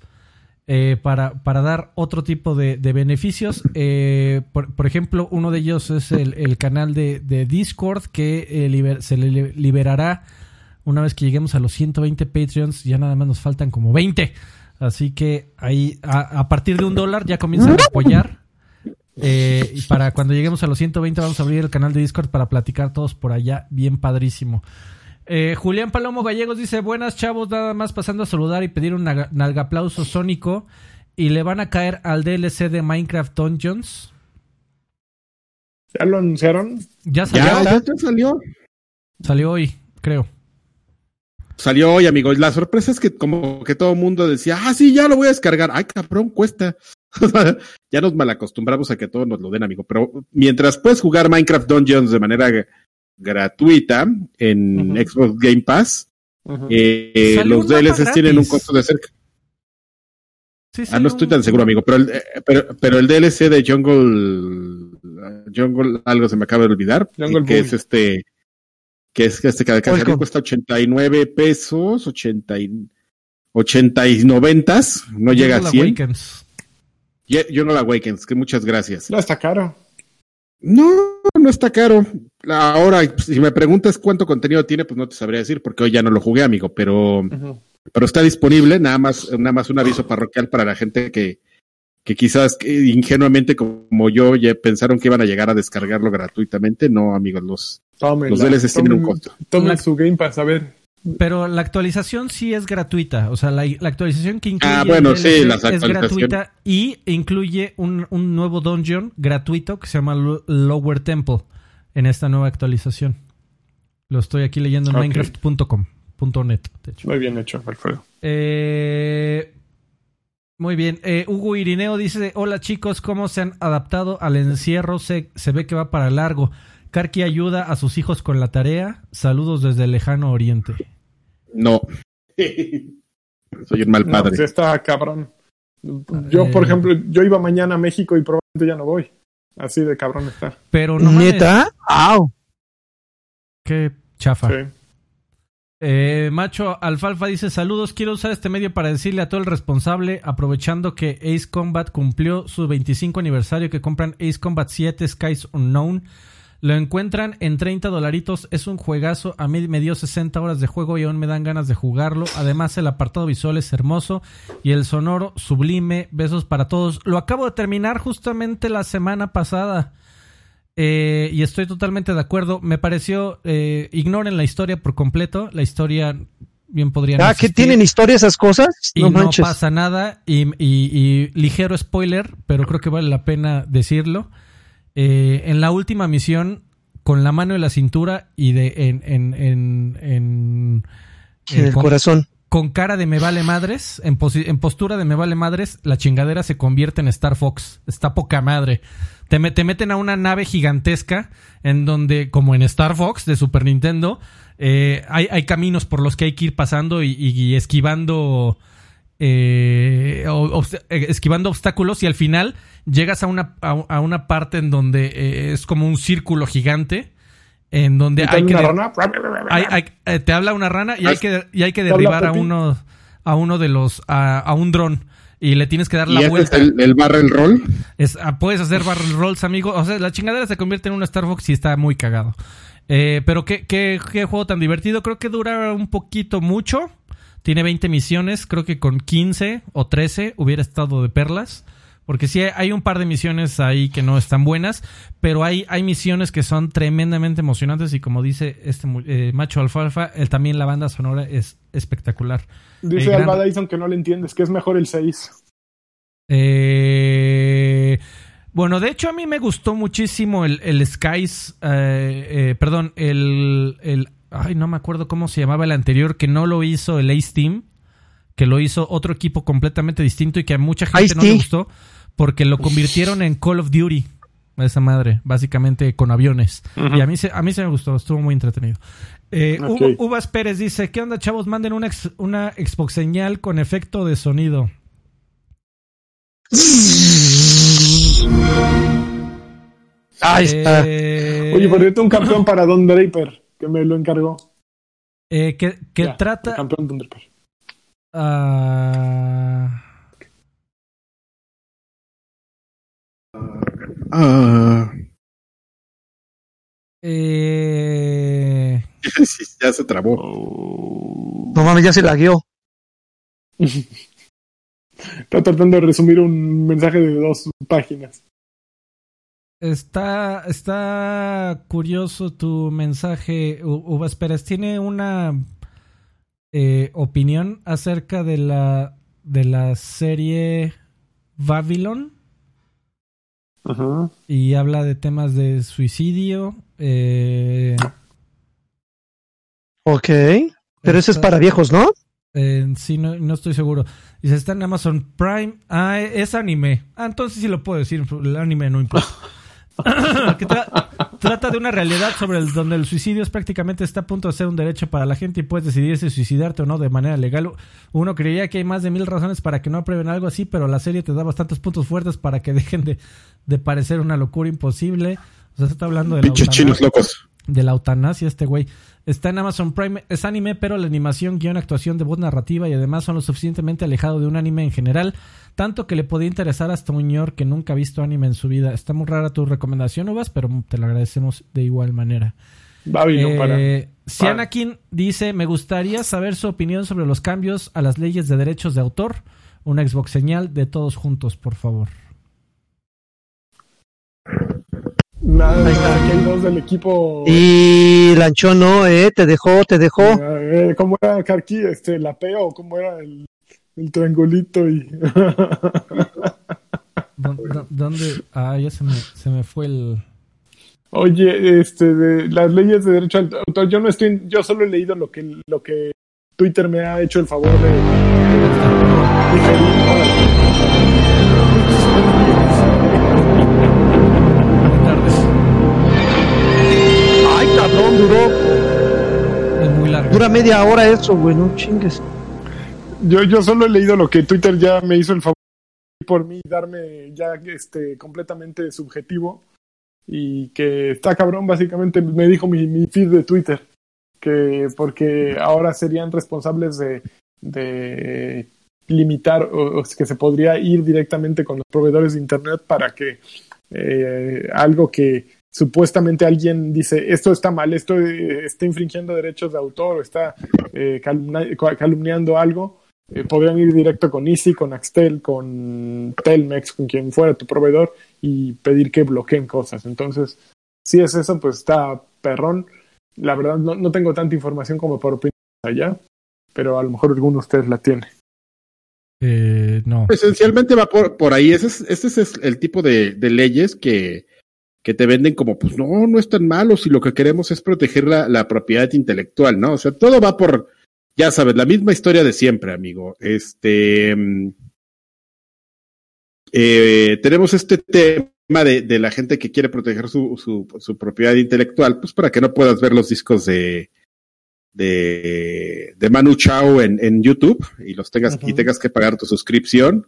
eh, para, para dar otro tipo de, beneficios. Eh, por, ejemplo, uno de ellos es el, canal de, Discord que eh, se le liberará una vez que lleguemos a los 120 Patreons, ya nada más nos faltan como 20. Así que ahí, a, a partir de un dólar, ya comienzan a apoyar. Eh, y para cuando lleguemos a los 120, vamos a abrir el canal de Discord para platicar todos por allá. Bien padrísimo. Eh, Julián Palomo Gallegos dice: Buenas chavos, nada más pasando a saludar y pedir un nalgaplauso sónico. Y le van a caer al DLC de Minecraft Dungeons. ¿Ya lo anunciaron? Ya salió, Ya, ya salió. salió hoy, creo. Salió hoy, amigo. Y la sorpresa es que como que todo el mundo decía, ah, sí, ya lo voy a descargar. Ay, cabrón, cuesta. ya nos malacostumbramos a que todos nos lo den, amigo. Pero mientras puedes jugar Minecraft Dungeons de manera gratuita en. Xbox Game Pass, eh, Salió los DLCs tienen un costo de cerca. Sí, Ah, no estoy tan seguro, amigo. Pero el, eh, pero, pero el DLC de Jungle, Jungle, algo se me acaba de olvidar, Jungle que Boy. es este, que es que este cada que Welcome. cuesta 89 pesos, 80 y, 80 y 90, no llega a Jungle 100. Awakens. Ye- Jungle Awakens, que muchas gracias. No está caro. No, no está caro. Ahora, si me preguntas cuánto contenido tiene, pues no te sabría decir, porque hoy ya no lo jugué, amigo, pero, pero está disponible, nada más, nada más un aviso parroquial para la gente que, que quizás que ingenuamente como yo ya pensaron que iban a llegar a descargarlo gratuitamente. No, amigos, los, Tómenla. los DLCs tienen un Tomen- costo. Tomen su Game Pass, a ver. Pero la actualización sí es gratuita. O sea, la, la actualización que incluye Ah, el bueno, DLC sí, las es gratuita y incluye un, un nuevo dungeon gratuito que se llama Lo- Lower Temple en esta nueva actualización. Lo estoy aquí leyendo en Ok. minecraft.com. punto .net, de hecho. Muy bien hecho, Alfredo. Eh, muy bien. Eh, Hugo Irineo dice: Hola chicos, ¿cómo se han adaptado al encierro? Se, se ve que va para largo. Karki ayuda a sus hijos con la tarea. Saludos desde el lejano oriente. No. Soy un mal No, padre. pues está cabrón. Yo, por Eh. ejemplo, yo iba mañana a México y probablemente ya no voy. Así de cabrón está. Pero no ¿Neta? ¡Au! qué chafa. Sí. Eh, Macho Alfalfa dice: Saludos, quiero usar este medio para decirle a todo el responsable, aprovechando que Ace Combat cumplió su 25 aniversario, que compran Ace Combat 7 Skies Unknown. Lo encuentran en 30 dolaritos. Es un juegazo. A mí me dio 60 horas de juego y aún me dan ganas de jugarlo. Además, el apartado visual es hermoso y el sonoro sublime. Besos para todos. Lo acabo de terminar justamente la semana pasada. Eh, y estoy totalmente de acuerdo. Me pareció. Eh, ignoren la historia por completo. La historia bien podrían. Ah, que tienen historia esas cosas. Y no, pasa nada. Y, y, ligero spoiler, pero creo que vale la pena decirlo. Eh, en la última misión, con la mano en la cintura y de en, en, en, en, el corazón. Con cara de me vale madres, en, en, postura de me vale madres, la chingadera se convierte en Star Fox. Está poca madre. Te, te meten a una nave gigantesca en donde, como en Star Fox de Super Nintendo, eh, hay, hay, caminos por los que hay que ir pasando y, y esquivando eh, eh, esquivando obstáculos y al final llegas a una, a, una parte en donde eh, es como un círculo gigante en donde hay que eh, te habla una rana y hay que y hay que derribar a uno a uno de los a, un dron y le tienes que dar la vuelta. Es el, barrel roll? Es, ah, puedes hacer barrel rolls, amigo. O sea, la chingadera se convierte en un Star Fox y está muy cagado. pero ¿qué, qué, qué juego tan divertido. Creo que dura un poquito mucho. Tiene 20 misiones, creo que con 15 o 13 hubiera estado de perlas. Porque sí hay un par de misiones ahí que no están buenas, pero hay, hay misiones que son tremendamente emocionantes y como dice este eh, macho alfalfa, él, también la banda sonora es espectacular. Dice Alba Dyson que no le entiendes, que es mejor el 6. Eh, bueno, de hecho a mí me gustó muchísimo el, el Skies, eh, perdón, el, el Ay, no me acuerdo cómo se llamaba el anterior, que no lo hizo el Ace Team, que lo hizo otro equipo completamente distinto y que a mucha gente no le gustó porque lo convirtieron en Call of Duty. Esa madre, básicamente con aviones. Y a mí, se, a mí se me gustó, estuvo muy entretenido. Eh, Uvas Pérez dice, ¿qué onda chavos? Manden una, una Xbox señal con efecto de sonido. Ahí está. Eh, Oye, pero un campeón para Don Draper que me lo encargó. Eh, que, que trata. campeón Thunderper. Uh... Uh... Eh... ya se trabó. No mames, ya se la guió. Está tratando de resumir un mensaje de dos páginas. Está, está curioso tu mensaje, Uvas Pérez. ¿Tiene una eh, opinión acerca de la, de la serie Babylon? Ajá. Y habla de temas de suicidio. Eh... Ok. Pero eso es para viejos, ¿no? Eh, sí, no, no, estoy seguro. Dice, está en Amazon Prime. Ah, es anime. Ah, entonces sí lo puedo decir. El anime no importa. trata de una realidad sobre el, donde el suicidio es prácticamente está a punto de ser un derecho para la gente y puedes decidir si suicidarte o no de manera legal. Uno creería que hay más de mil razones para que no aprueben algo así, pero la serie te da bastantes puntos fuertes para que dejen de, de parecer una locura imposible. O sea, se está hablando de la, locos. De la eutanasia este güey. Está en Amazon Prime, es anime, pero la animación, guion, actuación de voz narrativa y además son lo suficientemente alejado de un anime en general, tanto que le podía interesar hasta un ñor que nunca ha visto anime en su vida. Está muy rara tu recomendación, Uvas, pero te lo agradecemos de igual manera. Eh, si Anakin dice, me gustaría saber su opinión sobre los cambios a las leyes de derechos de autor. Una Xbox señal de todos juntos, por favor. Nada, aquí hay dos del equipo. Y Lanchón no, eh, te dejó, te dejó. Eh, ¿Cómo era Carqui? Este, la peo, ¿cómo era el, el triangulito? Y... ¿Dónde? Ah, ya se me, se me fue el. Oye, este, de las leyes de derecho al autor, yo no estoy, yo solo he leído lo que, lo que Twitter me ha hecho el favor de, duró. Dura media hora eso, güey, no chingues. Yo, yo solo he leído lo que Twitter ya me hizo el favor por mí darme ya este completamente subjetivo y que está cabrón básicamente me dijo mi, mi feed de Twitter que porque ahora serían responsables de, de limitar o, que se podría ir directamente con los proveedores de internet para que eh, algo que supuestamente alguien dice esto está mal, esto eh, está infringiendo derechos de autor o está eh, calumniando algo, eh, podrían ir directo con Easy, con Axtel, con Telmex, con quien fuera tu proveedor y pedir que bloqueen cosas. Entonces, si es eso, pues está perrón. La verdad, no, no tengo tanta información como por opinar allá, pero a lo mejor alguno de ustedes la tiene. Eh, no. Esencialmente va por, por ahí. Ese es, este es el tipo de, de leyes que, que te venden como, pues no, no es tan malo si lo que queremos es proteger la, la propiedad intelectual, ¿no? O sea, todo va por, ya sabes, la misma historia de siempre, amigo. Este. Eh, tenemos este tema de, de, la gente que quiere proteger su, su, su, propiedad intelectual, pues para que no puedas ver los discos de, de, de Manu Chao en, en YouTube y los tengas uh -huh. y tengas que pagar tu suscripción.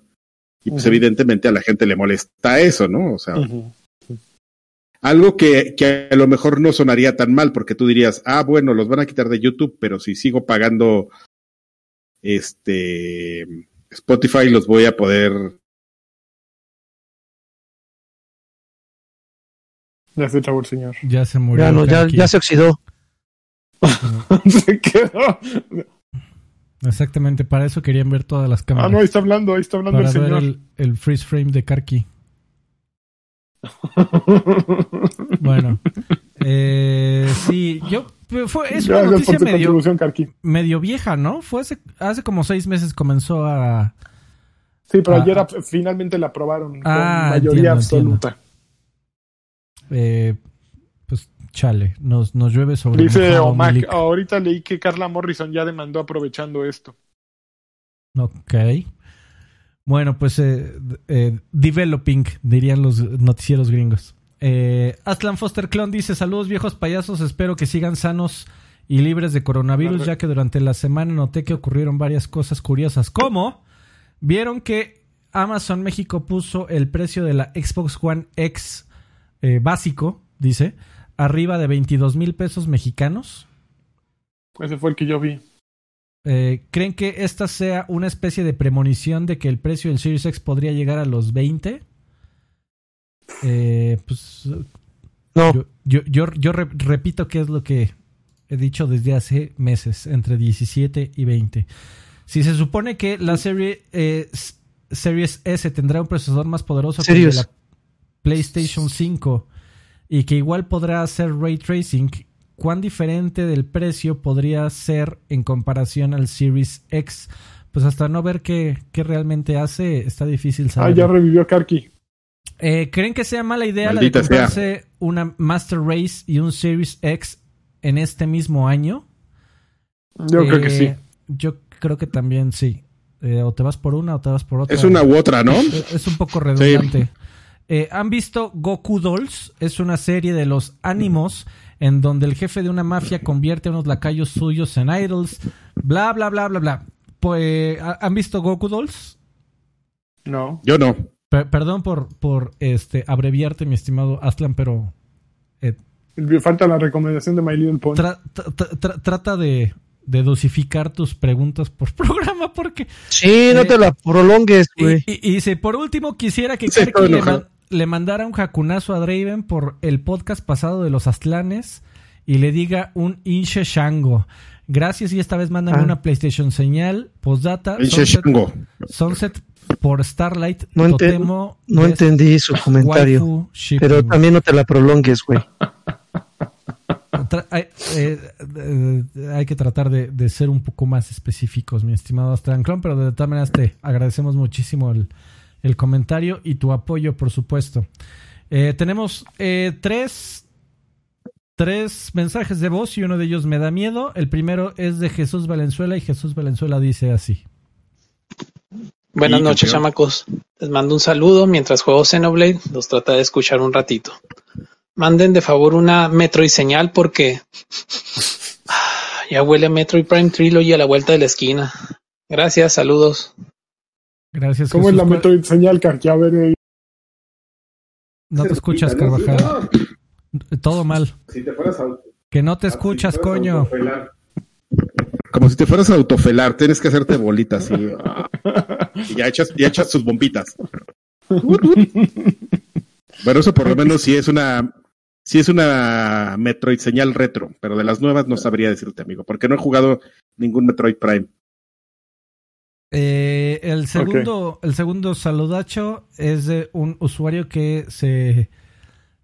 Y pues uh -huh. evidentemente a la gente le molesta eso, ¿no? O sea, uh -huh. Algo que, que a lo mejor no sonaría tan mal porque tú dirías, ah, bueno, los van a quitar de YouTube, pero si sigo pagando este Spotify los voy a poder Ya se trabó el señor. Ya se murió. Ya, no, ya, ya se oxidó. se quedó. Exactamente, para eso querían ver todas las cámaras. Ah, no, ahí está hablando, ahí está hablando para el señor. ver el, el, freeze frame de Karki. bueno, eh, sí, yo fue, es una noticia medio, medio vieja, ¿no? Fue hace, hace como seis meses comenzó a. Sí, pero a, ayer a, finalmente la aprobaron ah, con mayoría entiendo, absoluta. Entiendo. Eh, pues chale, nos, nos llueve sobre Dice Omac, ahorita leí que Carla Morrison ya demandó aprovechando esto. Ok. Bueno, pues eh, eh, developing, dirían los noticieros gringos. Eh, Aslan Foster Clon dice: Saludos, viejos payasos. Espero que sigan sanos y libres de coronavirus, ya que durante la semana noté que ocurrieron varias cosas curiosas. Como vieron que Amazon México puso el precio de la Xbox One X eh, básico, dice, arriba de 22 mil pesos mexicanos. Ese fue el que yo vi. Eh, ¿Creen que esta sea una especie de premonición de que el precio del Series X podría llegar a los 20? Eh, pues. No. Yo, yo, yo, yo re repito que es lo que he dicho desde hace meses, entre 17 y 20. Si se supone que la serie eh, Series S tendrá un procesador más poderoso que la PlayStation 5 y que igual podrá hacer ray tracing, ¿cuán diferente del precio podría ser en comparación al Series X? Pues hasta no ver qué, qué realmente hace, está difícil saber. Ah, ya revivió Karki. Eh, ¿Creen que sea mala idea Maldita la de comprarse sea. una Master Race y un Series X en este mismo año? Yo eh, creo que sí. Yo creo que también sí. Eh, o te vas por una o te vas por otra. Es una u otra, ¿no? Es, es un poco redundante. Sí. Eh, ¿Han visto Goku Dolls? Es una serie de los ánimos en donde el jefe de una mafia convierte a unos lacayos suyos en idols. Bla, bla, bla, bla, bla. Pues, ¿Han visto Goku Dolls? No. Yo no. Per perdón por, por este abreviarte, mi estimado Aslan, pero... Eh, Falta la recomendación de My Little Pony. Tra tra tra trata de, de dosificar tus preguntas por programa porque... Sí, no eh, te la prolongues, güey. Y, y, y, si por último quisiera que sí, Karki le, man, le, mandara un jacunazo a Draven por el podcast pasado de los Astlanes y le diga un Inche Shango. Gracias y esta vez mándame ah. una PlayStation señal, postdata, Sunset, Sunset por Starlight, no, ente Totemo, no entendí su comentario, pero también no te la prolongues, güey. hay, eh, eh, hay, que tratar de, de, ser un poco más específicos, mi estimado Astranclon, pero de todas maneras te agradecemos muchísimo el, el comentario y tu apoyo, por supuesto. Eh, tenemos eh, tres, tres mensajes de voz y uno de ellos me da miedo. El primero es de Jesús Valenzuela y Jesús Valenzuela dice así. Buenas noches, chamacos. Les mando un saludo mientras juego Xenoblade. Los trata de escuchar un ratito manden de favor una Metroid señal porque ya huele a Metroid Prime Trilogy a la vuelta de la esquina. Gracias, saludos. Gracias. ¿Cómo Jesús? es la Metroid señal, Carqui? A ver. Eh. No te escuchas, Carvajal. Todo mal. Si te fueras a... Que no te escuchas, si coño. Como si te fueras a autofelar, tienes que hacerte bolitas y, y ya echas, ya echas tus bombitas. Bueno, eso por lo menos sí es una sí es una Metroid señal retro, pero de las nuevas no sabría decirte, amigo, porque no he jugado ningún Metroid Prime. Eh, el segundo, el segundo saludacho es de un usuario que se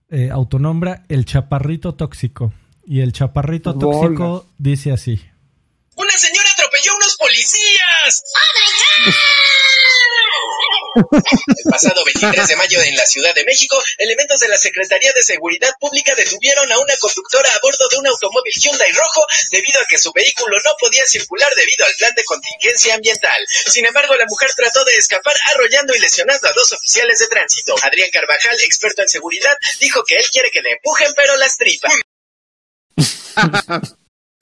eh, autonombra el chaparrito tóxico. Y el chaparrito tóxico dice así. Una señora atropelló unos policías. ¡Oh, my God! El pasado 23 de mayo en la Ciudad de México, elementos de la Secretaría de Seguridad Pública detuvieron a una conductora a bordo de un automóvil Hyundai rojo debido a que su vehículo no podía circular debido al plan de contingencia ambiental. Sin embargo, la mujer trató de escapar arrollando y lesionando a dos oficiales de tránsito. Adrián Carvajal, experto en seguridad, dijo que él quiere que le empujen pero las tripas.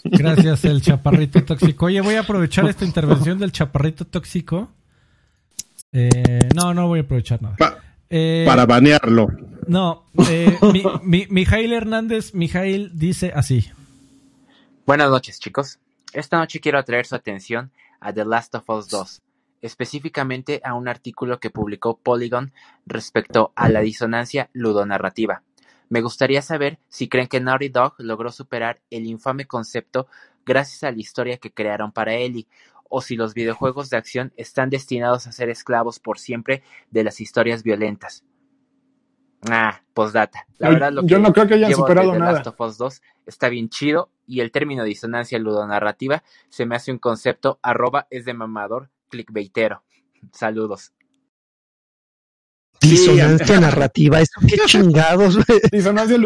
Gracias, el chaparrito tóxico. Oye, voy a aprovechar esta intervención del chaparrito tóxico eh, no, no voy a aprovechar nada. Eh, para banearlo. No, eh, mi, Mijail Hernández, Mijail dice así. Buenas noches, chicos. Esta noche quiero atraer su atención a The Last of Us 2, específicamente a un artículo que publicó Polygon respecto a la disonancia ludonarrativa. Me gustaría saber si creen que Naughty Dog logró superar el infame concepto gracias a la historia que crearon para Ellie, o si los videojuegos de acción están destinados a ser esclavos por siempre de las historias violentas. Ah, postdata. La verdad, lo yo no creo que hayan superado nada. Last of Us 2 está bien chido y el término disonancia ludonarrativa se me hace un concepto arroba es de mamador clickbaitero. Saludos. Disonancia narrativa, eso qué chingados. Disonancia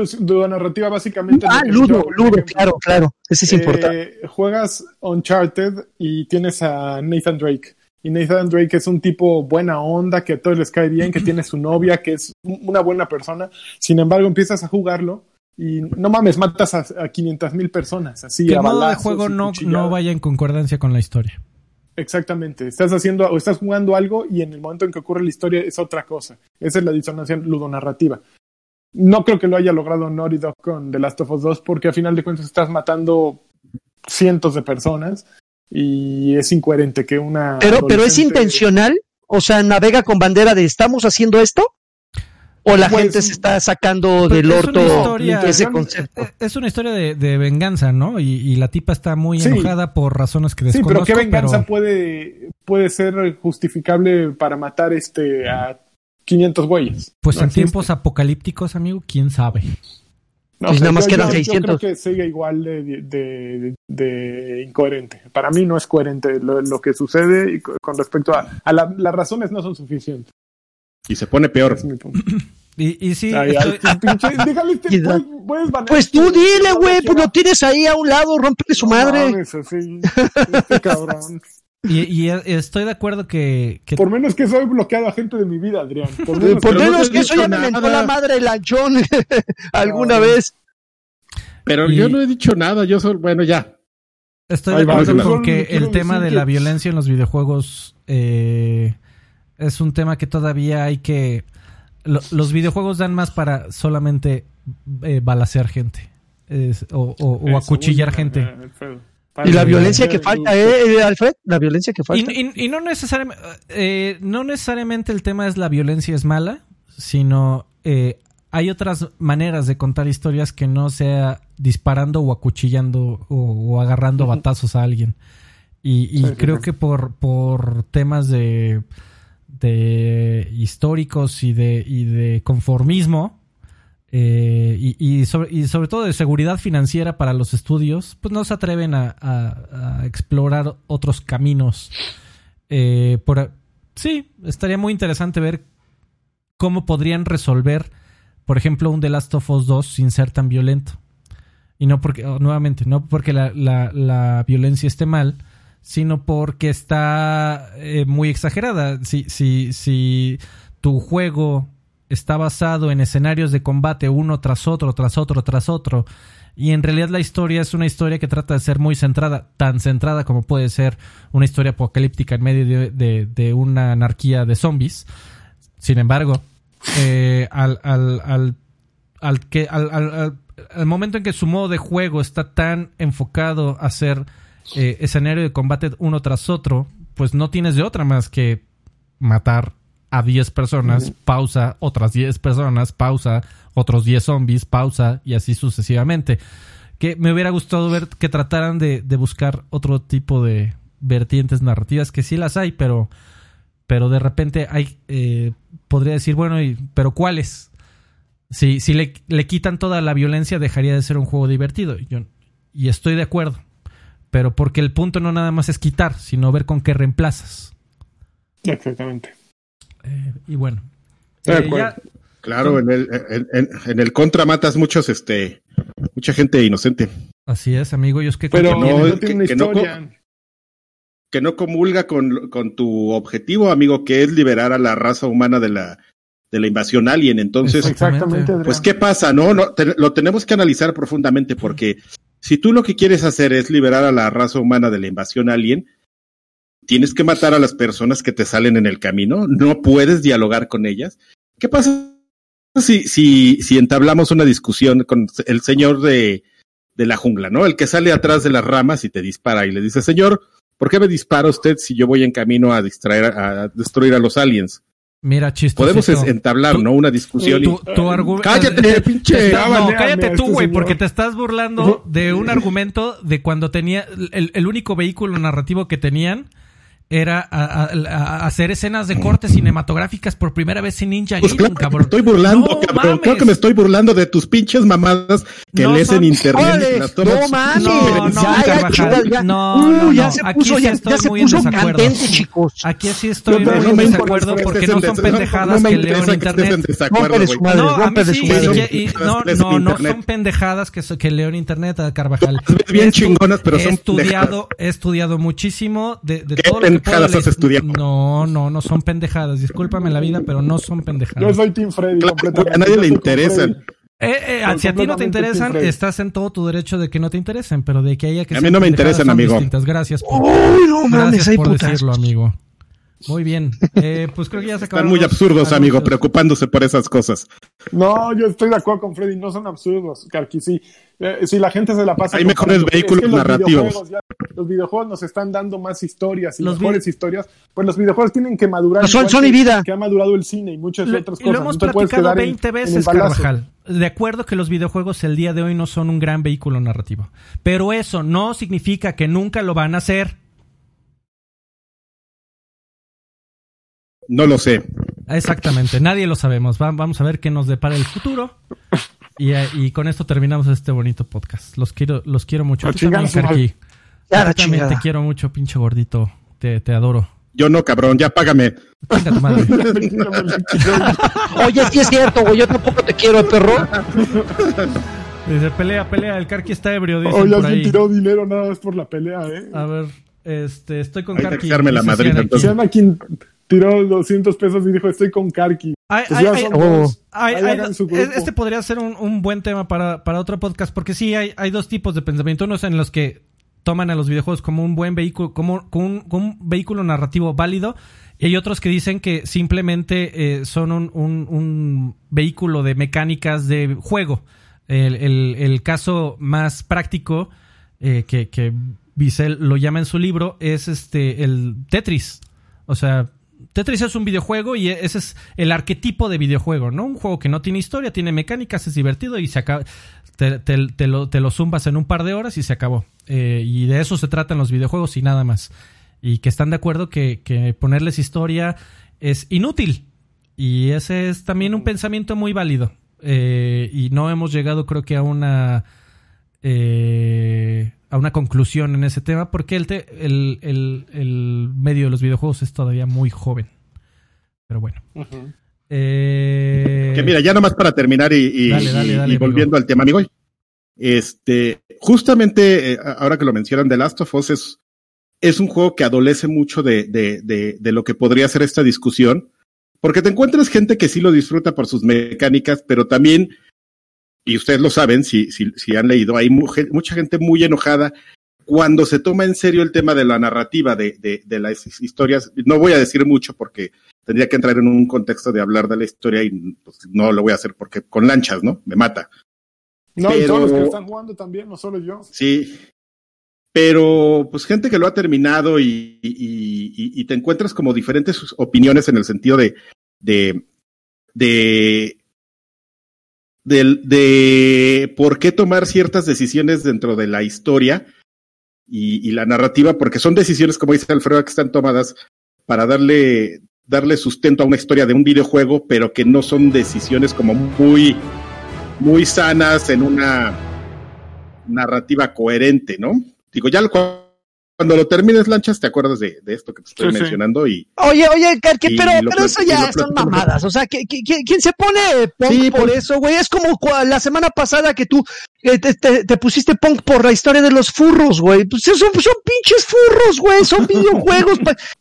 narrativa básicamente. Ah, Ludo, Ludo, claro, claro. Ese es importante. Eh, juegas Uncharted y tienes a Nathan Drake. Y Nathan Drake es un tipo buena onda, que a todos les cae bien, que tiene su novia, que es una buena persona. Sin embargo, empiezas a jugarlo y no mames, matas a, a 500 mil personas. Así, que el modo de juego no, no vaya en concordancia con la historia. Exactamente. Estás haciendo o estás jugando algo y en el momento en que ocurre la historia es otra cosa. Esa es la disonancia ludonarrativa. No creo que lo haya logrado Naughty Dog con The Last of Us 2 porque a final de cuentas estás matando cientos de personas y es incoherente que una. Pero, pero es intencional. O sea, navega con bandera de estamos haciendo esto o la pues, gente se está sacando del orto ese concepto. Eh, es una historia de, venganza, ¿no? Y, la tipa está muy enojada por razones que desconozco. Sí, pero ¿qué venganza puede, puede ser justificable para matar este a 500 güeyes? Pues en tiempos apocalípticos, amigo, quién sabe. No, pues nada más quedan 600. Yo creo que sigue igual de, de, incoherente. Para mí no es coherente lo, que sucede con respecto a, a las razones no son suficientes. Y se pone peor. Y, y sí. pues tú dile, güey, pues lo tienes ahí a un lado, rompele su madre. este cabrón. Y, estoy de acuerdo que, Por menos que soy bloqueado a gente de mi vida, Adrián. Por menos, que, eso ya me mentó la madre lanchón alguna vez. Pero yo no he dicho nada, yo soy... Bueno, ya. Estoy de acuerdo con que el tema de la violencia en los videojuegos eh, es un tema que todavía hay que los videojuegos dan más para solamente eh, balacear gente o, acuchillar gente. Eh, y la violencia que falta, ¿eh, eh, Alfred? La violencia que falta. Y, no, necesariamente, eh, no necesariamente el tema es la violencia es mala, sino hay otras maneras de contar historias que no sea disparando o acuchillando o, agarrando batazos a alguien. Y, creo que por, por temas de de históricos y de, y de conformismo eh, y, sobre, y, sobre, todo de seguridad financiera para los estudios, pues no se atreven a, explorar otros caminos. Eh, sí, estaría muy interesante ver cómo podrían resolver, por ejemplo, un The Last of Us 2 sin ser tan violento. Y no porque, nuevamente, no porque la, la, la violencia esté mal, sino porque está eh, muy exagerada. Si, si, si tu juego está basado en escenarios de combate uno tras otro, tras otro, tras otro, y en realidad la historia es una historia que trata de ser muy centrada, tan centrada como puede ser una historia apocalíptica en medio de, una anarquía de zombies. Sin embargo, eh, al, al, al, que, al, al, al momento en que su modo de juego está tan enfocado a ser eh, escenario de combate uno tras otro, pues no tienes de otra más que matar a 10 personas, pausa, otras 10 personas, pausa, otros 10 zombies, pausa, y así sucesivamente. Que me hubiera gustado ver que trataran de, de buscar otro tipo de vertientes narrativas, que sí las hay, pero, pero de repente hay, eh, podría decir, bueno, y, pero ¿cuáles? Si, si le, le, quitan toda la violencia, dejaría de ser un juego divertido. Yo, y estoy de acuerdo. Pero porque el punto no nada más es quitar, sino ver con qué reemplazas. Exactamente. Eh, y bueno. Eh, ya, claro, en el, en, en, el contra matas muchos, este, mucha gente inocente. Así es, amigo. Yo es que Pero no, no tiene que, que, no, que no comulga con, con tu objetivo, amigo, que es liberar a la raza humana de la, de la invasión alien. Entonces, Exactamente, pues, ¿qué pasa? No, no te, lo tenemos que analizar profundamente porque si tú lo que quieres hacer es liberar a la raza humana de la invasión alien, tienes que matar a las personas que te salen en el camino, no puedes dialogar con ellas. ¿Qué pasa si, si, si entablamos una discusión con el señor de, de la jungla, ¿no? El que sale atrás de las ramas y te dispara y le dice, señor, ¿por qué me dispara usted si yo voy en camino a distraer, a destruir a los aliens? Mira, chistoso. Podemos entablar, tú, ¿no? Una discusión. Tu, tu argumento. Cállate, pinche. Está, no, cállate tú, güey, porque te estás burlando de un argumento de cuando tenía. El, el único vehículo narrativo que tenían era a, a, a, hacer escenas de cortes cinematográficas por primera vez en Ninja pues Gaiden, claro, cabrón. Me estoy burlando, no, cabrón. Mames. Creo que me estoy burlando de tus pinches mamadas que No lees son- en internet. Las No mames, No, no, ya, ya, ya. No, Uh, no, ya no. se Aquí puso, sí ya, estoy ya se muy en puso desacuerdo. candente, chicos. Aquí sí estoy No, muy no en desacuerdo porque que no son en pendejadas que leo en en internet. desacuerdo, No, a mí sí, no, no, en no son pendejadas que, so- que leo en internet, a Carvajal. Bien chingonas, pero son estudiado, he estudiado muchísimo de, de ¿Qué todo lo que puedo pendejadas leer. has estudiado? No, no, no son pendejadas. Discúlpame la vida, pero no son Yo pendejadas. soy Team Freddy Claro, completamente. a nadie Yo le interesan. Eh, eh, si a ti no te interesan, estás en todo tu derecho de que no te interesen, pero de que haya que A mí no me interesan, amigo. distintas. Gracias por, Uy, no mames, gracias hay por putas. decirlo, amigo. Muy bien. Eh, pues creo que ya se acabaron Están muy los absurdos, amigo, preocupándose por esas cosas. No, yo estoy de acuerdo con Freddy, no son absurdos, sí. Eh, si la gente se la pasa... Hay mejores vehículos es que los narrativos. videojuegos ya- los videojuegos nos están dando más historias y Los mejores vi- historias, pues los videojuegos tienen que madurar. No, son- son que- mi vida. Que ha madurado el cine y muchas Lo, otras y cosas. lo hemos No platicado quedar en- 20 en el veces. Carvajal. De acuerdo que los videojuegos el día de hoy no son un gran vehículo narrativo. Pero eso no significa que nunca lo van a hacer. No lo sé. Exactamente, nadie lo sabemos. Va- vamos a ver qué nos depara el futuro. Y, eh, y con esto terminamos este bonito podcast. Los quiero, los quiero mucho. A Tú también. Ya, también te chingada. quiero mucho, pinche gordito. Te, te adoro. Yo no, cabrón, ya págame. Chinga tu madre. Oye, sí es cierto, güey, yo tampoco te quiero, perro. Dice, pelea, pelea. El Karki está ebrio, dicen Oye, alguien tiró dinero nada más por la pelea, ¿eh? A ver, este, estoy con Hay que Karki. la aquí. entonces. Se llama quien tiró 200 pesos y dijo, estoy con Karki. Ay, Pues ay, ay, oh. dos. Este podría ser un, un buen tema para, para otro podcast, porque sí, hay, hay dos tipos de pensamiento. Unos en los que toman a los videojuegos como un buen vehículo, como, como un, como un vehículo narrativo válido, y hay otros que dicen que simplemente eh, son un, un- un vehículo de mecánicas de juego. El, el- el caso más práctico eh, que, que Bissell lo llama en su libro es este el Tetris. O sea, Tetris es un videojuego y ese es el arquetipo de videojuego, ¿no? Un juego que no tiene historia, tiene mecánicas, es divertido y se acaba. Te, te- te lo, te lo zumbas en un par de horas y se acabó. Eh, y de eso se tratan los videojuegos y nada más. Y que están de acuerdo que, que ponerles historia es inútil. Y ese es también un pensamiento muy válido. Eh, y no hemos llegado, creo que, a una. eh, a una conclusión en ese tema, porque el, te- el, el- el medio de los videojuegos es todavía muy joven. Pero bueno. Eh, Que mira, ya nomás para terminar y, y- Dale, dale, y- dale, y amigo. volviendo al tema, amigo. Este, justamente, eh, ahora que lo mencionan, The Last of Us es, es un juego que adolece mucho de, de, de, de lo que podría ser esta discusión, porque te encuentras gente que sí lo disfruta por sus mecánicas, pero también, y ustedes lo saben, si, si, si han leído, hay mucha gente muy enojada cuando se toma en serio el tema de la narrativa de, de, de las historias. No voy a decir mucho porque tendría que entrar en un contexto de hablar de la historia y pues, no lo voy a hacer porque con lanchas, ¿no? Me mata. No, y Pero- todos los que están jugando también, no solo yo. Sí. Pero, pues, gente que lo ha terminado y, y, y- y te encuentras como diferentes opiniones en el sentido de de, de, de, de por qué tomar ciertas decisiones dentro de la historia y, y, la narrativa, porque son decisiones, como dice Alfredo, que están tomadas para darle, darle sustento a una historia de un videojuego, pero que no son decisiones como muy, muy sanas en una narrativa coherente, ¿no? Digo, ya lo, cuando lo termines, Lanchas, te acuerdas de, de esto que te estoy sí, mencionando sí. y... Oye, oye, Karki, pero, pero eso ya son mamadas, o sea, ¿quién se pone punk sí, por pues, eso, güey? Es como la semana pasada que tú te, te, te, pusiste punk por la historia de los furros, güey. Pues son, son pinches furros, güey, son videojuegos.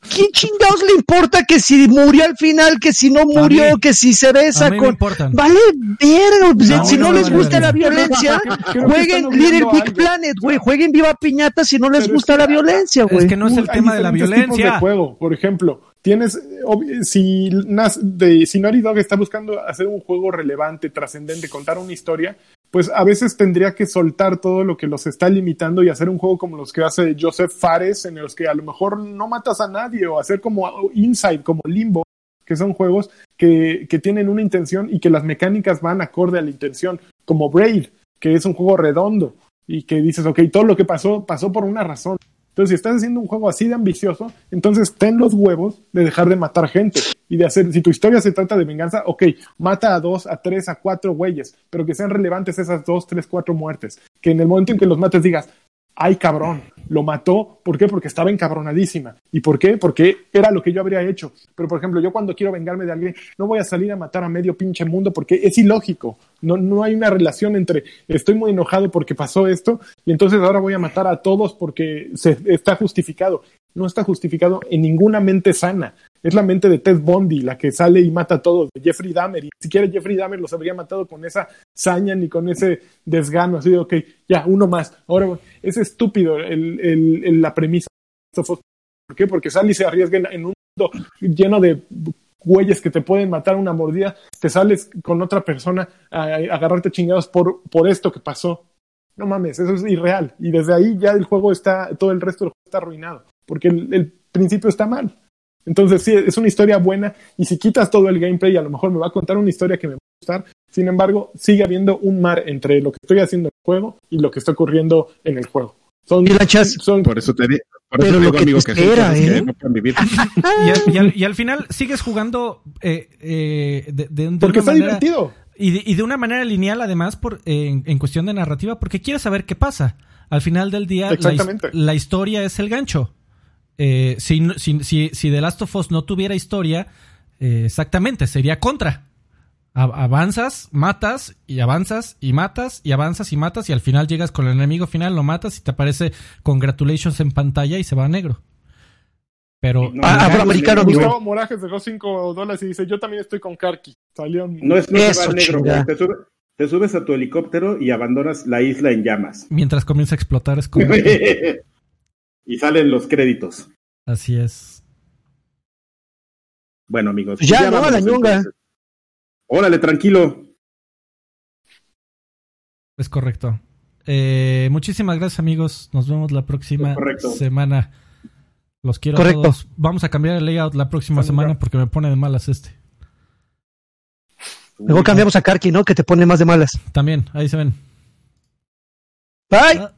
¿Quién chingados le importa que si murió al final, que si no murió, que si se besa con... Vale, verga, pues, no, si no, no les gusta la violencia, jueguen Little Big Planet, güey, jueguen Viva Piñata si no les gusta la violencia güey. Es que no es el tema de la violencia. De juego, por ejemplo, tienes si de, si Naughty Dog está buscando hacer un juego relevante, trascendente, contar una historia, pues a veces tendría que soltar todo lo que los está limitando y hacer un juego como los que hace Joseph Fares, en los que a lo mejor no matas a nadie, o hacer como Inside, como Limbo, que son juegos que, que tienen una intención y que las mecánicas van acorde a la intención, como Braid, que es un juego redondo y que dices, ok, todo lo que pasó, pasó por una razón. Entonces, si estás haciendo un juego así de ambicioso, entonces ten los huevos de dejar de matar gente y de hacer, si tu historia se trata de venganza, ok, mata a dos, a tres, a cuatro güeyes, pero que sean relevantes esas dos, tres, cuatro muertes. Que en el momento en que los mates digas, ay cabrón, lo mató, ¿por qué? Porque estaba encabronadísima. ¿Y por qué? Porque era lo que yo habría hecho. Pero por ejemplo, yo cuando quiero vengarme de alguien, no voy a salir a matar a medio pinche mundo porque es ilógico. No, no hay una relación entre estoy muy enojado porque pasó esto y entonces ahora voy a matar a todos porque se, está justificado. No está justificado en ninguna mente sana. Es la mente de Ted Bundy la que sale y mata a todos, de Jeffrey Dahmer. Y si quiere Jeffrey Dahmer los habría matado con esa saña ni con ese desgano. Así de, ok, ya, uno más. Ahora, es estúpido el, el, la premisa. ¿Por qué? Porque sale y se arriesga en, un mundo lleno de güeyes que te pueden matar una mordida, te sales con otra persona a, agarrarte chingados por, por esto que pasó. No mames, eso es irreal. Y desde ahí ya el juego está, todo el resto del juego está arruinado, porque el principio está mal. Entonces sí, es una historia buena y si quitas todo el gameplay a lo mejor me va a contar una historia que me va a gustar. Sin embargo, sigue habiendo un mar entre lo que estoy haciendo en el juego y lo que está ocurriendo en el juego. Son, y la chas, son, por eso te, por pero eso lo que te espera, ¿eh? que no pueden vivir. y, al, y, al, y, al, final sigues jugando eh, eh, de, de, de, porque está manera, divertido y de, y de, una manera lineal además por en, en, cuestión de narrativa porque quieres saber qué pasa al final del día la, la historia es el gancho eh, si, si, si, si, The Last of Us no tuviera historia, eh, exactamente, sería contra. avanzas, matas y avanzas y matas y avanzas y matas y al final llegas con el enemigo final, lo matas y te aparece congratulations en pantalla y se va a negro. Pero no, ah, afroamericano, Gustavo Morajes dejó 5 dólares y dice, yo también estoy con Karki. Salió No es no Eso, se va negro, te, sube, te, subes a tu helicóptero y abandonas la isla en llamas. Mientras comienza a explotar es como... y salen los créditos. Así es. Bueno, amigos. Ya, ya no, la ñonga. Órale, tranquilo. Es correcto. Eh, muchísimas gracias, amigos. Nos vemos la próxima semana. Los quiero correcto. todos. Vamos a cambiar el layout la próxima semana porque me pone de malas este. Luego cambiamos a Karki, ¿no? Que te pone más de malas. También, ahí se ven. Bye. Ah.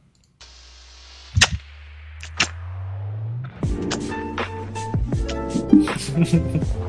フフフ。